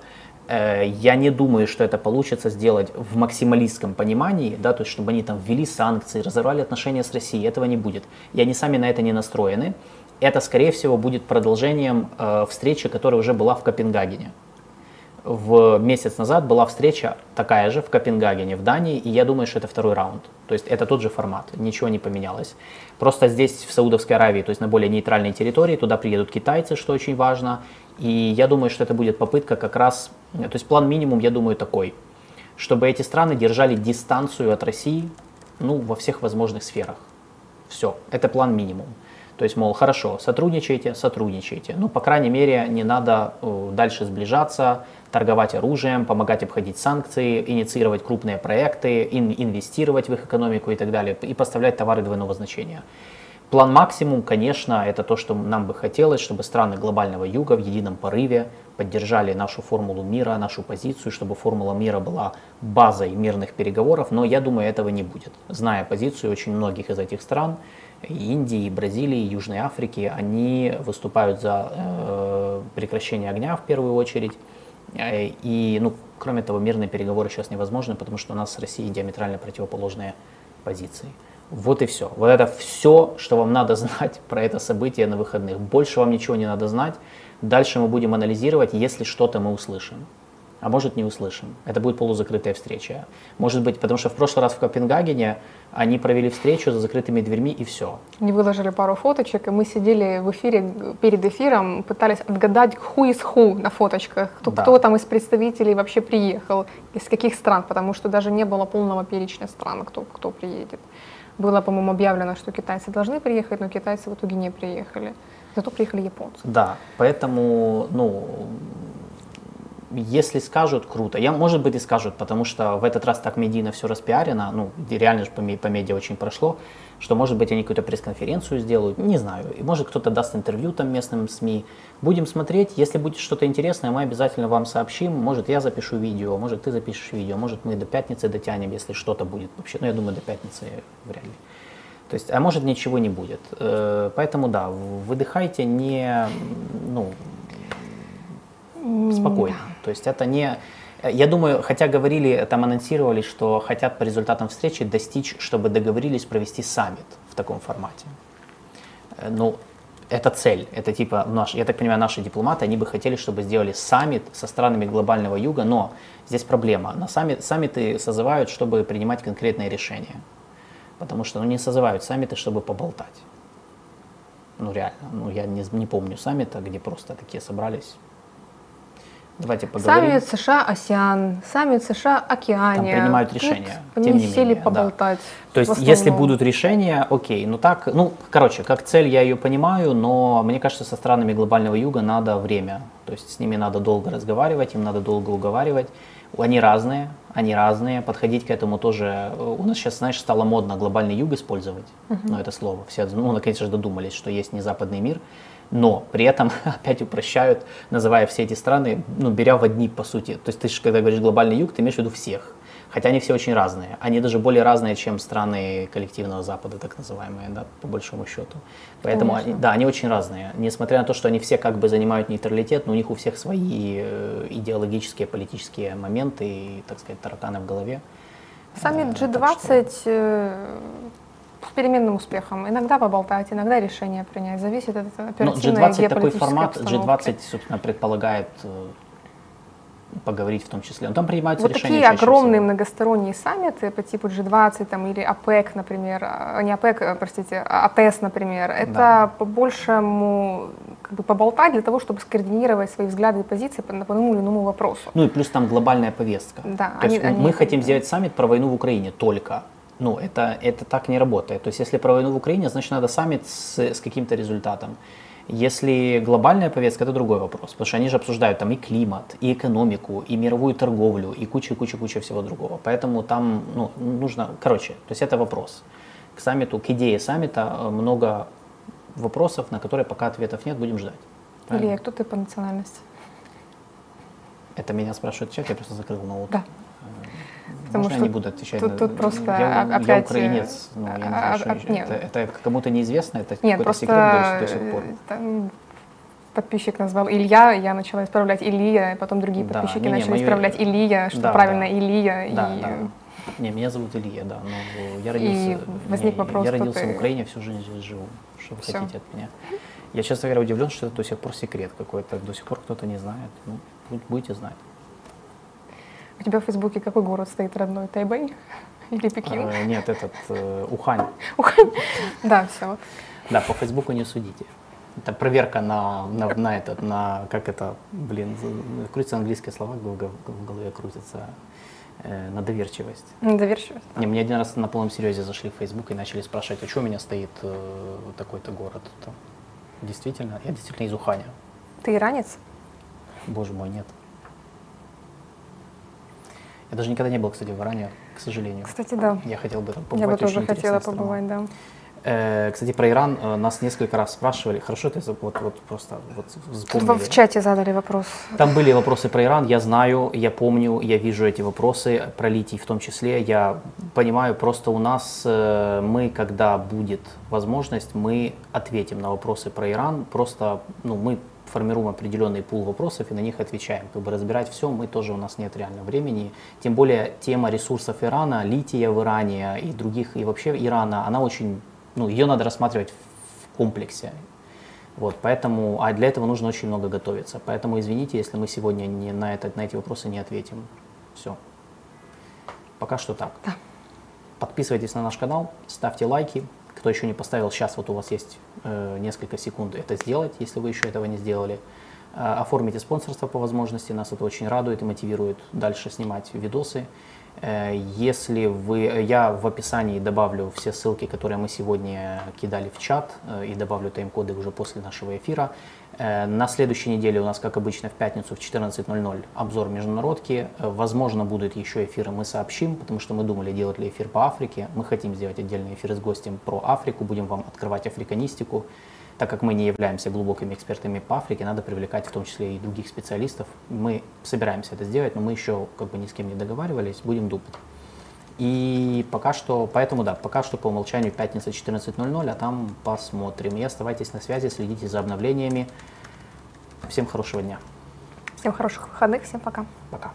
Э, я не думаю, что это получится сделать в максималистском понимании, да, то есть чтобы они там ввели санкции, разорвали отношения с Россией, этого не будет. И они сами на это не настроены. Это, скорее всего, будет продолжением э, встречи, которая уже была в Копенгагене в месяц назад была встреча такая же в Копенгагене, в Дании, и я думаю, что это второй раунд. То есть это тот же формат, ничего не поменялось. Просто здесь, в Саудовской Аравии, то есть на более нейтральной территории, туда приедут китайцы, что очень важно. И я думаю, что это будет попытка как раз, то есть план минимум, я думаю, такой, чтобы эти страны держали дистанцию от России, ну, во всех возможных сферах. Все, это план минимум. То есть, мол, хорошо, сотрудничайте, сотрудничайте. Ну, по крайней мере, не надо э, дальше сближаться, торговать оружием, помогать обходить санкции, инициировать крупные проекты, ин- инвестировать в их экономику и так далее, и поставлять товары двойного значения. План максимум, конечно, это то, что нам бы хотелось, чтобы страны глобального юга в едином порыве поддержали нашу формулу мира, нашу позицию, чтобы формула мира была базой мирных переговоров, но я думаю, этого не будет. Зная позицию очень многих из этих стран, Индии, Бразилии, Южной Африки, они выступают за э, прекращение огня в первую очередь. Э, И, ну, кроме того, мирные переговоры сейчас невозможны, потому что у нас с Россией диаметрально противоположные позиции. Вот и все. Вот это все, что вам надо знать про это событие на выходных. Больше вам ничего не надо знать. Дальше мы будем анализировать, если что-то мы услышим. А может не услышим. Это будет полузакрытая встреча. Может быть, потому что в прошлый раз в Копенгагене они провели встречу за закрытыми дверьми и все. Они выложили пару фоточек, и мы сидели в эфире, перед эфиром, пытались отгадать, who is who на фоточках, кто, Да. кто там из представителей вообще приехал, из каких стран, потому что даже не было полного перечня стран, кто, кто приедет. Было, по-моему, объявлено, что китайцы должны приехать, но китайцы в итоге не приехали. Зато приехали японцы. Да, поэтому, ну, если скажут, круто. Я, может быть, и скажут, потому что в этот раз так медийно все распиарено, ну, реально же по, по медиа очень прошло, что, может быть, они какую-то пресс-конференцию сделают, не знаю. И, может, кто-то даст интервью там местным СМИ. Будем смотреть, если будет что-то интересное, мы обязательно вам сообщим. Может, я запишу видео, может, ты запишешь видео, может, мы до пятницы дотянем, если что-то будет вообще. Ну, я думаю, до пятницы вряд ли. То есть, а может, ничего не будет. Э, Поэтому, да, выдыхайте не, ну, спокойно. То есть это не... Я думаю, хотя говорили, там анонсировали, что хотят по результатам встречи достичь, чтобы договорились провести саммит в таком формате. Э, Ну, это цель, это типа наш, я так понимаю, наши дипломаты, они бы хотели, чтобы сделали саммит со странами глобального юга, но здесь проблема. На саммит, саммиты созывают, чтобы принимать конкретные решения. Потому что ну, не созывают саммиты, чтобы поболтать. Ну реально, ну я не, не помню саммита, где просто такие собрались. Давайте поговорим. Саммит США АСЕАН, саммит США Океания. Там принимают Тут решения, Они тем не сели менее, да. поболтать. То в есть, если будут решения, окей, ну так, ну, короче, как цель я ее понимаю, но мне кажется, со странами глобального юга надо время. То есть с ними надо долго разговаривать, им надо долго уговаривать. Они разные, они разные, подходить к этому тоже. У нас сейчас, знаешь, стало модно глобальный юг использовать, ну, это слово. Все, ну, наконец же додумались, что есть не западный мир, но при этом опять упрощают, называя все эти страны, ну, беря в одни, по сути. То есть ты же, когда говоришь глобальный юг, ты имеешь в виду всех. Хотя они все очень разные. Они даже более разные, чем страны коллективного Запада, так называемые, да, по большому счету. Поэтому, они, да, они очень разные. Несмотря на то, что они все как бы занимают нейтралитет, но у них у всех свои э, идеологические, политические моменты и, так сказать, тараканы в голове. Саммит Э, так что- G20 э, с переменным успехом. Иногда поболтать, иногда решение принять. Зависит от Ну, оперативной G20 такой формат, обстановки. G20, собственно, предполагает э, поговорить в том числе. Но там принимаются Вот решения такие огромные всего. многосторонние саммиты по типу G20 там, или ОПЕК, например, а, не ОПЕК, а, простите, а АТЭС, например, это Да. по-большему как бы поболтать для того, чтобы скоординировать свои взгляды и позиции по, по тому или иному вопросу. Ну и плюс там глобальная повестка. Да, То есть они- они мы это хотим сделать саммит про войну в Украине только. Ну, это, это так не работает. То есть, если про войну в Украине, значит, надо саммит с, с каким-то результатом. Если глобальная повестка, это другой вопрос, потому что они же обсуждают там и климат, и экономику, и мировую торговлю, и куча-куча-куча всего другого. Поэтому там ну, нужно, короче, то есть это вопрос. К саммиту, к идее саммита э, много вопросов, на которые пока ответов нет, будем ждать. Правильно? Илья, кто ты по национальности? Это меня спрашивает чат, я просто закрыл ноут. Да. Потому Можно что я не буду отвечать? Тут, на... тут просто я, опять... я украинец, ну, я не знаю, а, что а, это, это кому-то неизвестно, это нет, какой-то просто секрет до, до сих пор. Там подписчик назвал Илья, я начала исправлять Илья, потом другие Да, подписчики не, не, начали мою- исправлять Илья, что Да, правильно да. Илья. Да, и... да. Не, меня зовут Илья, да, но я родился, возник не, вопрос, я родился ты- в Украине, всю жизнь здесь живу. Что вы Всё. хотите от меня? Я, честно говоря, удивлен, что это до сих пор секрет какой-то, до сих пор кто-то не знает. Ну, бу- будете знать. У тебя в Фейсбуке какой город стоит родной? Тайбэй или Пекин? Э, нет, этот, э, Ухань. Да, все. Да, по Фейсбуку не судите. Это проверка на, на, на этот, на, как это, блин, крутятся английские слова, в гол- в голове крутятся, э, на доверчивость. Доверчивость. Не, мне один раз на полном серьезе зашли в Facebook и начали спрашивать, а что у меня стоит э, такой-то город там. Действительно, я действительно из Уханя. Ты иранец? Боже мой, нет. Я даже никогда не был, кстати, в Иране, к сожалению. Кстати, да. Я хотел бы там Я побывать. бы тоже хотела страна. побывать, да. Э, кстати, про Иран э, нас несколько раз спрашивали. Хорошо, ты вот, вот просто вот Тут в чате задали вопрос. Там были вопросы про Иран, я знаю, я помню, я вижу эти вопросы, про литий в том числе. Я понимаю, просто у нас э, мы, когда будет возможность, мы ответим на вопросы про Иран. Просто ну, мы формируем определенный пул вопросов и на них отвечаем. Как бы разбирать все мы тоже у нас нет реально времени. Тем более тема ресурсов Ирана, лития в Иране и других, и вообще Ирана, она очень, ну, ее надо рассматривать в комплексе. Вот, поэтому, а для этого нужно очень много готовиться. Поэтому извините, если мы сегодня не на, это, на эти вопросы не ответим. Все. Пока что так. Подписывайтесь на наш канал, ставьте лайки. Кто еще не поставил, сейчас вот у вас есть э, несколько секунд это сделать, если вы еще этого не сделали. Э, оформите спонсорство по возможности, нас это очень радует и мотивирует дальше снимать видосы. Э, Если вы, я в описании добавлю все ссылки, которые мы сегодня кидали в чат, э, и добавлю тайм-коды уже после нашего эфира. Э, На следующей неделе у нас, как обычно, в пятницу в 14.00 обзор международки. Э, Возможно, будут еще эфиры, мы сообщим, потому что мы думали, делать ли эфир по Африке. Мы хотим сделать отдельный эфир с гостем про Африку, будем вам открывать африканистику. Так как мы не являемся глубокими экспертами по Африке, надо привлекать в том числе и других специалистов. Мы собираемся это сделать, но мы еще как бы ни с кем не договаривались, будем думать. И пока что, поэтому да, пока что по умолчанию пятница 14.00, а там посмотрим. И оставайтесь на связи, следите за обновлениями. Всем хорошего дня. Всем хороших выходных, всем пока. Пока.